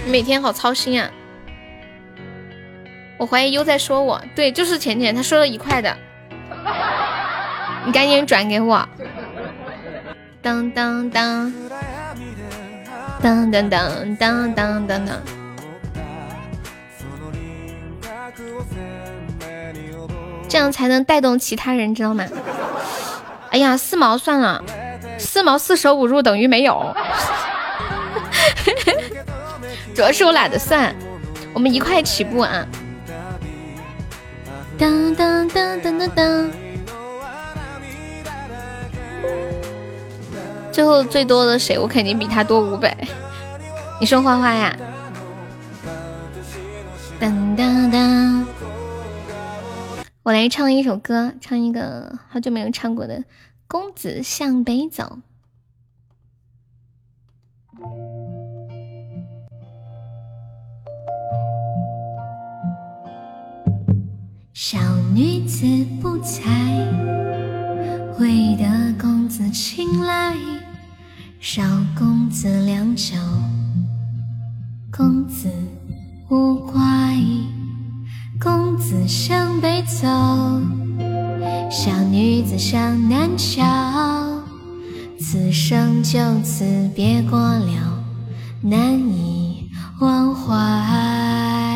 你每天好操心啊！我怀疑优在说我，对，就是浅浅，他说了一块的，你赶紧转给我。当当当，当当当当当当当。这样才能带动其他人，知道吗？哎呀，四毛算了，四毛四舍五入等于没有。主要是我懒得算，我们一块起步啊！当当当当当当，最后最多的谁？我肯定比他多五百。你说花花呀？当当当，我来唱一首歌，唱一个好久没有唱过的《公子向北走》。小女子不才，会得公公子青睐。少公子良久，公子无怪。公子向北走，小女子向南瞧。此生就此别过了，难以忘怀。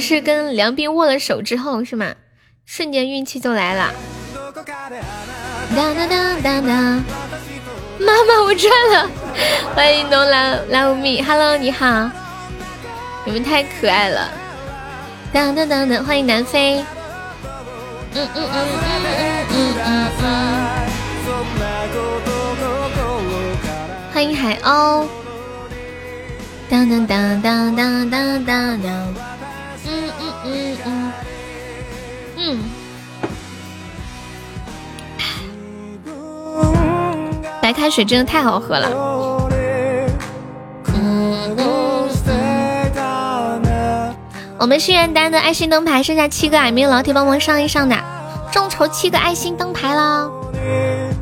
是跟梁斌握了手之后是吗？瞬间运气就来了。当当当当当，妈妈我赚了！欢迎东来来无米，Hello 你好，你们太可爱了。当当当当，欢迎南飞。嗯嗯嗯嗯嗯嗯嗯嗯。欢迎海鸥。当当当当当当当当。嗯嗯嗯嗯嗯。白开水真的太好喝了。我们心愿单的爱心灯牌剩下七个，有没有老铁帮忙上一上的？众筹七个爱心灯牌了。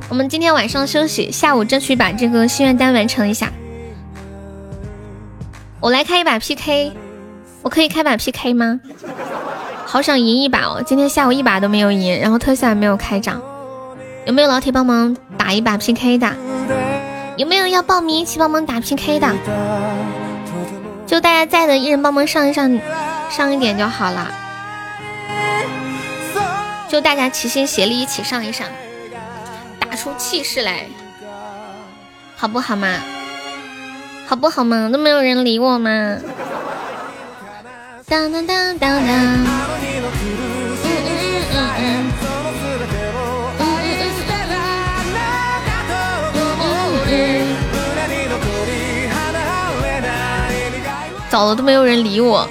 我们今天晚上休息，下午争取把这个心愿单完成一下。我来开一把 PK，我可以开把 PK 吗？好想赢一把哦！今天下午一把都没有赢，然后特效也没有开张，有没有老铁帮忙打一把 PK 的？有没有要报名一起帮忙打 PK 的？就大家在的，一人帮忙上一上。上一点就好了，就大家齐心协力一起上一上，打出气势来，好不好嘛？好不好嘛？都没有人理我吗？当当当当当。早了都没有人理我。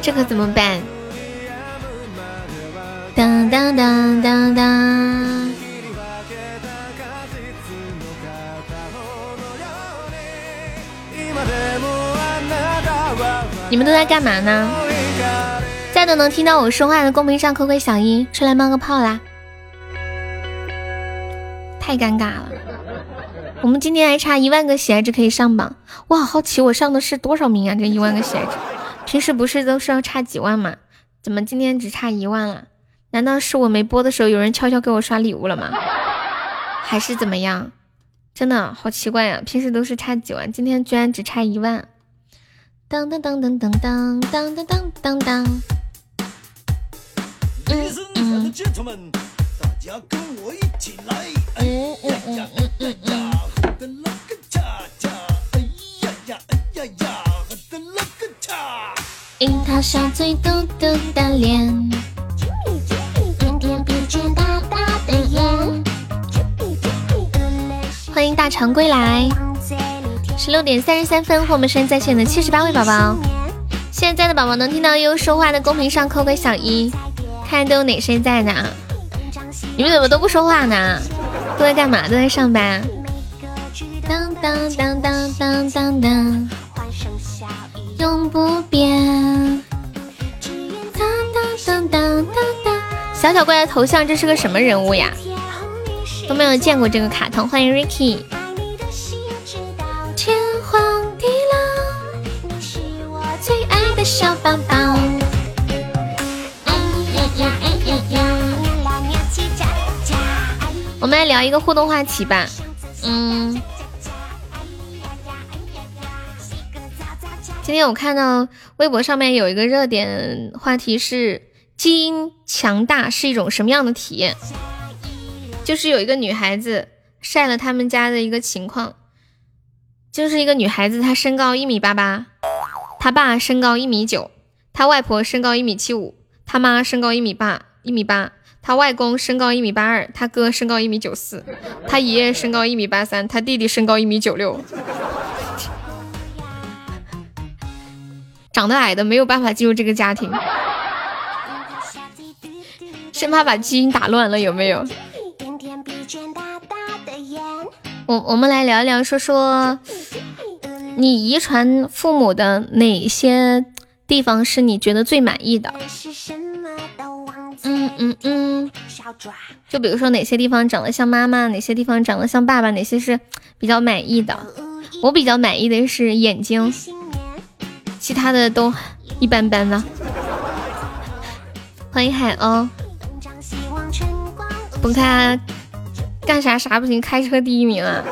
这可怎么办？当当当当当！你们都在干嘛呢？在的能听到我说话的公屏上扣个小一，出来冒个泡啦！太尴尬了，我们今天还差一万个喜爱值可以上榜，我好好奇我上的是多少名啊？这一万个喜爱值。平时不是都是要差几万吗？怎么今天只差一万了？难道是我没播的时候有人悄悄给我刷礼物了吗？还是怎么样？真的好奇怪呀！平时都是差几万，今天居然只差一万。当当当当当当当当当当当。嗯嗯。嗯嗯嗯嗯嗯。樱桃小嘴嘟嘟的脸，欢迎大长归来。十六点三十三分，和我们声音在线的七十八位宝宝，现在的宝宝能听到悠悠说话的公屏上扣个小一，看都有哪些在呢？你们怎么都不说话呢？都在干嘛？都在上班。当当当当当当当。永不变。当当当当当，小小怪的头像，这是个什么人物呀？都没有见过这个卡通。欢迎 Ricky。来聊一个互动话题吧。嗯。今天我看到微博上面有一个热点话题是基因强大是一种什么样的体验？就是有一个女孩子晒了他们家的一个情况，就是一个女孩子她身高一米八八，她爸身高一米九，她外婆身高一米七五，她妈身高一米八一米八，她外公身高一米八二，她哥身高一米九四，她爷爷身高一米八三，她弟弟身高一米九六。长得矮的没有办法进入这个家庭，生怕把基因打乱了，有没有？我我们来聊一聊，说说你遗传父母的哪些地方是你觉得最满意的？嗯嗯嗯，就比如说哪些地方长得像妈妈，哪些地方长得像爸爸，哪些是比较满意的？我比较满意的是眼睛。其他的都一般般呢。欢迎海鸥，不看干啥啥不行，开车第一名啊！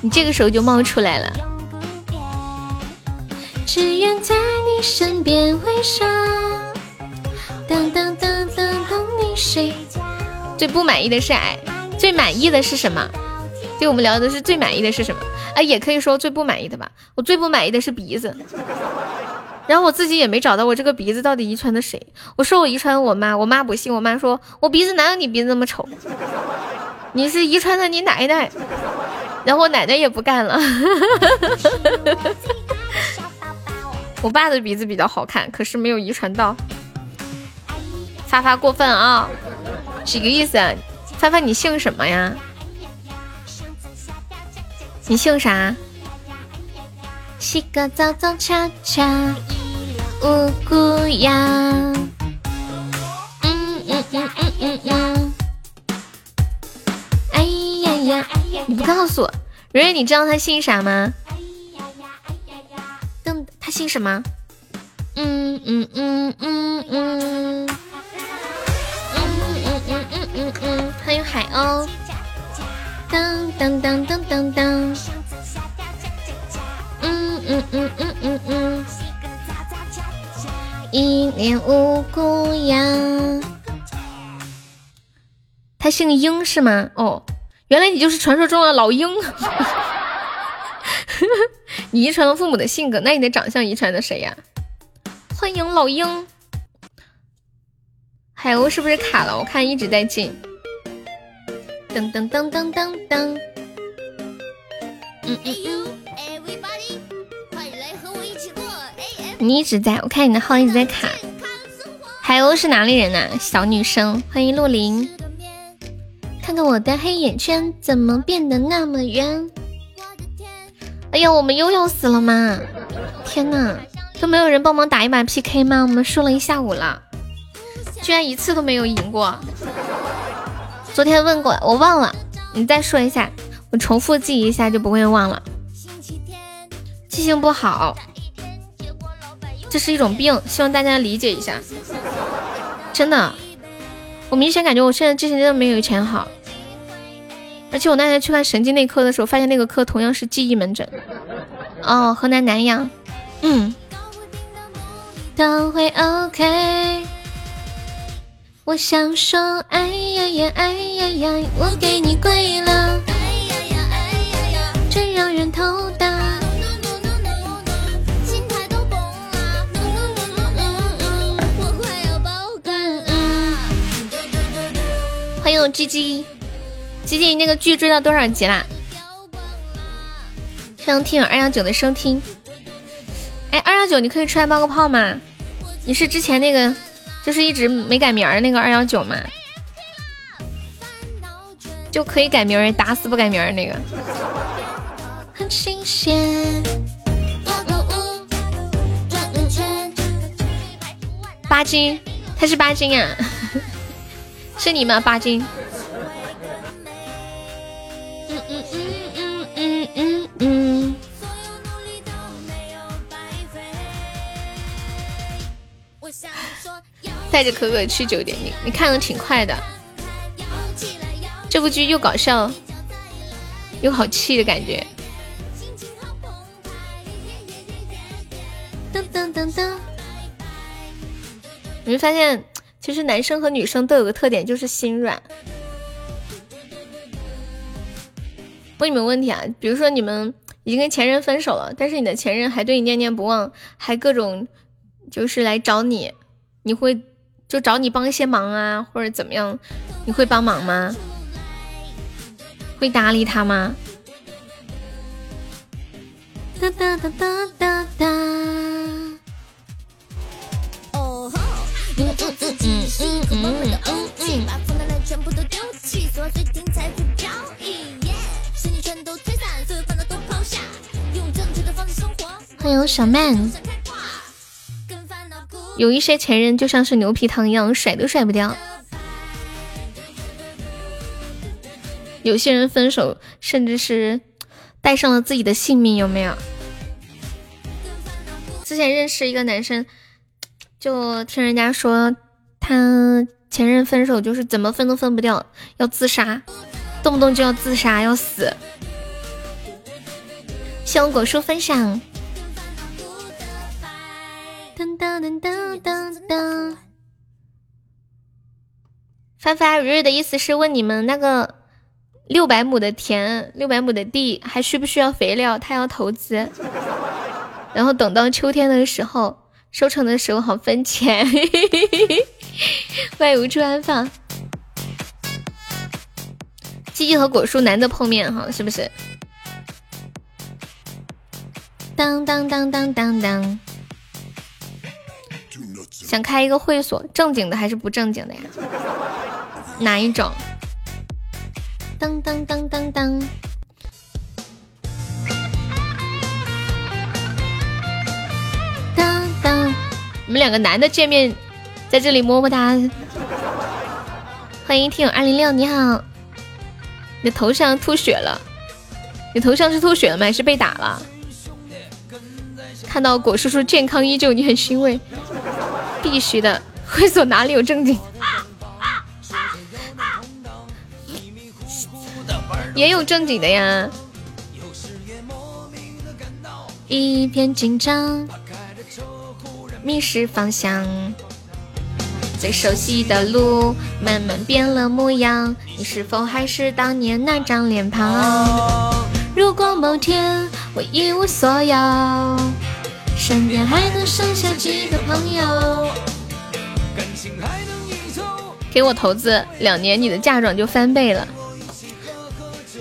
你这个时候就冒出来了。只愿在你身边微笑。最不满意的是矮，最满意的是什么？对我们聊的是最满意的是什么？啊，也可以说最不满意的吧。我最不满意的是鼻子，然后我自己也没找到我这个鼻子到底遗传的谁。我说我遗传我妈，我妈不信，我妈说我鼻子哪有你鼻子那么丑？你是遗传的你奶奶，然后我奶奶也不干了。我爸的鼻子比较好看，可是没有遗传到。发发过分啊！几个意思？发发，你姓什么呀？你姓啥？洗个澡澡恰恰，五谷羊。嗯嗯嗯嗯嗯嗯。哎呀呀！你不告诉我，蕊蕊，你知道他姓啥吗？他姓什么？嗯嗯嗯嗯嗯。嗯嗯嗯嗯嗯嗯。欢迎海鸥。当当当当当当。嗯嗯嗯嗯嗯嗯。一年五谷羊。他姓鹰是吗？哦，原来你就是传说中的老鹰。你遗传了父母的性格，那你的长相遗传的谁呀？欢迎老鹰。海鸥是不是卡了？我看一直在进。噔噔噔噔噔噔。嗯嗯嗯。你一直在，我看你的号一直在卡。海鸥是哪里人呐？小女生，欢迎陆林。看看我的黑眼圈怎么变得那么圆？哎呀，我们又要死了吗？天呐，都没有人帮忙打一把 PK 吗？我们输了一下午了，居然一次都没有赢过。昨天问过，我忘了，你再说一下，我重复记一下就不会忘了。记性不好，这是一种病，希望大家理解一下。真的，我明显感觉我现在记性真的没有以前好。而且我那天去看神经内科的时候，发现那个科同样是记忆门诊。哦，河南南阳。嗯。都会 OK。我想说，哎呀呀，哎呀呀，我给你跪了。哎呀呀，哎呀呀，真让人头大。心态都崩了。我快要爆肝了。欢迎我 G G。吉吉，那个剧追到多少集啦？非常听友二幺九的收听。哎，二幺九，你可以出来冒个泡吗？你是之前那个，就是一直没改名儿那个二幺九吗？就可以改名儿，打死不改名儿那个。很新鲜。八斤，他是八斤啊？是你吗？八斤。带着可可去酒店，你你看的挺快的。这部剧又搞笑又好气的感觉。噔噔噔噔，你会发现，其实男生和女生都有个特点，就是心软。问你们问题啊，比如说你们已经跟前任分手了，但是你的前任还对你念念不忘，还各种就是来找你，你会就找你帮一些忙啊，或者怎么样，你会帮忙吗？会搭理他吗？哒哒哒哒哒哒。欢迎小曼。有一些前任就像是牛皮糖一样，甩都甩不掉。有些人分手，甚至是带上了自己的性命，有没有？之前认识一个男生，就听人家说，他前任分手就是怎么分都分不掉，要自杀，动不动就要自杀，要死。谢我果蔬分享。噔噔噔噔噔噔。发发日日的意思是问你们那个六百亩的田、六百亩的地还需不需要肥料？他要投资，然后等到秋天的时候收成的时候好分钱。欢迎无处安放。鸡鸡和果树难得碰面哈，是不是？当当当当当当。想开一个会所，正经的还是不正经的呀？哪一种？当当当当当。当，你们两个男的见面，在这里么么哒。欢迎听友二零六，你好。你的头上吐血了？你头上是吐血了吗？还是被打了？看到果叔叔健康依旧，你很欣慰。必须的，会所哪里有正经？也有正经的呀。一片紧张，迷失方向。最熟悉的路，慢慢变了模样。你是否还是当年那张脸庞？如果某天我一无所有，身边还能剩下几个朋友？给我投资两年，你的嫁妆就翻倍了。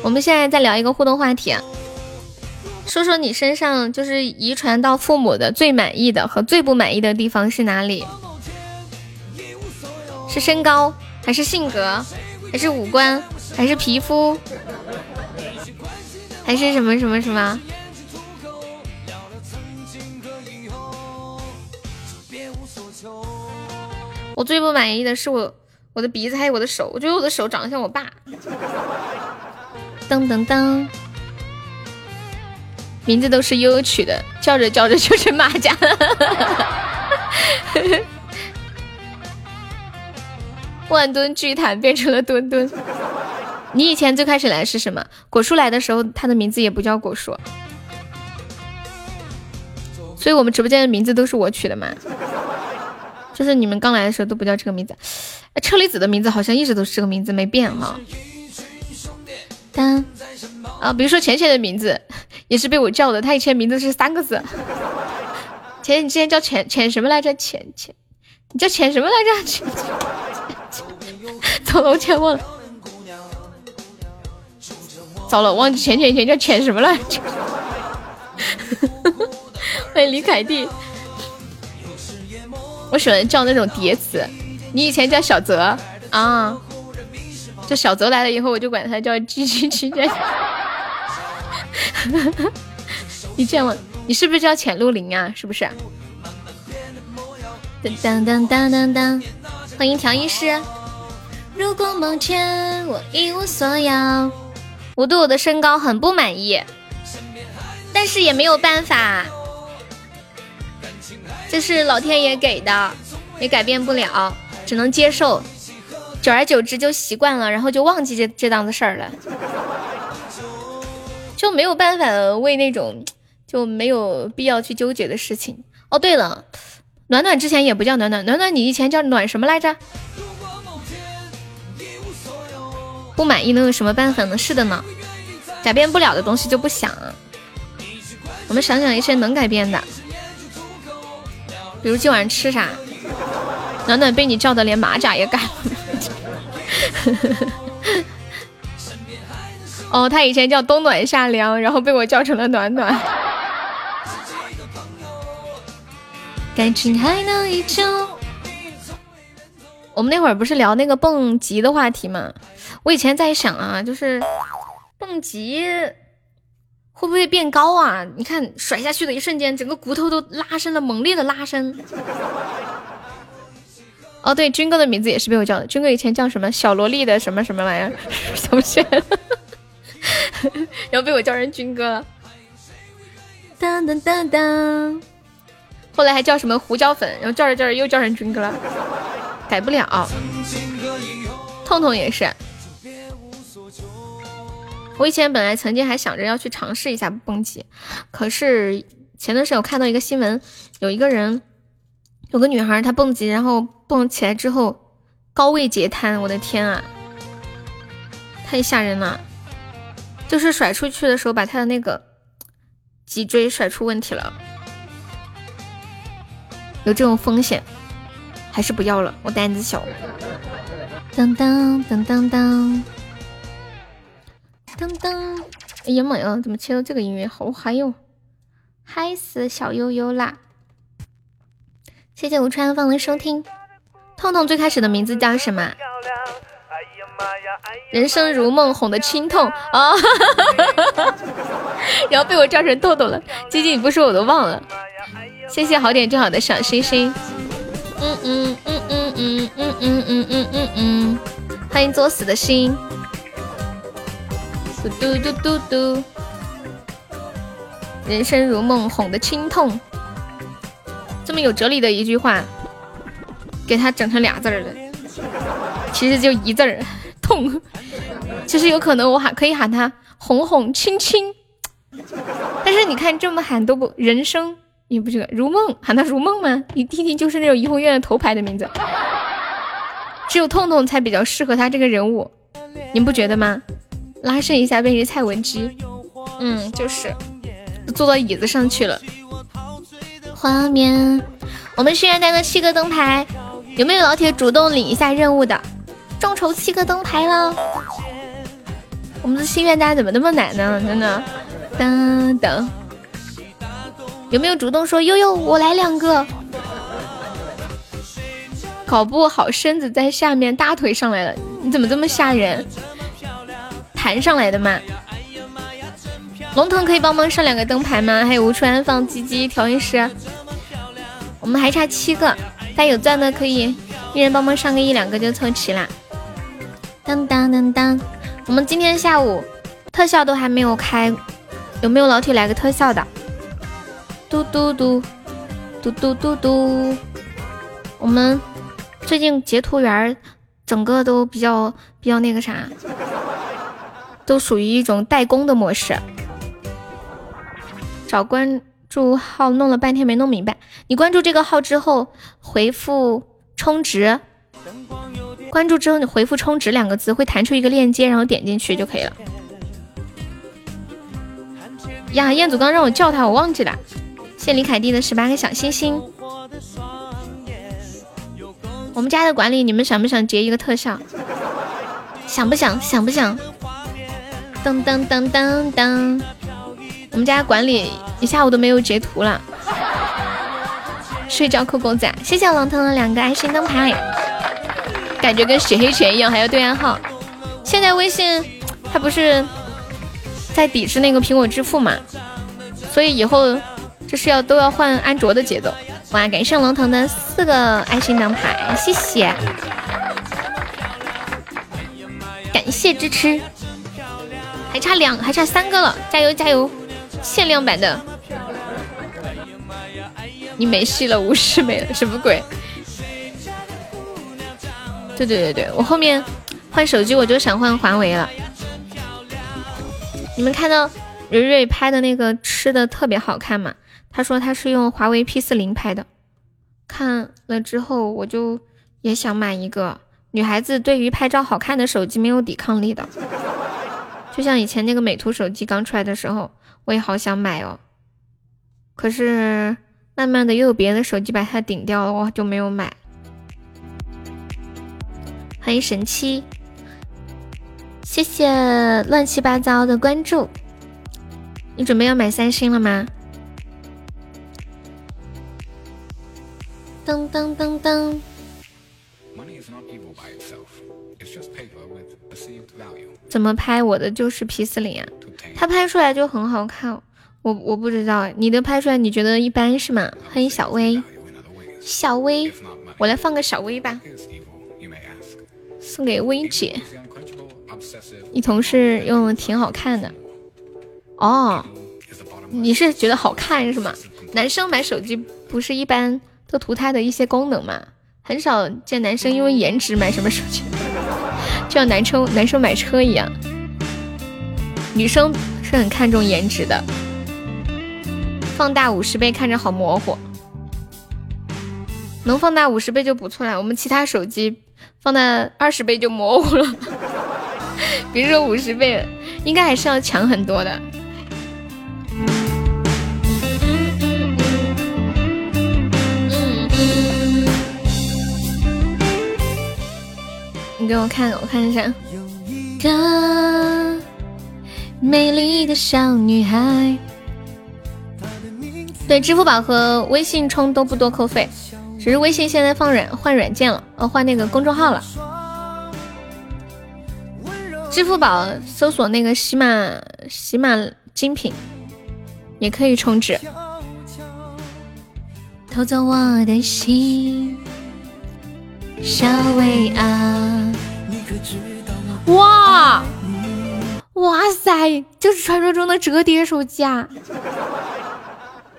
我们现在再聊一个互动话题，说说你身上就是遗传到父母的最满意的和最不满意的地方是哪里？是身高，还是性格，还是五官，还是皮肤，还是什么什么什么？我最不满意的是我我的鼻子还有我的手，我觉得我的手长得像我爸。噔噔噔，名字都是悠悠取的，叫着叫着就是马甲了。万吨巨坦变成了墩墩。你以前最开始来是什么？果树来的时候，他的名字也不叫果树，所以我们直播间的名字都是我取的嘛。就是你们刚来的时候都不叫这个名字。车厘子的名字好像一直都是这个名字，没变哈。当啊，比如说浅浅的名字也是被我叫的，他以前名字是三个字。浅浅，你之前叫浅浅什么来着？浅浅，你叫浅什么来着？浅 走了，我全忘了。糟了，忘记浅浅以前叫浅什么了？欢迎李凯蒂。我喜欢叫那种叠词。你以前叫小泽啊？就小泽来了以后，我就管他叫 G G G G。你见我，你是不是叫浅露林啊？是不是？当当当当当，欢迎调音师。如果某天我一无所有，我对我的身高很不满意，但是也没有办法，这是老天爷给的，也改变不了，只能接受。久而久之就习惯了，然后就忘记这这档子事儿了，就没有办法为那种就没有必要去纠结的事情。哦，对了，暖暖之前也不叫暖暖，暖暖你以前叫暖什么来着？不满意能有什么办法呢？是的呢，改变不了的东西就不想。我们想想一些能改变的，比如今晚吃啥？暖暖被你叫的连马甲也改了。哦，他以前叫冬暖夏凉，然后被我叫成了暖暖。感情还能依旧。我们那会儿不是聊那个蹦极的话题吗？我以前在想啊，就是蹦极会不会变高啊？你看甩下去的一瞬间，整个骨头都拉伸了，猛烈的拉伸。哦，对，军哥的名字也是被我叫的。军哥以前叫什么小萝莉的什么什么玩意儿，想不起来了，然后被我叫成军哥了。当当当当，后来还叫什么胡椒粉，然后叫着叫着又叫成军哥了，改不了。痛痛也是。我以前本来曾经还想着要去尝试一下蹦极，可是前段时间我看到一个新闻，有一个人，有个女孩她蹦极，然后蹦起来之后高位截瘫，我的天啊，太吓人了！就是甩出去的时候把她的那个脊椎甩出问题了，有这种风险，还是不要了，我胆子小。当当当当当。噔噔，哎呀妈呀，怎么切到这个音乐？好嗨哟，嗨死小悠悠啦！谢谢吴川芳的收听。痛痛最开始的名字叫什么？人生如梦，哄的清痛啊！然后被我叫成豆豆了。最近你不说我都忘了。谢谢好点就好的小星星。嗯嗯嗯嗯嗯嗯嗯嗯嗯嗯嗯。欢迎作死的心。嘟嘟嘟嘟嘟。人生如梦，哄的清痛。这么有哲理的一句话，给他整成俩字儿了，其实就一字儿。痛，其实有可能我喊可以喊他哄哄亲亲，但是你看这么喊都不人生，你不觉得如梦喊他如梦吗？你听听就是那种怡红院的头牌的名字，只有痛痛才比较适合他这个人物，你不觉得吗？拉伸一下变成蔡文姬，嗯，就是坐到椅子上去了。画面，我们心愿单的七个灯牌，有没有老铁主动领一下任务的？众筹七个灯牌了，我们的心愿单怎么那么难呢？真的，等等，有没有主动说悠悠我来两个？搞不好身子在下面，大腿上来了，你怎么这么吓人？弹上来的吗？龙腾可以帮忙上两个灯牌吗？还有无处安放鸡鸡调音师，我们还差七个，大家有钻的可以一人帮忙上个一两个就凑齐啦。当当当当，我们今天下午特效都还没有开，有没有老铁来个特效的？嘟嘟嘟嘟嘟嘟嘟，我们最近截图员整个都比较比较那个啥，都属于一种代工的模式。找关注号弄了半天没弄明白，你关注这个号之后回复充值。关注之后，你回复“充值”两个字，会弹出一个链接，然后点进去就可以了。呀，彦祖刚让我叫他，我忘记了。谢李凯蒂的十八个小星星。我们家的管理，你们想不想截一个特效？想不想？想不想？噔噔噔噔噔。我们家管理一下午都没有截图了。睡觉扣狗仔，谢谢龙腾的两个爱心灯牌。感觉跟血黑拳一样，还要对暗号。现在微信它不是在抵制那个苹果支付嘛，所以以后这是要都要换安卓的节奏。哇，感谢龙腾的四个爱心灯牌，谢谢，感谢支持。还差两，还差三个了，加油加油！限量版的，你没戏了，无视没了，什么鬼？对对对对，我后面换手机我就想换华为了。你们看到蕊蕊拍的那个吃的特别好看吗？他说他是用华为 P 四零拍的，看了之后我就也想买一个。女孩子对于拍照好看的手机没有抵抗力的，就像以前那个美图手机刚出来的时候，我也好想买哦。可是慢慢的又有别的手机把它顶掉了，我就没有买。欢迎神七，谢谢乱七八糟的关注。你准备要买三星了吗？噔噔噔噔。怎么拍我的就是 P 四零啊？它拍出来就很好看。我我不知道，你的拍出来你觉得一般是吗？欢迎小薇，小薇，我来放个小薇吧。送给薇姐，你同事用的挺好看的哦。你是觉得好看是吗？男生买手机不是一般都图它的一些功能吗？很少见男生因为颜值买什么手机，就像男生男生买车一样，女生是很看重颜值的。放大五十倍看着好模糊，能放大五十倍就不错了。我们其他手机。放大二十倍就模糊了，别说五十倍，应该还是要强很多的。你给我看，我看一下。个美丽的小女孩，对，支付宝和微信充都不多扣费。只是微信现在放软换软件了，呃，换那个公众号了。支付宝搜索那个喜马喜马精品，也可以充值。偷走我的心，小薇啊！哇哇塞，就是传说中的折叠手机啊！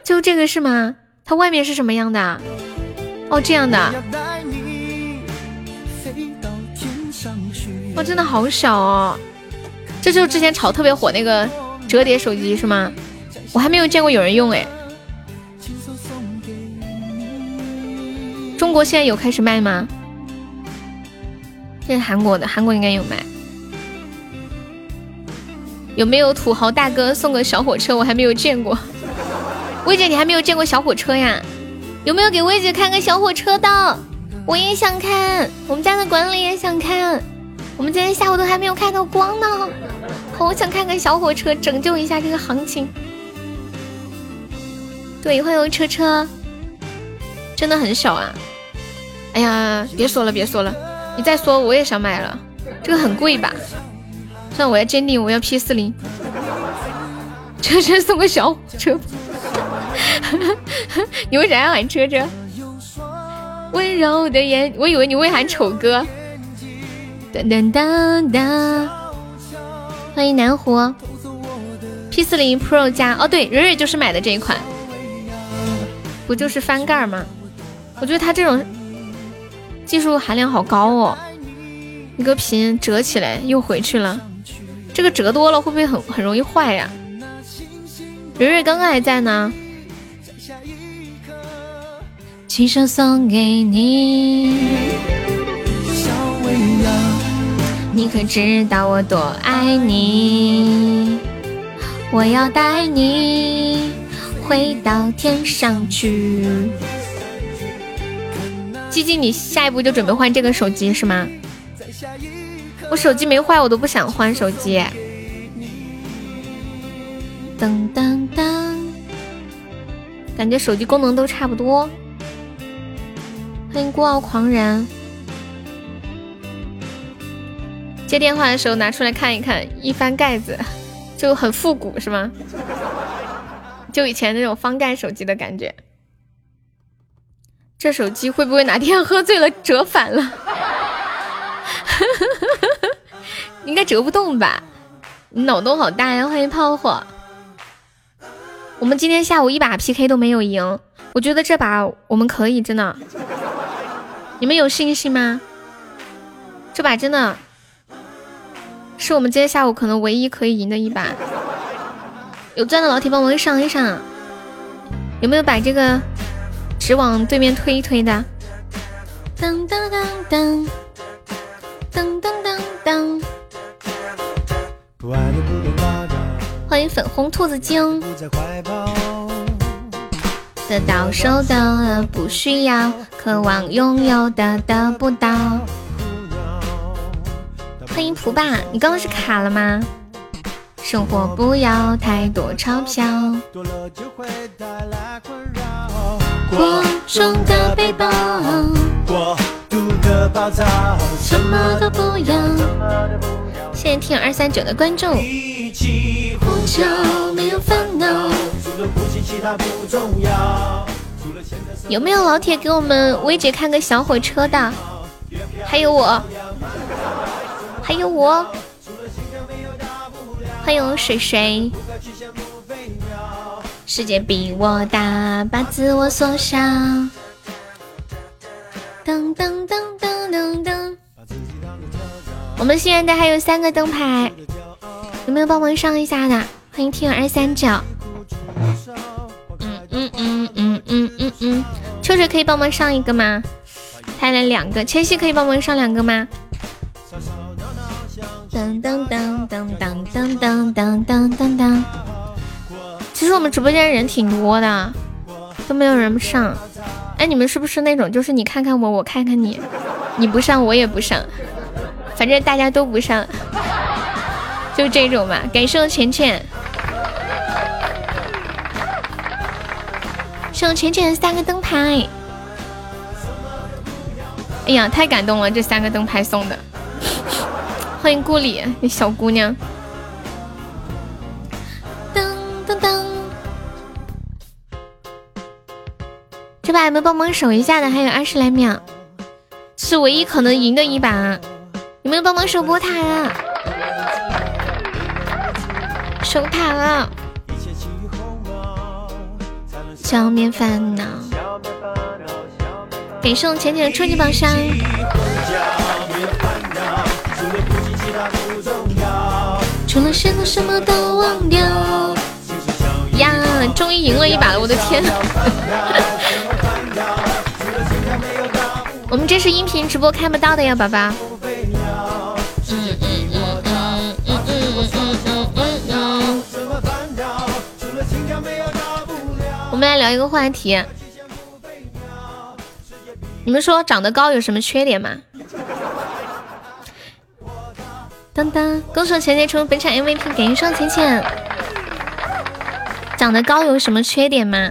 就这个是吗？它外面是什么样的？哦，这样的。哇，真的好小哦！这就是之前炒特别火那个折叠手机是吗？我还没有见过有人用哎。中国现在有开始卖吗？这是韩国的，韩国应该有卖。有没有土豪大哥送个小火车？我还没有见过。薇姐，你还没有见过小火车呀？有没有给薇姐看个小火车的？我也想看，我们家的管理也想看。我们今天下午都还没有看到光呢，好想看看小火车，拯救一下这个行情。对，欢迎车车，真的很小啊！哎呀，别说了，别说了，你再说我也想买了，这个很贵吧？算，我要坚定，我要 P 四零，车车送个小火车。你为啥要喊车车？温柔的眼，我以为你会喊丑哥。噔噔噔噔，欢迎南湖 P 四零 Pro 加哦，对，蕊蕊就是买的这一款，不就是翻盖吗？我觉得它这种技术含量好高哦，一个屏折起来又回去了，这个折多了会不会很很容易坏呀？蕊蕊刚刚还在呢，亲手送给你。你可知道我多爱你？我要带你回到天上去。基基，你下一步就准备换这个手机是吗？我手机没坏，我都不想换手机。噔噔噔，感觉手机功能都差不多。欢迎孤傲狂人。接电话的时候拿出来看一看，一翻盖子就很复古，是吗？就以前那种翻盖手机的感觉。这手机会不会哪天喝醉了折反了？应该折不动吧？你脑洞好大呀！欢迎炮火。我们今天下午一把 PK 都没有赢，我觉得这把我们可以，真的。你们有信心吗？这把真的。是我们今天下午可能唯一可以赢的一把，有钻的老铁帮忙上一上，有没有把这个纸往对面推一推的？当当当当当当当当！欢迎粉红兔子精，得到手的不需要，渴望拥有的得不到。欢迎蒲爸，你刚刚是卡了吗？生活不要太多钞票。过重的背包，过度的暴躁，什么都不要。谢谢听二三九的关注。有没有老铁给我们薇姐看个小火车的？还有我。还有我，欢迎水水。世界比我大，把自我缩小。噔噔噔噔噔噔。我们现在还有三个灯牌，有没有帮忙上一下的？欢迎听友二三九。嗯嗯嗯嗯嗯嗯嗯。秋水可以帮忙上一个吗？还来两个，千玺可以帮忙上两个吗？噔噔噔噔噔噔噔噔噔噔噔。其实我们直播间人挺多的，都没有人上。哎，你们是不是那种，就是你看看我，我看看你，你不上我也不上，反正大家都不上，就这种吧。感谢我浅浅，送浅浅三个灯牌。哎呀，太感动了，这三个灯牌送的。欢迎顾里，那小姑娘。把有没有帮忙守一下的？还有二十来秒，是唯一可能赢的一把。有没有帮忙守波塔啊？守塔了，消灭烦恼。感谢我浅浅的初级宝箱。除了什么什么都忘掉。呀，终于赢了一把了！我的天。我们这是音频直播看不到的呀，宝宝。我们来聊一个话题，你们说长得高有什么缺点吗？当当，恭喜前前成为本场 MVP，感谢上浅浅。长得高有什么缺点吗？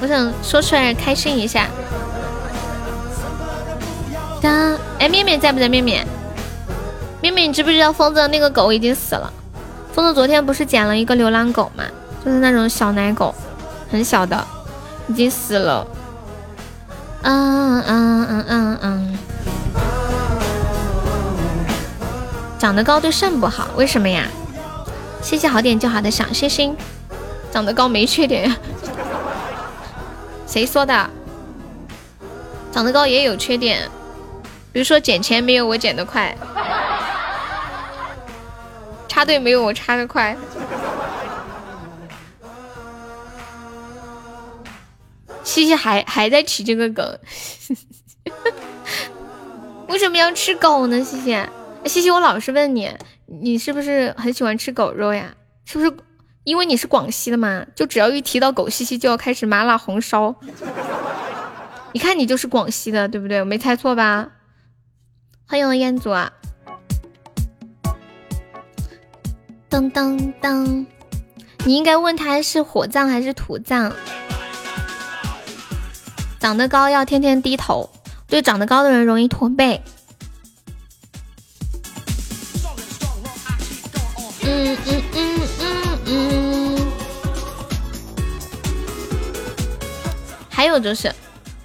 我想说出来开心一下。当，哎，面面在不在？面面，面面，你知不知道疯子的那个狗已经死了？疯子昨天不是捡了一个流浪狗吗？就是那种小奶狗，很小的，已经死了。嗯嗯嗯嗯嗯。长得高对肾不好，为什么呀？谢谢好点就好的小星星。长得高没缺点？谁说的？长得高也有缺点，比如说捡钱没有我捡的快，插队没有我插的快。西西还还在提这个梗，为什么要吃狗呢？西西，西西，我老是问你，你是不是很喜欢吃狗肉呀？是不是因为你是广西的嘛？就只要一提到狗，西西就要开始麻辣红烧。你看你就是广西的，对不对？我没猜错吧？欢迎我彦祖啊！当当当，你应该问他是火葬还是土葬。长得高要天天低头，对长得高的人容易驼背。嗯嗯嗯嗯嗯。还有就是，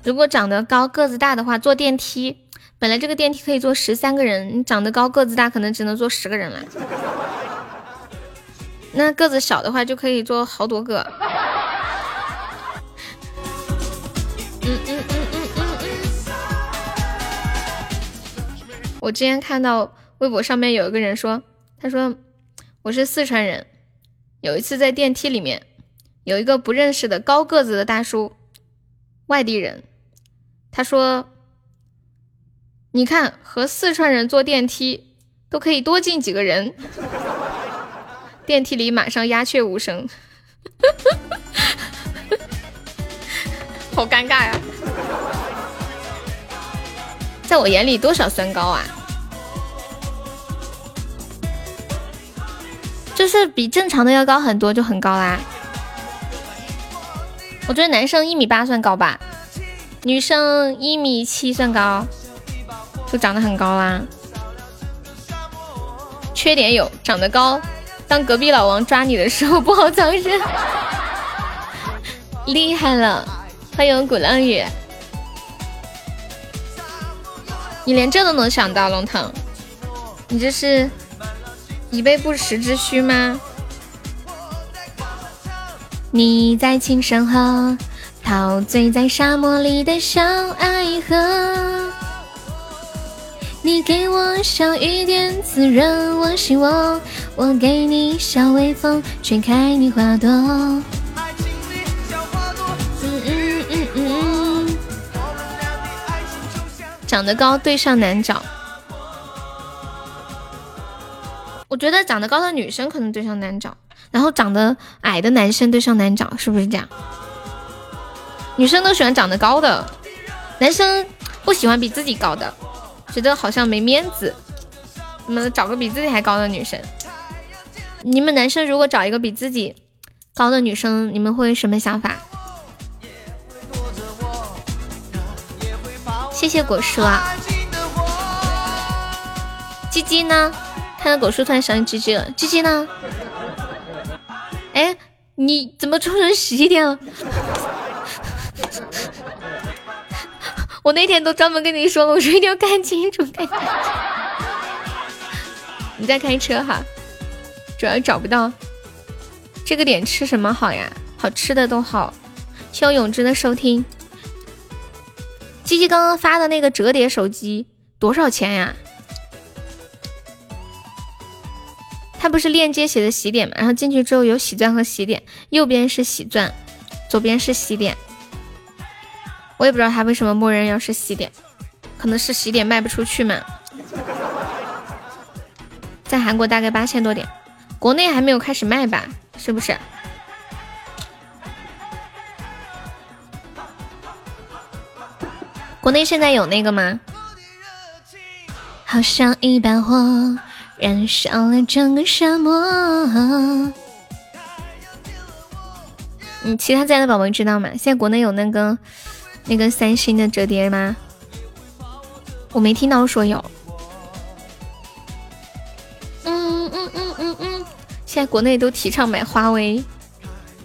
如果长得高个子大的话，坐电梯本来这个电梯可以坐十三个人，你长得高个子大可能只能坐十个人了。那个子小的话就可以坐好多个。我之前看到微博上面有一个人说，他说我是四川人，有一次在电梯里面有一个不认识的高个子的大叔，外地人，他说，你看和四川人坐电梯都可以多进几个人，电梯里马上鸦雀无声，好尴尬呀。在我眼里多少算高啊？就是比正常的要高很多，就很高啦。我觉得男生一米八算高吧，女生一米七算高，就长得很高啦。缺点有长得高，当隔壁老王抓你的时候不好藏身。厉害了，欢迎鼓浪屿。你连这都能想到，龙腾，你这是以备不时之需吗？你在青山河，陶醉在沙漠里的小爱河。你给我小雨点滋润我心窝，我给你小微风吹开你花朵。长得高对象难找，我觉得长得高的女生可能对象难找，然后长得矮的男生对象难找，是不是这样？女生都喜欢长得高的，男生不喜欢比自己高的，觉得好像没面子。怎么找个比自己还高的女生，你们男生如果找一个比自己高的女生，你们会什么想法？谢谢果叔啊。鸡鸡呢？看到果叔突然想起鸡鸡了，鸡鸡呢？哎，你怎么冲成十一点了？我那天都专门跟你说了，我说一定要看清楚。看清楚。你在开车哈，主要找不到这个点吃什么好呀？好吃的都好。谢我永之的收听。鸡鸡刚刚发的那个折叠手机多少钱呀？它不是链接写的洗点嘛？然后进去之后有洗钻和洗点，右边是洗钻，左边是洗点。我也不知道他为什么默认要是洗点，可能是洗点卖不出去嘛。在韩国大概八千多点，国内还没有开始卖吧？是不是？国内现在有那个吗？好像一把火燃烧了整个沙漠。嗯，其他在的宝宝知道吗？现在国内有那个。那个三星的折叠吗？我没听到说有。嗯嗯嗯嗯嗯，现在国内都提倡买华为、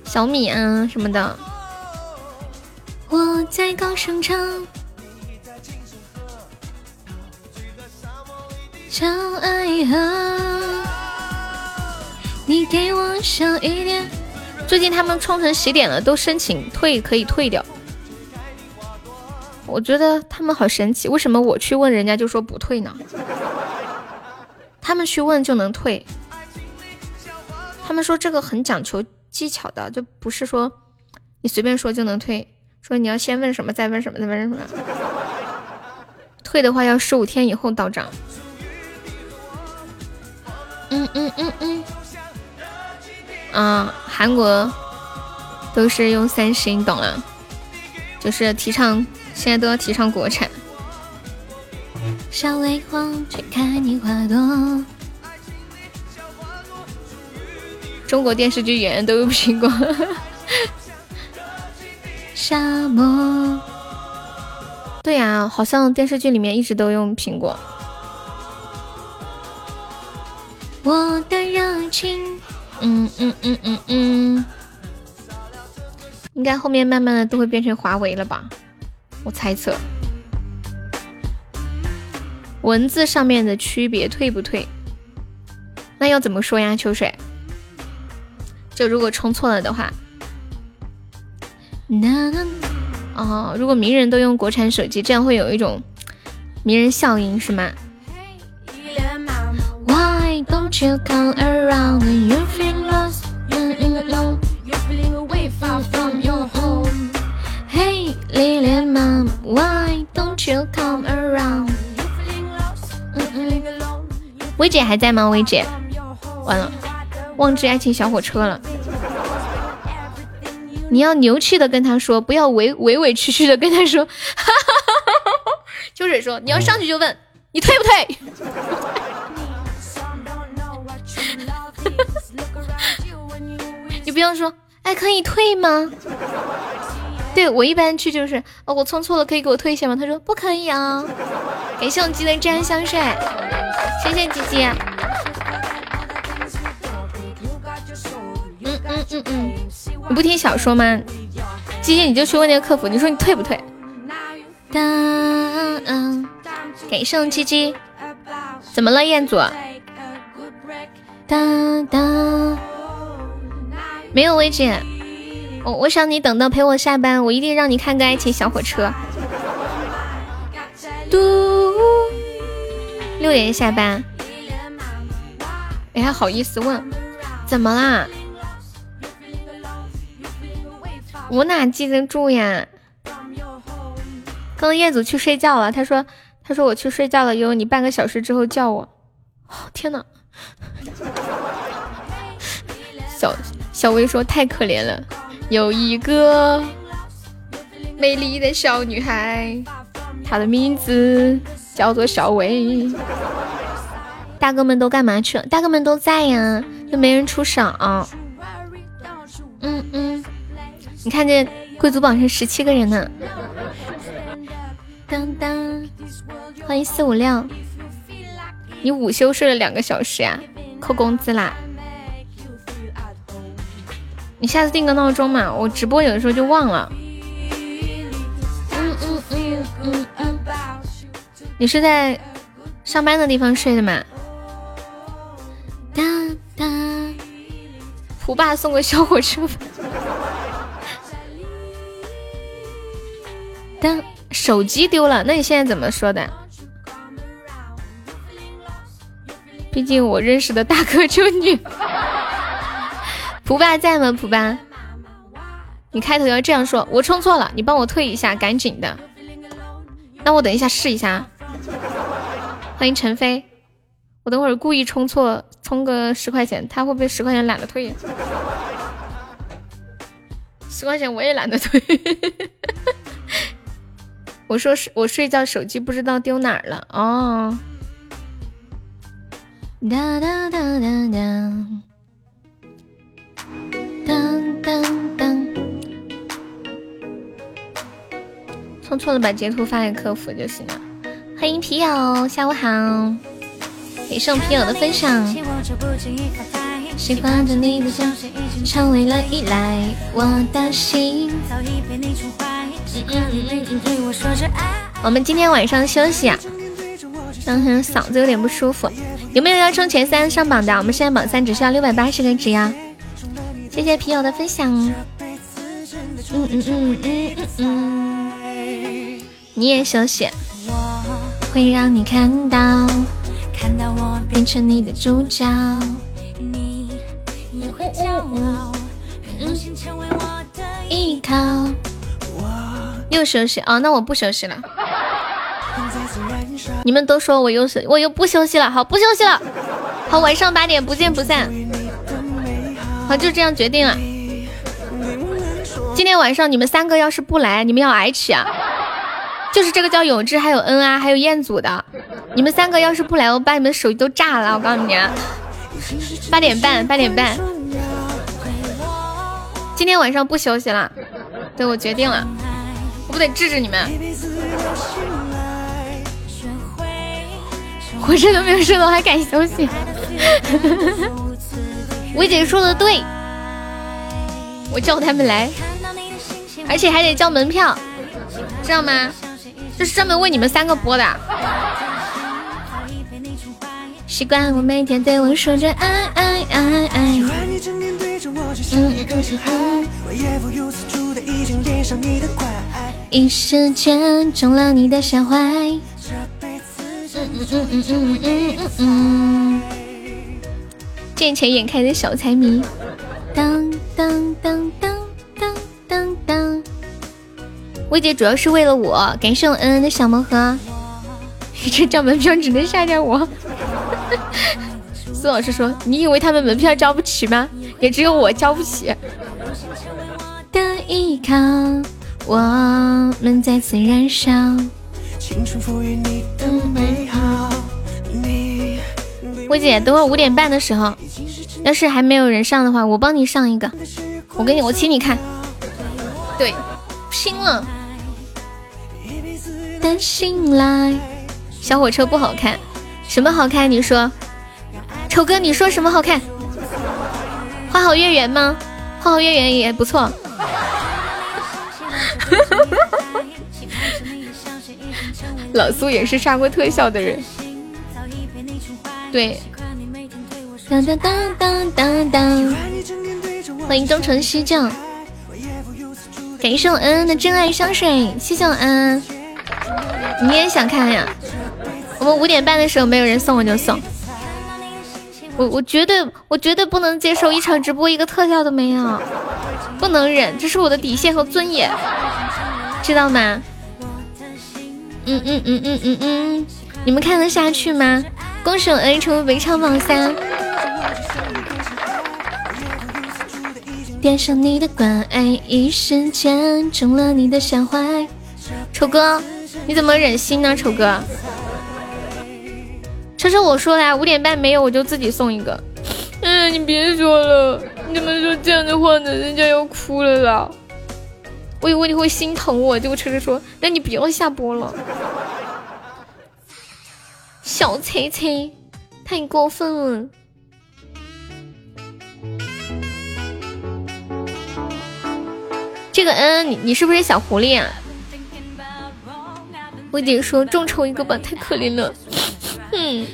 小米啊什么的。我在高声唱，唱爱河，你给我少一点。最近他们冲成洗点了，都申请退可以退掉。我觉得他们好神奇，为什么我去问人家就说不退呢？他们去问就能退。他们说这个很讲求技巧的，就不是说你随便说就能退，说你要先问什么，再问什么，再问什么。退的话要十五天以后到账。嗯嗯嗯嗯。啊，韩国都是用三星，懂了，就是提倡。现在都要提倡国产。小雷光吹开你花朵。中国电视剧演员都用苹果。沙漠。对呀，好像电视剧里面一直都用苹果。我的热情，嗯嗯嗯嗯嗯，应该后面慢慢的都会变成华为了吧。我猜测，文字上面的区别退不退？那要怎么说呀？秋水，就如果充错了的话，哦，如果名人都用国产手机，这样会有一种名人效应，是吗？薇姐还在吗？薇姐，完了，忘记爱情小火车了。你要牛气的跟他说，不要委委委屈屈的跟他说。秋水说，你要上去就问你退不退。你不要说，哎，可以退吗？对我一般去就是，哦，我充错了，可以给我退一下吗？他说不可以啊。感谢我鸡的真香水，谢谢鸡鸡。嗯嗯嗯嗯，你不听小说吗？鸡鸡你就去问那个客服，你说你退不退？当，给送鸡鸡，怎么了彦祖？当当，没有薇姐。我我想你等到陪我下班，我一定让你看个爱情小火车。嘟，六点下班，你还好意思问？怎么啦？我哪记得住呀？刚刚彦祖去睡觉了，他说他说我去睡觉了，有你半个小时之后叫我。天呐，小小薇说太可怜了。有一个美丽的小女孩，她的名字叫做小薇。大哥们都干嘛去了？大哥们都在呀，又没人出手。嗯嗯，你看这贵族榜上十七个人呢。当当。欢迎四五六，你午休睡了两个小时呀？扣工资啦！你下次定个闹钟嘛，我直播有的时候就忘了。嗯嗯嗯嗯嗯，你是在上班的地方睡的吗？哒哒，胡爸送个小火车。当手机丢了，那你现在怎么说的？毕竟我认识的大哥就你。蒲爸在吗？蒲爸，你开头要这样说：我充错了，你帮我退一下，赶紧的。那我等一下试一下。欢迎陈飞，我等会儿故意充错，充个十块钱，他会不会十块钱懒得退？十块钱我也懒得退。我说是我睡觉手机不知道丢哪儿了哦。哒哒哒哒哒，充错了把截图发给客服就行了。欢迎皮友，下午好，感谢皮友的分享。喜欢着你的笑，成为了依赖，我的心早已被你宠坏。我们今天晚上休息啊，刚才嗓子有点不舒服，有没有要冲前三上榜的？我们现在榜三只需要六百八十个值呀！谢谢皮友的分享。嗯嗯嗯嗯嗯嗯，你也休息，会让你看到，看到我变成你的主角，你也会骄傲，用心成为我的依靠。又休息哦，那我不休息了。你们都说我又休，我又不休息了。好，不休息了。好，晚上八点不见不散。好，就这样决定了。今天晚上你们三个要是不来，你们要挨起啊！就是这个叫永志，还有恩啊，还有彦祖的，你们三个要是不来，我把你们手机都炸了。我告诉你，八点半，八点半。今天晚上不休息了。对，我决定了。我不得治治你们！我这都没有睡到，还敢休息？薇姐说的对，我叫他们来，而且还得交门票，知道吗？这是专门为你们三个播的。习惯我每天对我说着爱爱爱爱。嗯。一时间中了你的下怀。嗯嗯嗯嗯嗯嗯嗯。见钱眼开的小财迷。当当当当。薇姐主要是为了我，感谢我恩恩的小魔盒。这张门票只能杀掉我。苏老师说：“你以为他们门票交不起吗？也只有我交不起。”的依靠。我们再次燃烧。薇姐，等会五点半的时候，要是还没有人上的话，我帮你上一个。我给你，我请你看。对，拼了。的醒来，小火车不好看，什么好看？你说，丑哥，你说什么好看？花好月圆吗？花好月圆也不错。老苏也是刷过特效的人，对。当当当当当当，欢迎东城西将，感谢我恩恩的真爱香水，谢谢我恩恩。你也想看呀？我们五点半的时候没有人送我就送。我我绝对我绝对不能接受一场直播一个特效都没有，不能忍，这是我的底线和尊严。知道吗？嗯嗯嗯嗯嗯嗯，你们看得下去吗？恭喜我 A 成为围场榜三。点上你的关爱，一时间成了你的小怀。丑哥，你怎么忍心呢？丑哥，车车我说的，五点半没有我就自己送一个。嗯，你别说了，你怎么说这样的话呢？人家要哭了啦。我以为你会心疼我，结果车车说：“那你不要下播了。”小锤锤，太过分了。这个嗯，你你是不是小狐狸啊？我姐说众筹一个吧，太可怜了。嗯，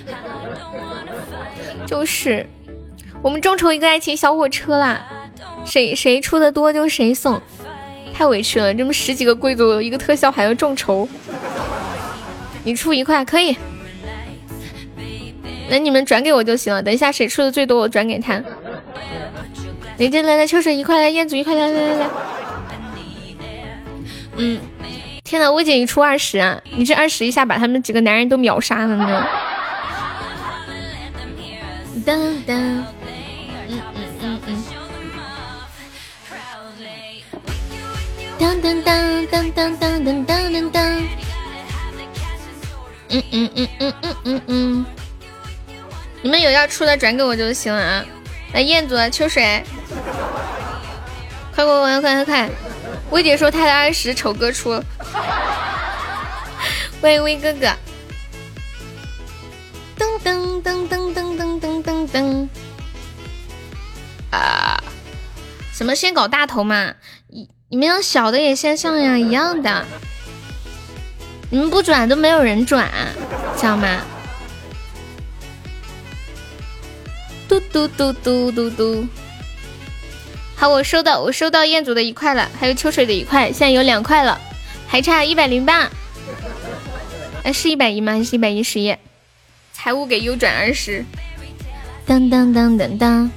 就是，我们众筹一个爱情小火车啦，谁谁出的多就谁送，太委屈了，这么十几个贵族一个特效还要众筹，你出一块可以，那你们转给我就行了，等一下谁出的最多我转给他。来来来来，秋水一块来，彦祖一块来来来来。嗯，天呐，薇姐一出二十啊！你这二十一下把他们几个男人都秒杀了呢！当当，嗯嗯嗯嗯，当当当当当当当当当，嗯嗯嗯嗯嗯嗯嗯，你们有要出的转给我就行了啊！来，彦祖、秋水，快快快快快快！薇姐说她的二十丑哥出，欢迎威哥哥。噔噔噔噔噔噔噔噔噔。啊！什么先搞大头嘛？你你们让小的也先上呀，一样的。你们不转都没有人转，知道吗？嘟嘟嘟嘟嘟嘟。好，我收到，我收到彦祖的一块了，还有秋水的一块，现在有两块了，还差一百零八。哎，是一百一吗？还是一百一十一？财务给优转二十。当当当当当，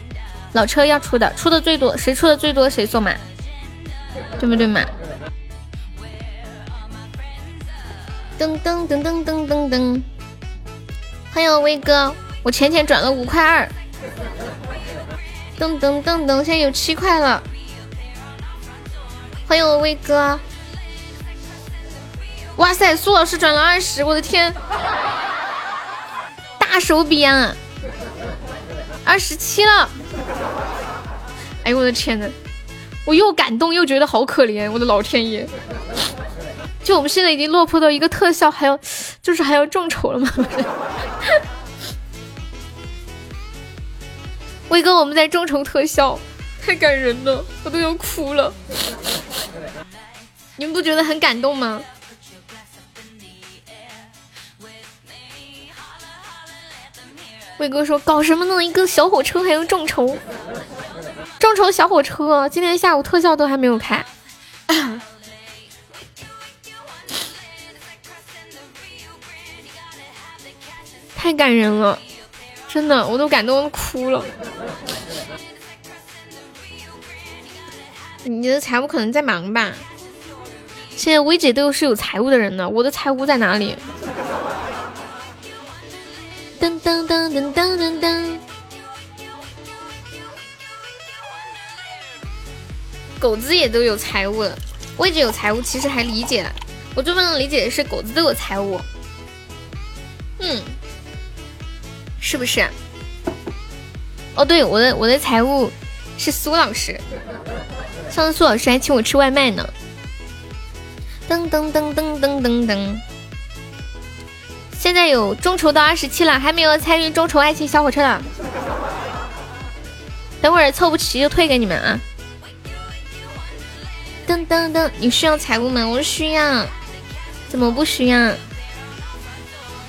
老车要出的，出的最多，谁出的最多谁送嘛，对不对嘛？噔噔噔噔噔噔噔，欢迎威哥，我浅浅转了五块二。噔噔噔噔，现在有七块了，欢迎我威哥！哇塞，苏老师转了二十，我的天，大手笔啊！二十七了，哎呦我的天呐，我又感动又觉得好可怜，我的老天爷！就我们现在已经落魄到一个特效还要，就是还要众筹了吗？威哥，我们在众筹特效，太感人了，我都要哭了。你们不觉得很感动吗？威哥说：“搞什么呢？一个小火车还要众筹，众筹小火车，今天下午特效都还没有开，太感人了。”真的，我都感动哭了。你的财务可能在忙吧？现在薇姐都是有财务的人呢，我的财务在哪里？噔噔噔噔噔噔噔。狗子也都有财务了，薇姐有财务，其实还理解。我最不能理解的是狗子都有财务。嗯。是不是？哦，对，我的我的财务是苏老师，上次苏老师还请我吃外卖呢。噔噔噔噔噔噔噔，现在有众筹到二十七了，还没有参与众筹爱情小火车的，等会儿凑不齐就退给你们啊。噔噔噔，你需要财务吗？我需要，怎么不需要？嗯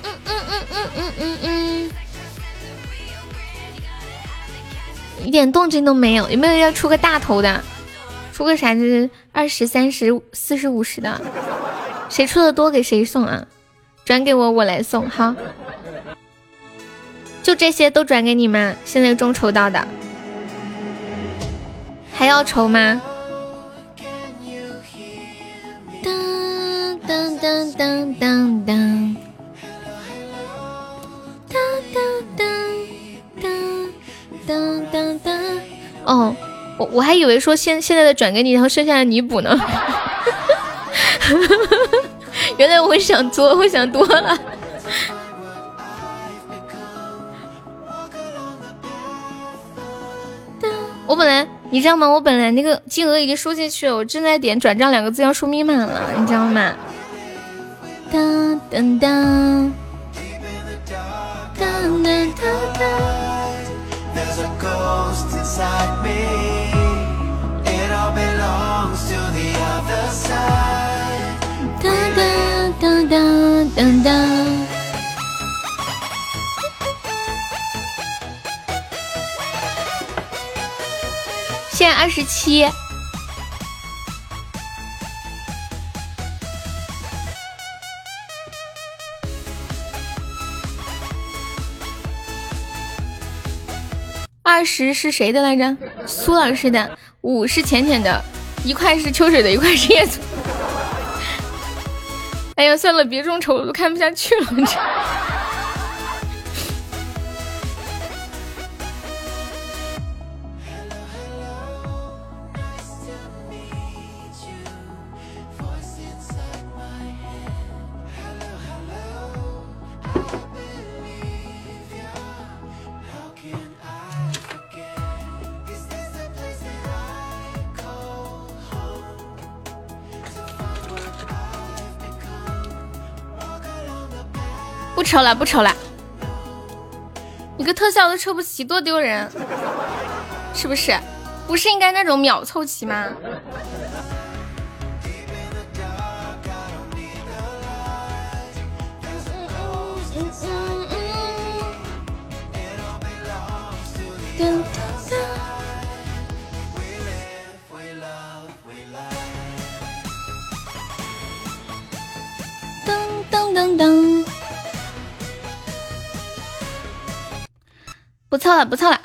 嗯嗯嗯嗯嗯嗯。一点动静都没有，有没有要出个大头的？出个啥子二十三十四十五十的？谁出的多给谁送啊？转给我，我来送。好，就这些都转给你们。现在中筹到的，还要筹吗？当当当当当当当当当。当当当！哦，我我还以为说现现在的转给你，然后剩下的你补呢。原来我想多，我想多了。我本来你知道吗？我本来那个金额已经输进去了，我正在点转账两个字要输密码了，你知道吗？当当当。There's a ghost inside me. It all belongs to the other side. 哒哒哒哒哒哒。现在二十七。二十是谁的来着？苏老师的。五是浅浅的，一块是秋水的，一块是叶子。哎呀，算了，别众筹了，都看不下去了。抽了，不抽了，一个特效都抽不齐，多丢人，是不是？不是应该那种秒凑齐吗？噔噔噔噔不错了，不错了。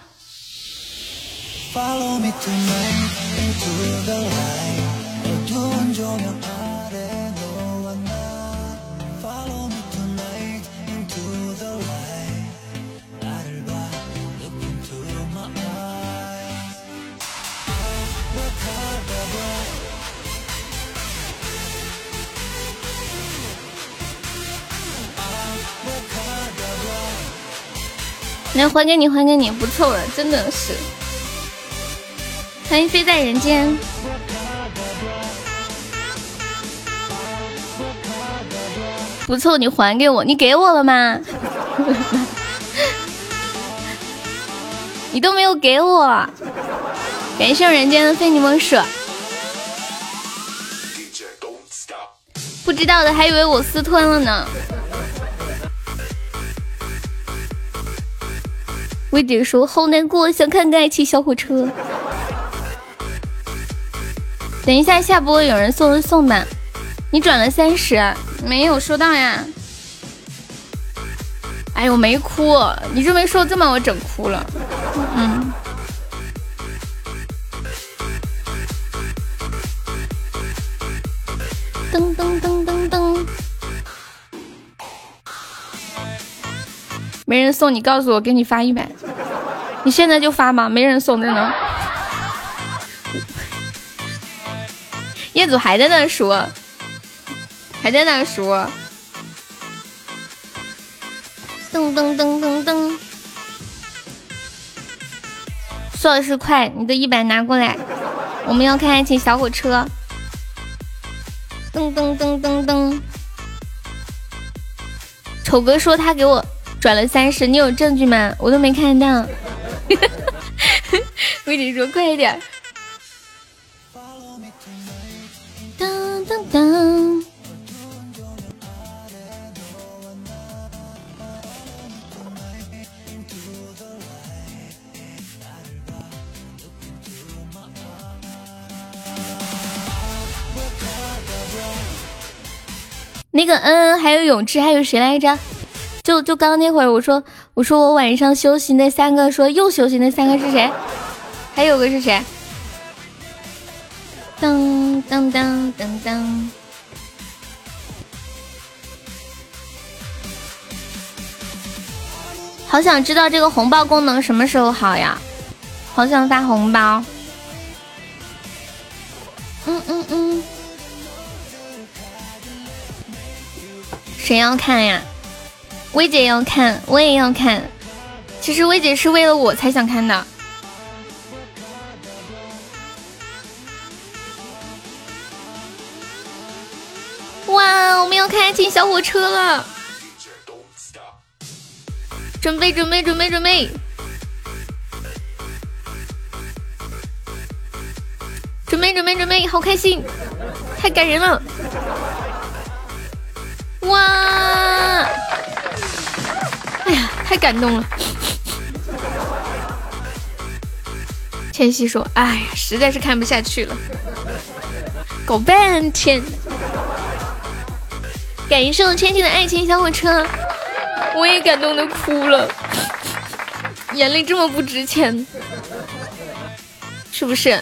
来还给你，还给你，不凑了，真的是。欢迎飞在人间，不凑你还给我，你给我了吗？你都没有给我，感谢人间的非你莫属。不知道的还以为我私吞了呢。薇姐说：“好难过，想看个爱情小火车。”等一下下播有人送就送吧。你转了三十，没有收到呀？哎呦，没哭，你这没说这么我整哭了。嗯。噔噔噔噔噔。没人送你，告诉我，给你发一百。你现在就发吗？没人送着呢。业主还在那说，还在那说。噔噔噔噔噔。算是快，你的一百拿过来，我们要看爱情小火车。噔噔噔噔噔。丑哥说他给我。转了三十，你有证据吗？我都没看到。我跟你说，快一点。当当当。那个嗯，还有永志，还有谁来着？就就刚那会儿，我说我说我晚上休息，那三个说又休息，那三个是谁？还有个是谁？噔噔噔噔噔！好想知道这个红包功能什么时候好呀？好想发红包。嗯嗯嗯。谁要看呀？薇姐要看，我也要看。其实薇姐是为了我才想看的。哇，我们要开爱情小火车了！准备准备准备准备，准备准备准备，好开心，太感人了！哇，哎呀，太感动了。千玺说：“哎呀，实在是看不下去了，搞半天。”感谢我千玺的爱情小火车，我也感动的哭了，眼泪这么不值钱，是不是？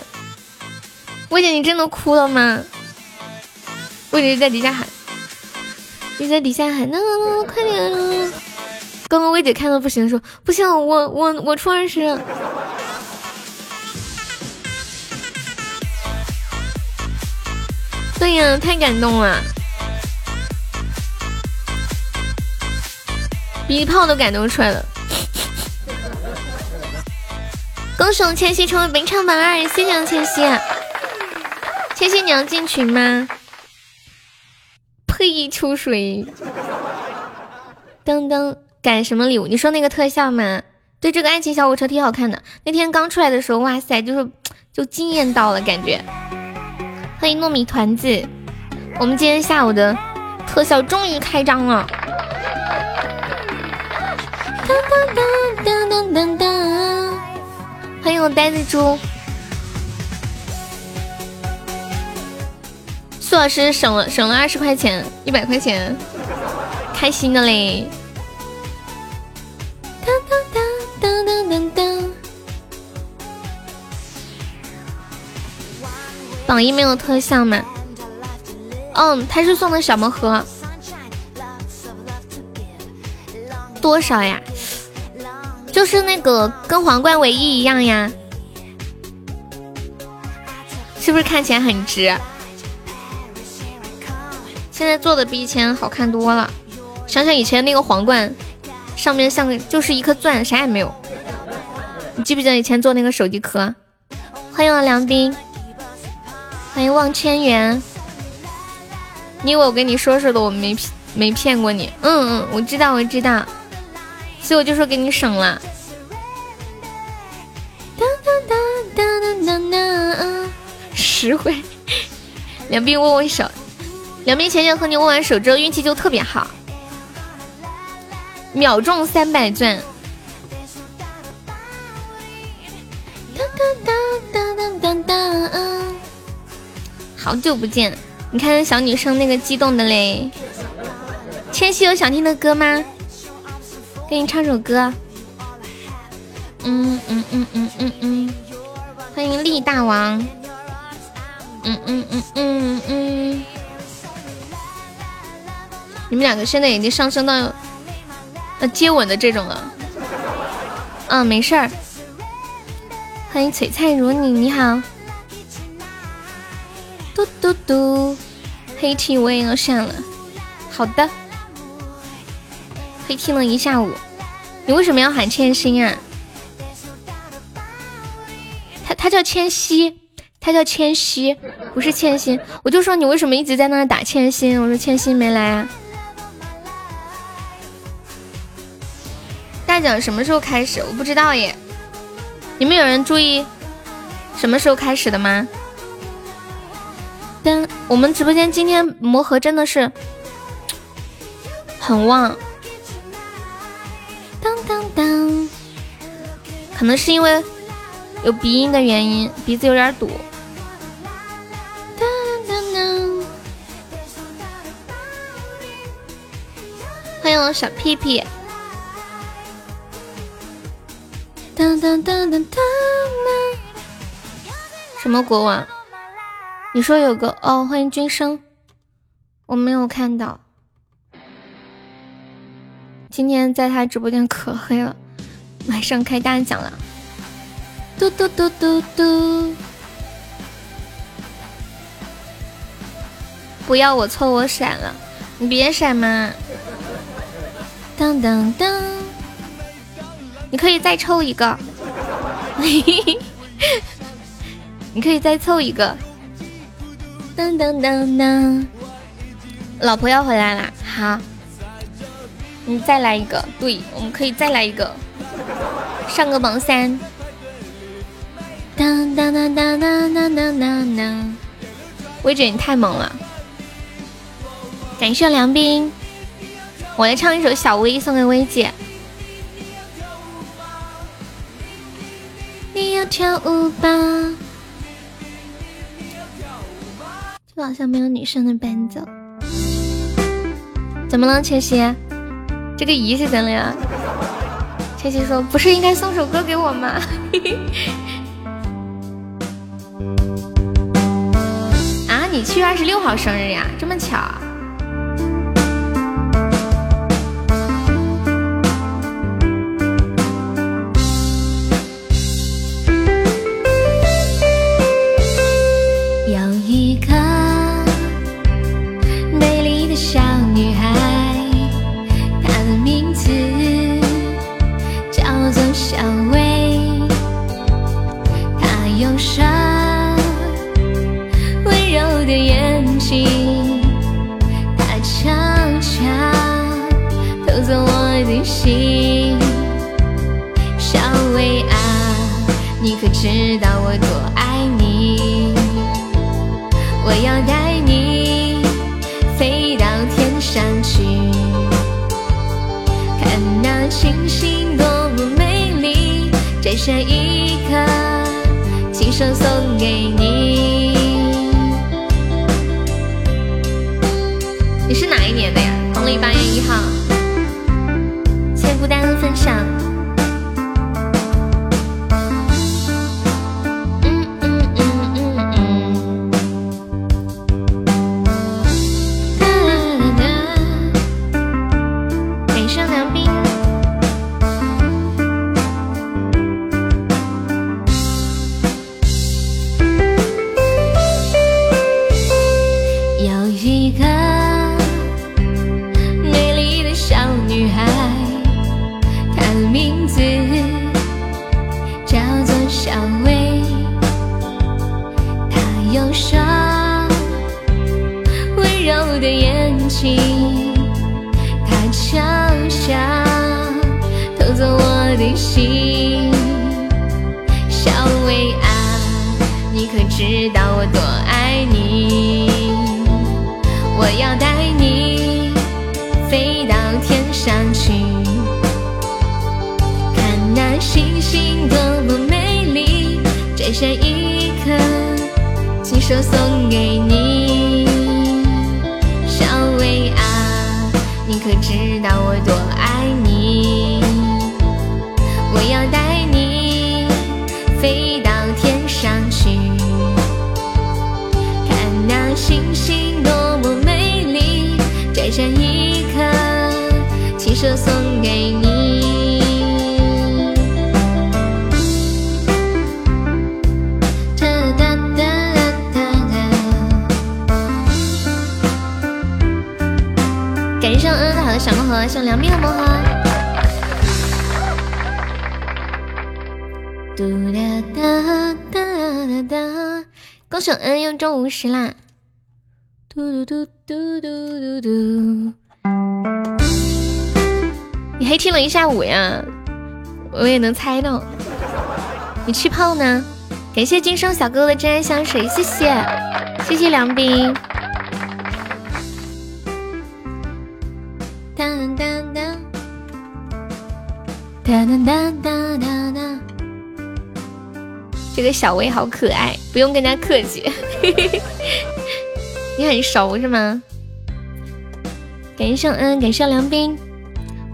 魏姐，你真的哭了吗？魏姐在底下喊，你在底下喊，呢快点！刚刚薇姐看到不行，说不行，我我我出二十。对呀，太感动了。鼻泡都感动出来了！恭喜我千玺成为本场榜二，谢谢我千玺。千玺，你要进群吗？呸！秋水！噔噔，改什么礼物？你说那个特效吗？对，这个爱情小火车挺好看的。那天刚出来的时候，哇塞，就是就惊艳到了感觉。欢迎糯米团子，我们今天下午的特效终于开张了。当当当当当当！欢迎我呆子猪，苏老师省了省了二十块钱，一百块钱，开心的嘞！当当当当当当！榜一没有特效吗？嗯，他是送的小魔盒。多少呀？就是那个跟皇冠唯一一样呀，是不是看起来很值？现在做的比以前好看多了。想想以前那个皇冠，上面像个就是一颗钻，啥也没有。你记不记得以前做那个手机壳？欢迎我梁斌，欢迎望千元。你以为我跟你说说的，我没没骗过你。嗯嗯，我知道，我知道。所以我就说给你省了。当当当当当当，实惠。梁斌握握手，梁斌前前和你握完手之后运气就特别好，秒中三百钻。当当当当当当当，好久不见，你看小女生那个激动的嘞。千玺有想听的歌吗？给你唱首歌，嗯嗯嗯嗯嗯嗯，欢迎力大王，嗯嗯嗯嗯嗯，你们两个现在已经上升到呃接吻的这种了，嗯，没事儿，欢迎璀璨如你，你好，嘟嘟嘟，黑 T 我也要上了，好的。黑听了一下午，你为什么要喊千心啊？他他叫千玺，他叫千玺，不是千心。我就说你为什么一直在那打千心？我说千心没来啊。大奖什么时候开始？我不知道耶。你们有人注意什么时候开始的吗？但我们直播间今天魔盒真的是很旺。当当当，可能是因为有鼻音的原因，鼻子有点堵。当当当，欢迎我小屁屁。当当当当当当，什么国王？你说有个哦，欢迎君生，我没有看到。今天在他直播间可黑了，马上开大奖了！嘟嘟嘟嘟嘟！不要我错我闪了，你别闪嘛！当当当！你可以再抽一个，你可以再凑一个！当当当当！老婆要回来了，好。你再来一个，对，我们可以再来一个，上个榜三。当当当当当当当当当，薇姐你太猛了！感谢梁斌，我来唱一首《小薇》送给薇姐。你要跳舞吧？这个好像没有女生的伴奏。怎么了，千玺？这个姨是怎了呀？切西说：“不是应该送首歌给我吗？” 啊，你七月二十六号生日呀？这么巧？知道我多爱你，我要带你飞到天上去，看那星星多么美丽，摘下一颗，亲手送给你。你是哪一年的呀？农历八月一号，谢孤单分享。也能猜到。你气泡呢？感谢今生小哥哥的真爱香水，谢谢，谢谢梁斌。当当当，当当当当当当。这个小薇好可爱，不用跟他客气。你很熟是吗？感谢上恩，感谢梁斌，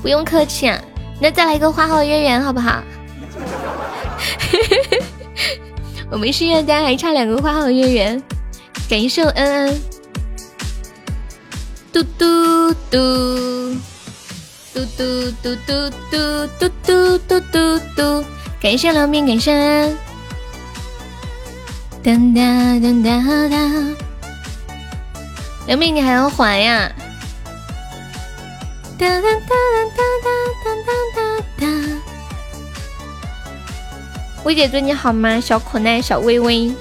不用客气啊。那再来一个花好月圆好不好？我们心愿单，还差两个花好月圆。感谢恩恩，嘟嘟嘟嘟嘟嘟嘟嘟嘟嘟嘟嘟嘟，感谢刘斌，感谢恩。当当当当当，刘明，你还要还呀？哒哒哒哒哒哒哒哒哒。薇姐对你好吗？小可爱，小微微。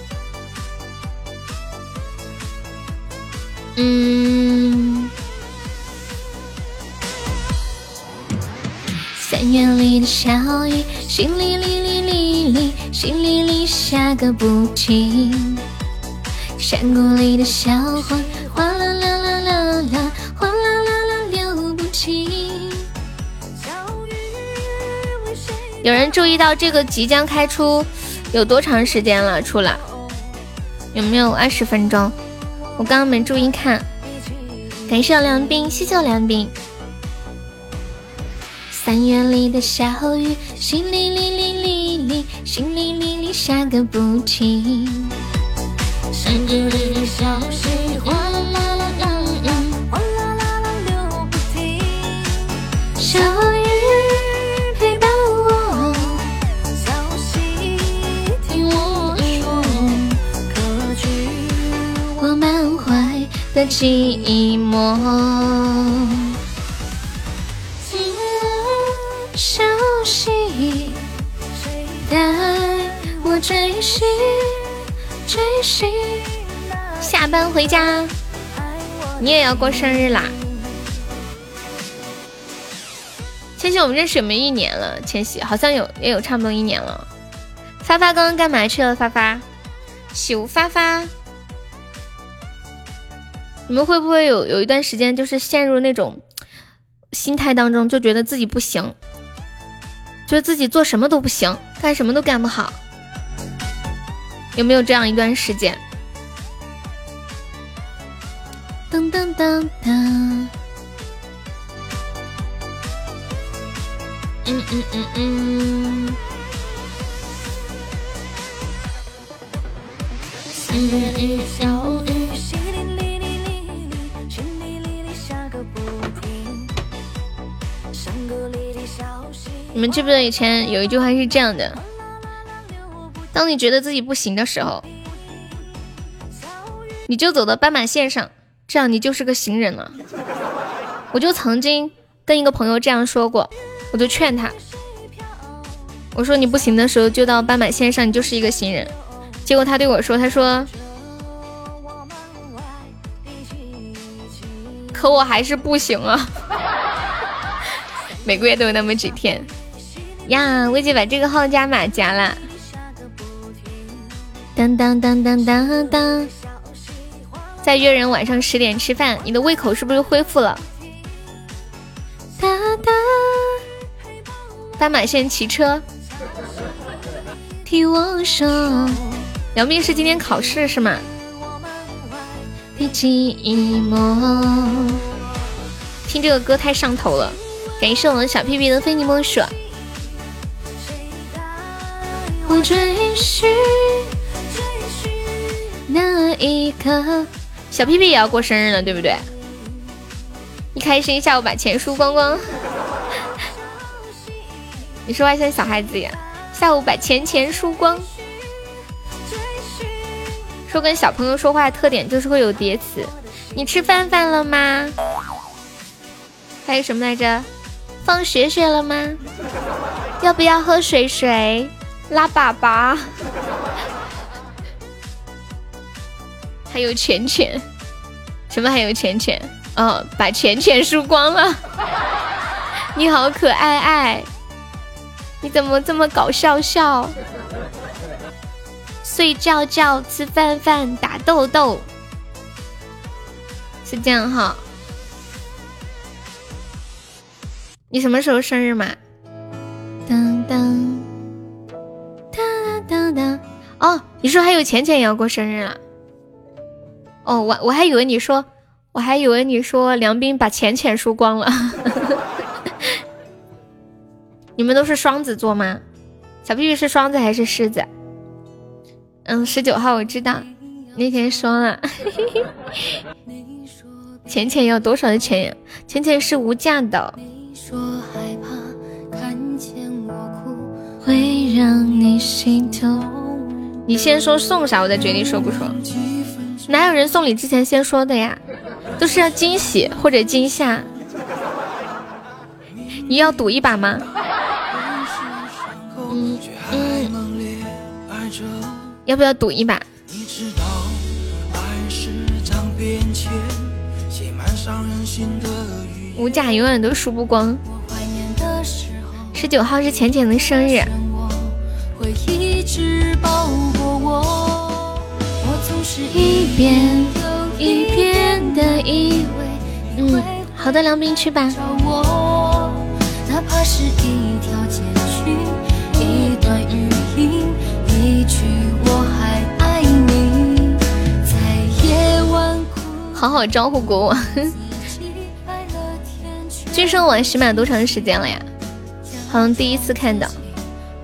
嗯。三月里的小雨，淅沥沥沥沥沥，淅沥沥下个不停。山谷里的小花，哗啦有人注意到这个即将开出有多长时间了？出来有没有二十分钟？我刚刚没注意看。感谢梁冰，谢谢梁冰。三月里的小雨，淅沥沥沥沥沥，淅沥沥沥下个不停。山谷里的小溪，寂寞。小溪带我追寻。追寻。下班回家，你也要过生日啦！千玺，我们认识有没有一年了？千玺好像有，也有差不多一年了。发发刚刚干嘛去了？发发，朽发发，你们会不会有有一段时间就是陷入那种心态当中，就觉得自己不行，觉得自己做什么都不行，干什么都干不好？有没有这样一段时间？噔噔噔噔，嗯嗯嗯嗯。三月里你们记不记得以前有一句话是这样的？当你觉得自己不行的时候，你就走到斑马线上，这样你就是个行人了。我就曾经跟一个朋友这样说过，我就劝他，我说你不行的时候就到斑马线上，你就是一个行人。结果他对我说，他说，可我还是不行啊，每个月都有那么几天呀。薇姐把这个号加码加了。当当当当当当，再约人晚上十点吃饭，你的胃口是不是恢复了？哒哒，斑马线骑车，听我说，杨幂是今天考试是吗？寂寞，听这个歌太上头了，感谢我们小屁屁的非你莫属。追寻。追寻那一刻，小屁屁也要过生日了，对不对？一开心，下午把钱输光光。你说话像小孩子一样，下午把钱钱输光。说跟小朋友说话的特点就是会有叠词。你吃饭饭了吗？还有什么来着？放学学了吗？要不要喝水水？拉粑粑？还有钱钱，什么还有钱钱？哦，把钱钱输光了。你好可爱爱，你怎么这么搞笑笑？睡觉觉，吃饭饭，打豆豆，是这样哈。你什么时候生日嘛？当当当你说还有浅浅也要过生日了。哦，我我还以为你说，我还以为你说梁斌把浅浅输光了。你们都是双子座吗？小屁屁是双子还是狮子？嗯，十九号我知道，那天说了。浅浅要多少的钱呀？浅浅是无价的。你你先说送啥，我再决定说不说。哪有人送礼之前先说的呀？都是要惊喜或者惊吓。你要赌一把吗？嗯嗯，要不要赌一把？无价永远都输不光。十九号是浅浅的生日。只包裹我。我总是一遍又一遍的以为。嗯。好的，梁斌去吧。哪怕是一条结局。一段语音。一句我还爱你。在夜晚哭。好好招呼国王。据说我喜马多长时间了呀？好像第一次看到。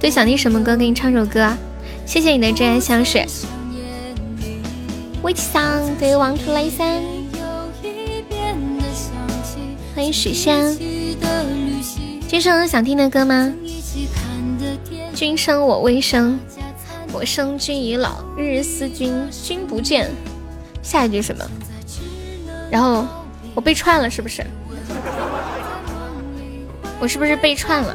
对，想听什么歌？给你唱首歌。谢谢你的真爱香水。Which song do you want to listen？欢迎许仙。君生想听的歌吗？君生我未生，我生君已老，日日思君君不见。下一句什么？然后我被串了，是不是？我是不是被串了？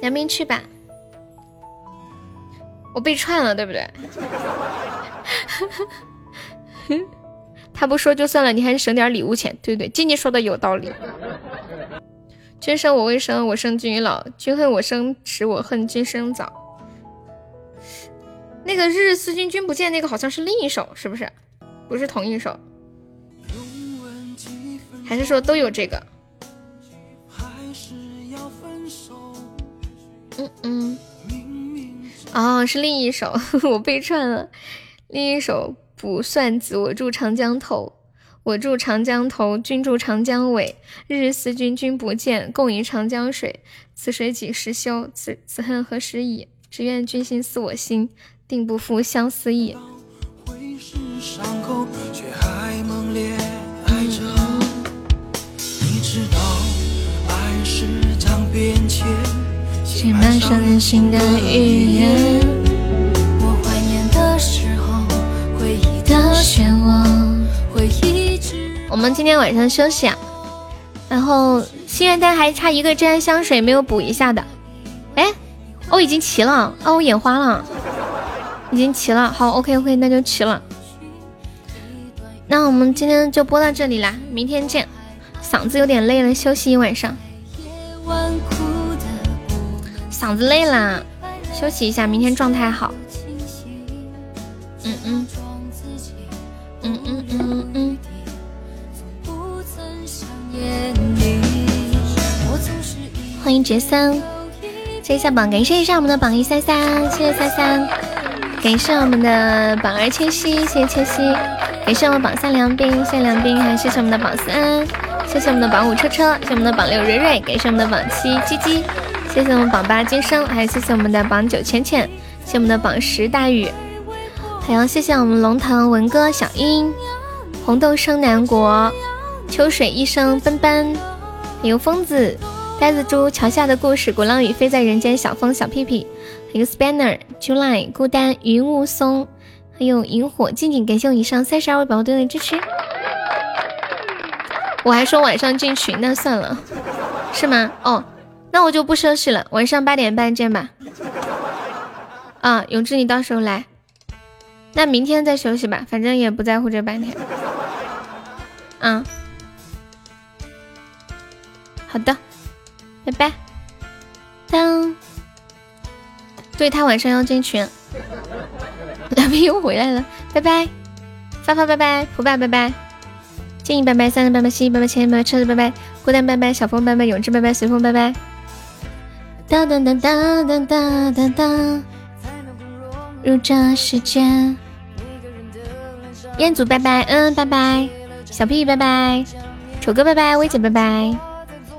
杨明去吧，我被串了，对不对？他不说就算了，你还省点礼物钱，对不对？静静说的有道理。君生我未生，我生君已老。君恨我生迟，我恨君生早。那个日日思君君不见，那个好像是另一首，是不是？不是同一首？还是说都有这个？嗯嗯。哦，是另一首，我被串了。另一首《卜算子》，我住长江头。我住长江头，君住长江尾。日日思君君不见，共饮长江水。此水几时休？此此恨何时已？只愿君心似我心，定不负相思意。写满伤心的语言。我怀念的时候，回忆的漩涡。我们今天晚上休息啊，然后心愿单还差一个真爱香水没有补一下的，哎，哦已经齐了，哦我眼花了，已经齐了，好 OK OK 那就齐了，那我们今天就播到这里啦，明天见，嗓子有点累了，休息一晚上，嗓子累了，休息一下，明天状态好，嗯嗯嗯嗯嗯。欢迎杰森，接一下榜，感谢一下我们的榜一三三，谢谢三三，感谢我们的榜二千玺，谢谢千玺，感谢我们榜三梁斌，谢谢梁斌，还有谢谢我们的榜四安，谢谢我们的榜五车车，谢谢我们的榜六瑞瑞，感谢我们的榜七鸡鸡，谢谢我们榜八金生，还有谢谢我们的榜九浅浅，谢我们的榜十大雨，还要谢谢我们龙腾文哥小英，红豆生南国，秋水一生奔奔，还有疯子。呆子猪桥下的故事，鼓浪屿飞在人间，小风小屁屁，还有 Spanner July 孤单云雾松，还有萤火静静，感谢我以上三十二位宝宝对我的支持。我还说晚上进群，那算了，是吗？哦，那我就不休息了，晚上八点半见吧。啊，永志你到时候来，那明天再休息吧，反正也不在乎这半天。嗯，好的。拜拜，当，对他晚上要进群，两边又回来了，拜拜，发发拜拜，普爸拜拜，静怡拜拜，三三拜拜，西西拜拜，千拜拜，车子拜拜，孤单拜拜，小风拜拜，永志拜拜，随风拜拜，当当当当当当当当，入这世界，彦祖拜拜，嗯拜拜，小屁拜拜，丑哥拜拜，薇姐拜拜，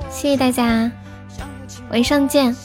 谢谢大家。晚上见。